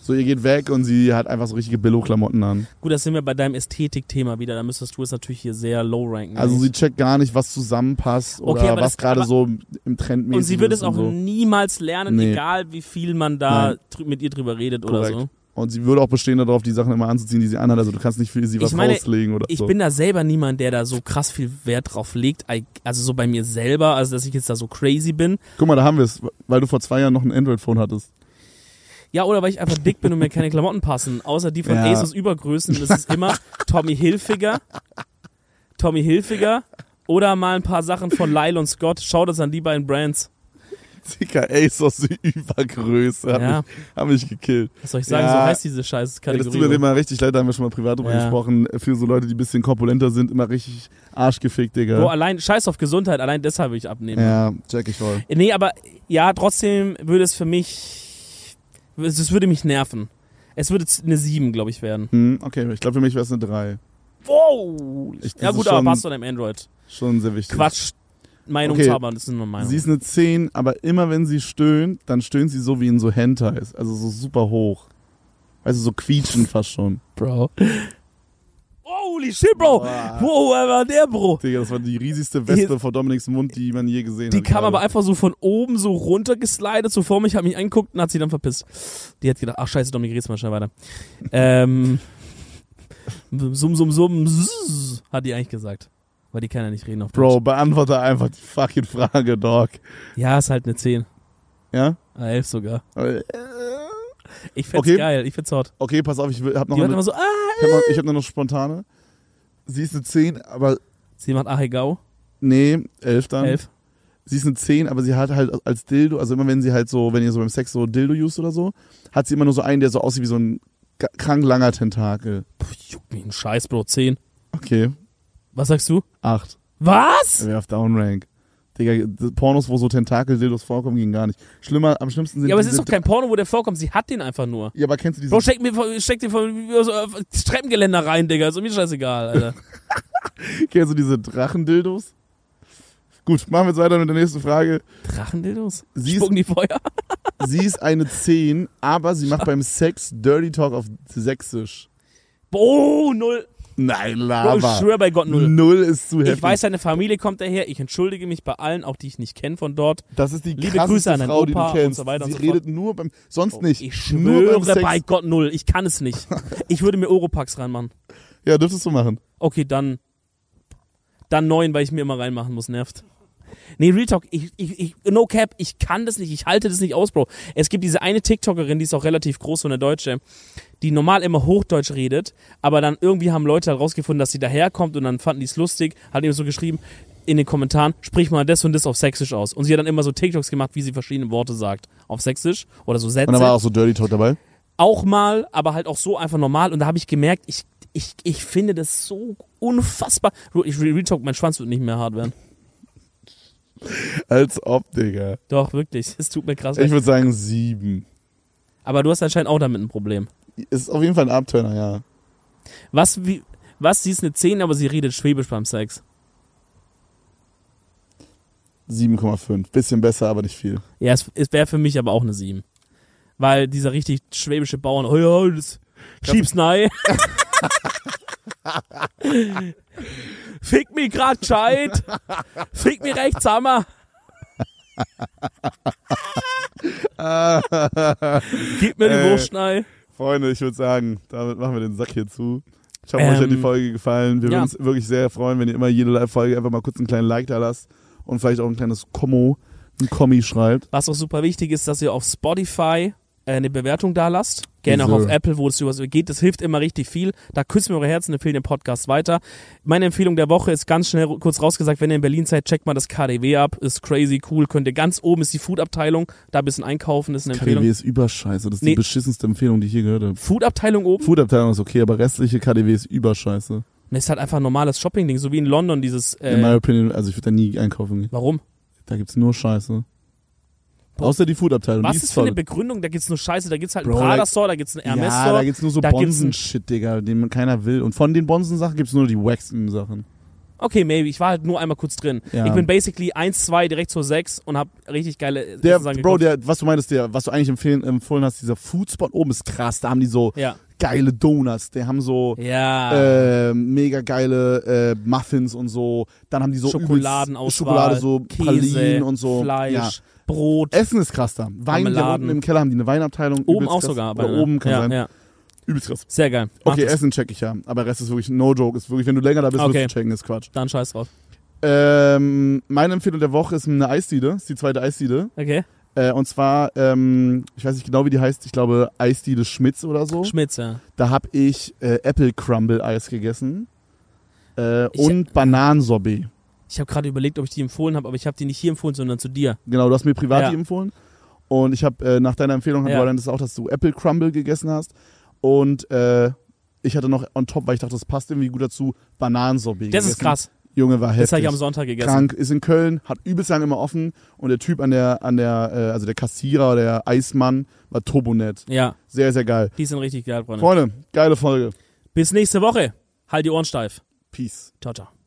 So, ihr geht weg und sie hat einfach so richtige Billo-Klamotten an. Gut, das sind wir bei deinem Ästhetik-Thema wieder. Da müsstest du es natürlich hier sehr low ranken. Also sie checkt gar nicht, was zusammenpasst oder Okay, aber was gerade so im Trend und sie wird es auch so. niemals lernen, Nee. egal wie viel man da drü- mit ihr drüber redet oder Korrekt. so. Und sie würde auch bestehen darauf, die Sachen immer anzuziehen, die sie anhat. Also du kannst nicht für sie was Ich meine, rauslegen oder Ich so. bin da selber niemand, der da so krass viel Wert drauf legt. Also so bei mir selber, also dass ich jetzt da so crazy bin. Guck mal, da haben wir es, weil du vor zwei Jahren noch ein Android-Phone hattest. Ja, oder weil ich einfach dick bin und mir keine Klamotten passen. Außer die von Ja. Asus Übergrößen. Das ist immer Tommy Hilfiger. Tommy Hilfiger. Oder mal ein paar Sachen von Lyle und Scott. Schaut das an die beiden Brands. Dicker Asos Übergröße. Hat, Ja. mich, hat mich gekillt. Was soll ich sagen? Ja. So heißt diese scheiß Ja, das Kategorie. tut mir immer richtig leid, da haben wir schon mal privat drüber gesprochen. Für so Leute, die ein bisschen korpulenter sind, immer richtig arschgefickt, Digga. Bro, allein, scheiß auf Gesundheit, allein deshalb will ich abnehmen. ja, check ich voll. Nee, aber ja, trotzdem würde es für mich, es würde mich nerven. Es würde eine 7, glaube ich, werden. Hm, okay, ich glaube für mich wäre es eine 3. Wow! Ich- ja ist gut, aber passt zu deinem Android. Schon sehr wichtig. Quatsch. Meinungshaber, das ist nur Meinung. Sie ist eine 10, aber immer wenn sie stöhnt, dann stöhnt sie so wie in so Hentais. Also so super hoch. Also so quietschend fast schon. Bro. Holy shit, Bro! Boah. Wow, wer war der, Bro? Digga, das war die riesigste Wespe vor Dominiks Mund, die man je gesehen Die hat. kam gerade. aber einfach so von oben so runtergeslidet, so vor mich, hat mich angeguckt und hat sie dann verpisst. Die hat gedacht, ach scheiße, Dominik, red's mal schnell weiter. ähm, summ, summ, summ, zzz, hat die eigentlich gesagt. Weil die kann ja nicht reden auf Deutsch. Bro, beantworte einfach die fucking Frage, Dog. Ja, ist halt eine 10. Ja? Ah, 11 sogar. Äh, Ich find's Okay. geil, ich find's hot. Okay, pass auf, ich will- hab noch Die eine, immer so, ah, ich hab noch, ich hab noch eine spontane. Sie ist eine 10, aber sie macht Ahegau, nee, 11 dann. 11. Sie ist eine 10, aber sie hat halt als Dildo, also immer wenn sie halt so, wenn ihr so beim Sex so Dildo used oder so, hat sie immer nur so einen, der so aussieht wie so ein krank langer Tentakel. Puh, juckt mich ein Scheiß, Bro, 10. Okay, Was sagst du? 8. Was? Er wäre auf Downrank. Digga, Pornos, wo so Tentakel-Dildos vorkommen, gehen gar nicht. Schlimmer, am schlimmsten sind Ja, aber es ist doch kein Porno, wo der vorkommt, sie hat den einfach nur. Ja, aber kennst du diese Bro, steck, mir, steck dir von so, äh, Treppengeländer rein, Digga. Ist mir scheißegal, Alter. Kennst du diese Drachendildos? Gut, machen wir jetzt weiter mit der nächsten Frage. Drachendildos? Sie ist, Spucken die Feuer? sie ist eine 10, aber sie macht beim Sex Dirty Talk auf Sächsisch. Boah, null. Nein, Bro, ich Lava. schwör bei Gott null. Null ist zu heftig. Ich weiß, seine Familie kommt daher. Ich entschuldige mich bei allen, auch die ich nicht kenne von dort. das ist die Liebe Grüße an deinen Frau, die Opa du und kennst. so weiter und sie so fort. redet nur beim, sonst nicht. Ich nur beim schwöre Sex. bei Gott null. Ich kann es nicht. Ich würde mir Oropax reinmachen. Ja, dürftest du machen. Okay, dann. Dann neun, weil ich mir immer reinmachen muss. Nervt. Nee, Real Talk, ich, ich, ich, no cap, ich kann das nicht, ich halte das nicht aus, Bro. Es gibt diese eine TikTokerin, die ist auch relativ groß, so eine Deutsche, die normal immer Hochdeutsch redet, aber dann irgendwie haben Leute halt rausgefunden, dass sie daherkommt und dann fanden die es lustig, hat ihm so geschrieben in den Kommentaren, sprich mal das und das auf Sächsisch aus. Und sie hat dann immer so TikToks gemacht, wie sie verschiedene Worte sagt. Auf Sächsisch oder so Sätze Und da war auch so Dirty Talk dabei. auch mal, aber halt auch so einfach normal. Und da habe ich gemerkt, ich, ich, ich finde das so unfassbar. Ich Real Talk, mein Schwanz wird nicht mehr hart werden. Als ob, Digga. Doch, wirklich. Es tut mir krass Ich würde sagen sieben. Aber du hast anscheinend auch damit ein Problem. Ist auf jeden Fall ein Abturner, ja. Was, wie, was, sie ist eine 10, aber sie redet Schwäbisch beim Sex. 7,5. Bisschen besser, aber nicht viel. Ja, es, es wäre für mich aber auch eine 7. Weil dieser richtig schwäbische Bauern, oh ja, das schieb's nein. Fick mich grad gescheit. Fick mich rechts hammer. Gib mir die Äh, Wurst nein. Freunde, ich würde sagen, damit machen wir den Sack hier zu. Ich hoffe, Ähm, euch hat die Folge gefallen. Wir ja. würden uns wirklich sehr freuen, wenn ihr immer jede Live-Folge einfach mal kurz einen kleinen Like da lasst und vielleicht auch ein kleines Kommo, ein Kommi schreibt. Was auch super wichtig ist, dass ihr auf Spotify eine Bewertung da lasst. Gerne auch auf. Apple, wo es über geht. Das hilft immer richtig viel. Da küssen wir eure Herzen, empfehlen den Podcast weiter. Meine Empfehlung der Woche ist ganz schnell kurz rausgesagt, wenn ihr in Berlin seid, checkt mal das KDW ab. Ist crazy cool. Könnt ihr ganz oben ist die Food-Abteilung. Da ein bisschen einkaufen, ist eine Empfehlung. KDW ist überscheiße. Das ist Nee. die beschissenste Empfehlung, die ich je gehört habe. Food-Abteilung oben? Food-Abteilung ist okay, aber restliche KDW ist überscheiße. Ne, ist halt einfach ein normales Shopping-Ding, so wie in London dieses. In my Äh, opinion, also ich würde da nie einkaufen gehen. warum? Da gibt's nur Scheiße. Außer die Food-Abteilung. Was die ist ist für eine. Begründung? Da gibt's nur Scheiße, da gibt's halt einen Bro, Prada da- Store, da gibt's einen Hermes Ja, da gibt's nur so Bonzen-Shit, Digga, den keiner will. Und von den Bonzen-Sachen gibt's nur die waxen Sachen. Okay, maybe. Ich war halt nur einmal kurz drin. Ja. Ich bin basically 1, 2 direkt zur 6 und hab richtig geile Der, Sachen Bro, der, was du meintest, der, was du eigentlich empfehlen, empfohlen hast, dieser Foodspot oben ist krass. Da haben die so Ja. geile Donuts, die haben so Ja. äh, mega geile äh, Muffins und so. Dann haben die so übelst- Schokolade, so Käse, Pralinen und so. Fleisch. Brot. Essen ist krass da. Wein, die haben unten im Keller haben die eine Weinabteilung. oben auch krass. sogar. Oder oben kann ja, sein. Ja. Übelst krass. Sehr geil. Mach Okay, das. Essen check ich ja. Aber Rest ist wirklich no joke. Ist wirklich, wenn du länger da bist, Okay. wirst du checken, ist Quatsch. Dann scheiß drauf. Ähm, meine Empfehlung der Woche ist eine Eisdiele. Ist die zweite Eisdiele. Okay. Äh, und zwar, ähm, ich weiß nicht genau, wie die heißt. Ich glaube, Eisdiele Schmitz oder so. Schmitz, ja. Da habe ich äh, Apple Crumble Eis gegessen. Äh, und Bananensorbet. Ich habe gerade überlegt, ob ich die empfohlen habe, aber ich habe die nicht hier empfohlen, sondern zu dir. Genau, du hast mir privat Ja. die empfohlen. Und ich habe äh, nach deiner Empfehlung Ja. Roland das auch, dass du Apple Crumble gegessen hast. Und äh, ich hatte noch on top, weil ich dachte, das passt irgendwie gut dazu, Bananensorbet. Das ist gegessen. krass. Junge, war Das heftig. habe ich am Sonntag gegessen. Krank, ist in Köln, hat übelst lang immer offen. Und der Typ an der, an der, äh, also der Kassierer, der Eismann, war turbonett. Ja, Sehr, sehr geil. die sind richtig geil, Freunde. Freunde, geile Folge. Bis nächste Woche. Halt die Ohren steif. Peace. Ciao, ciao.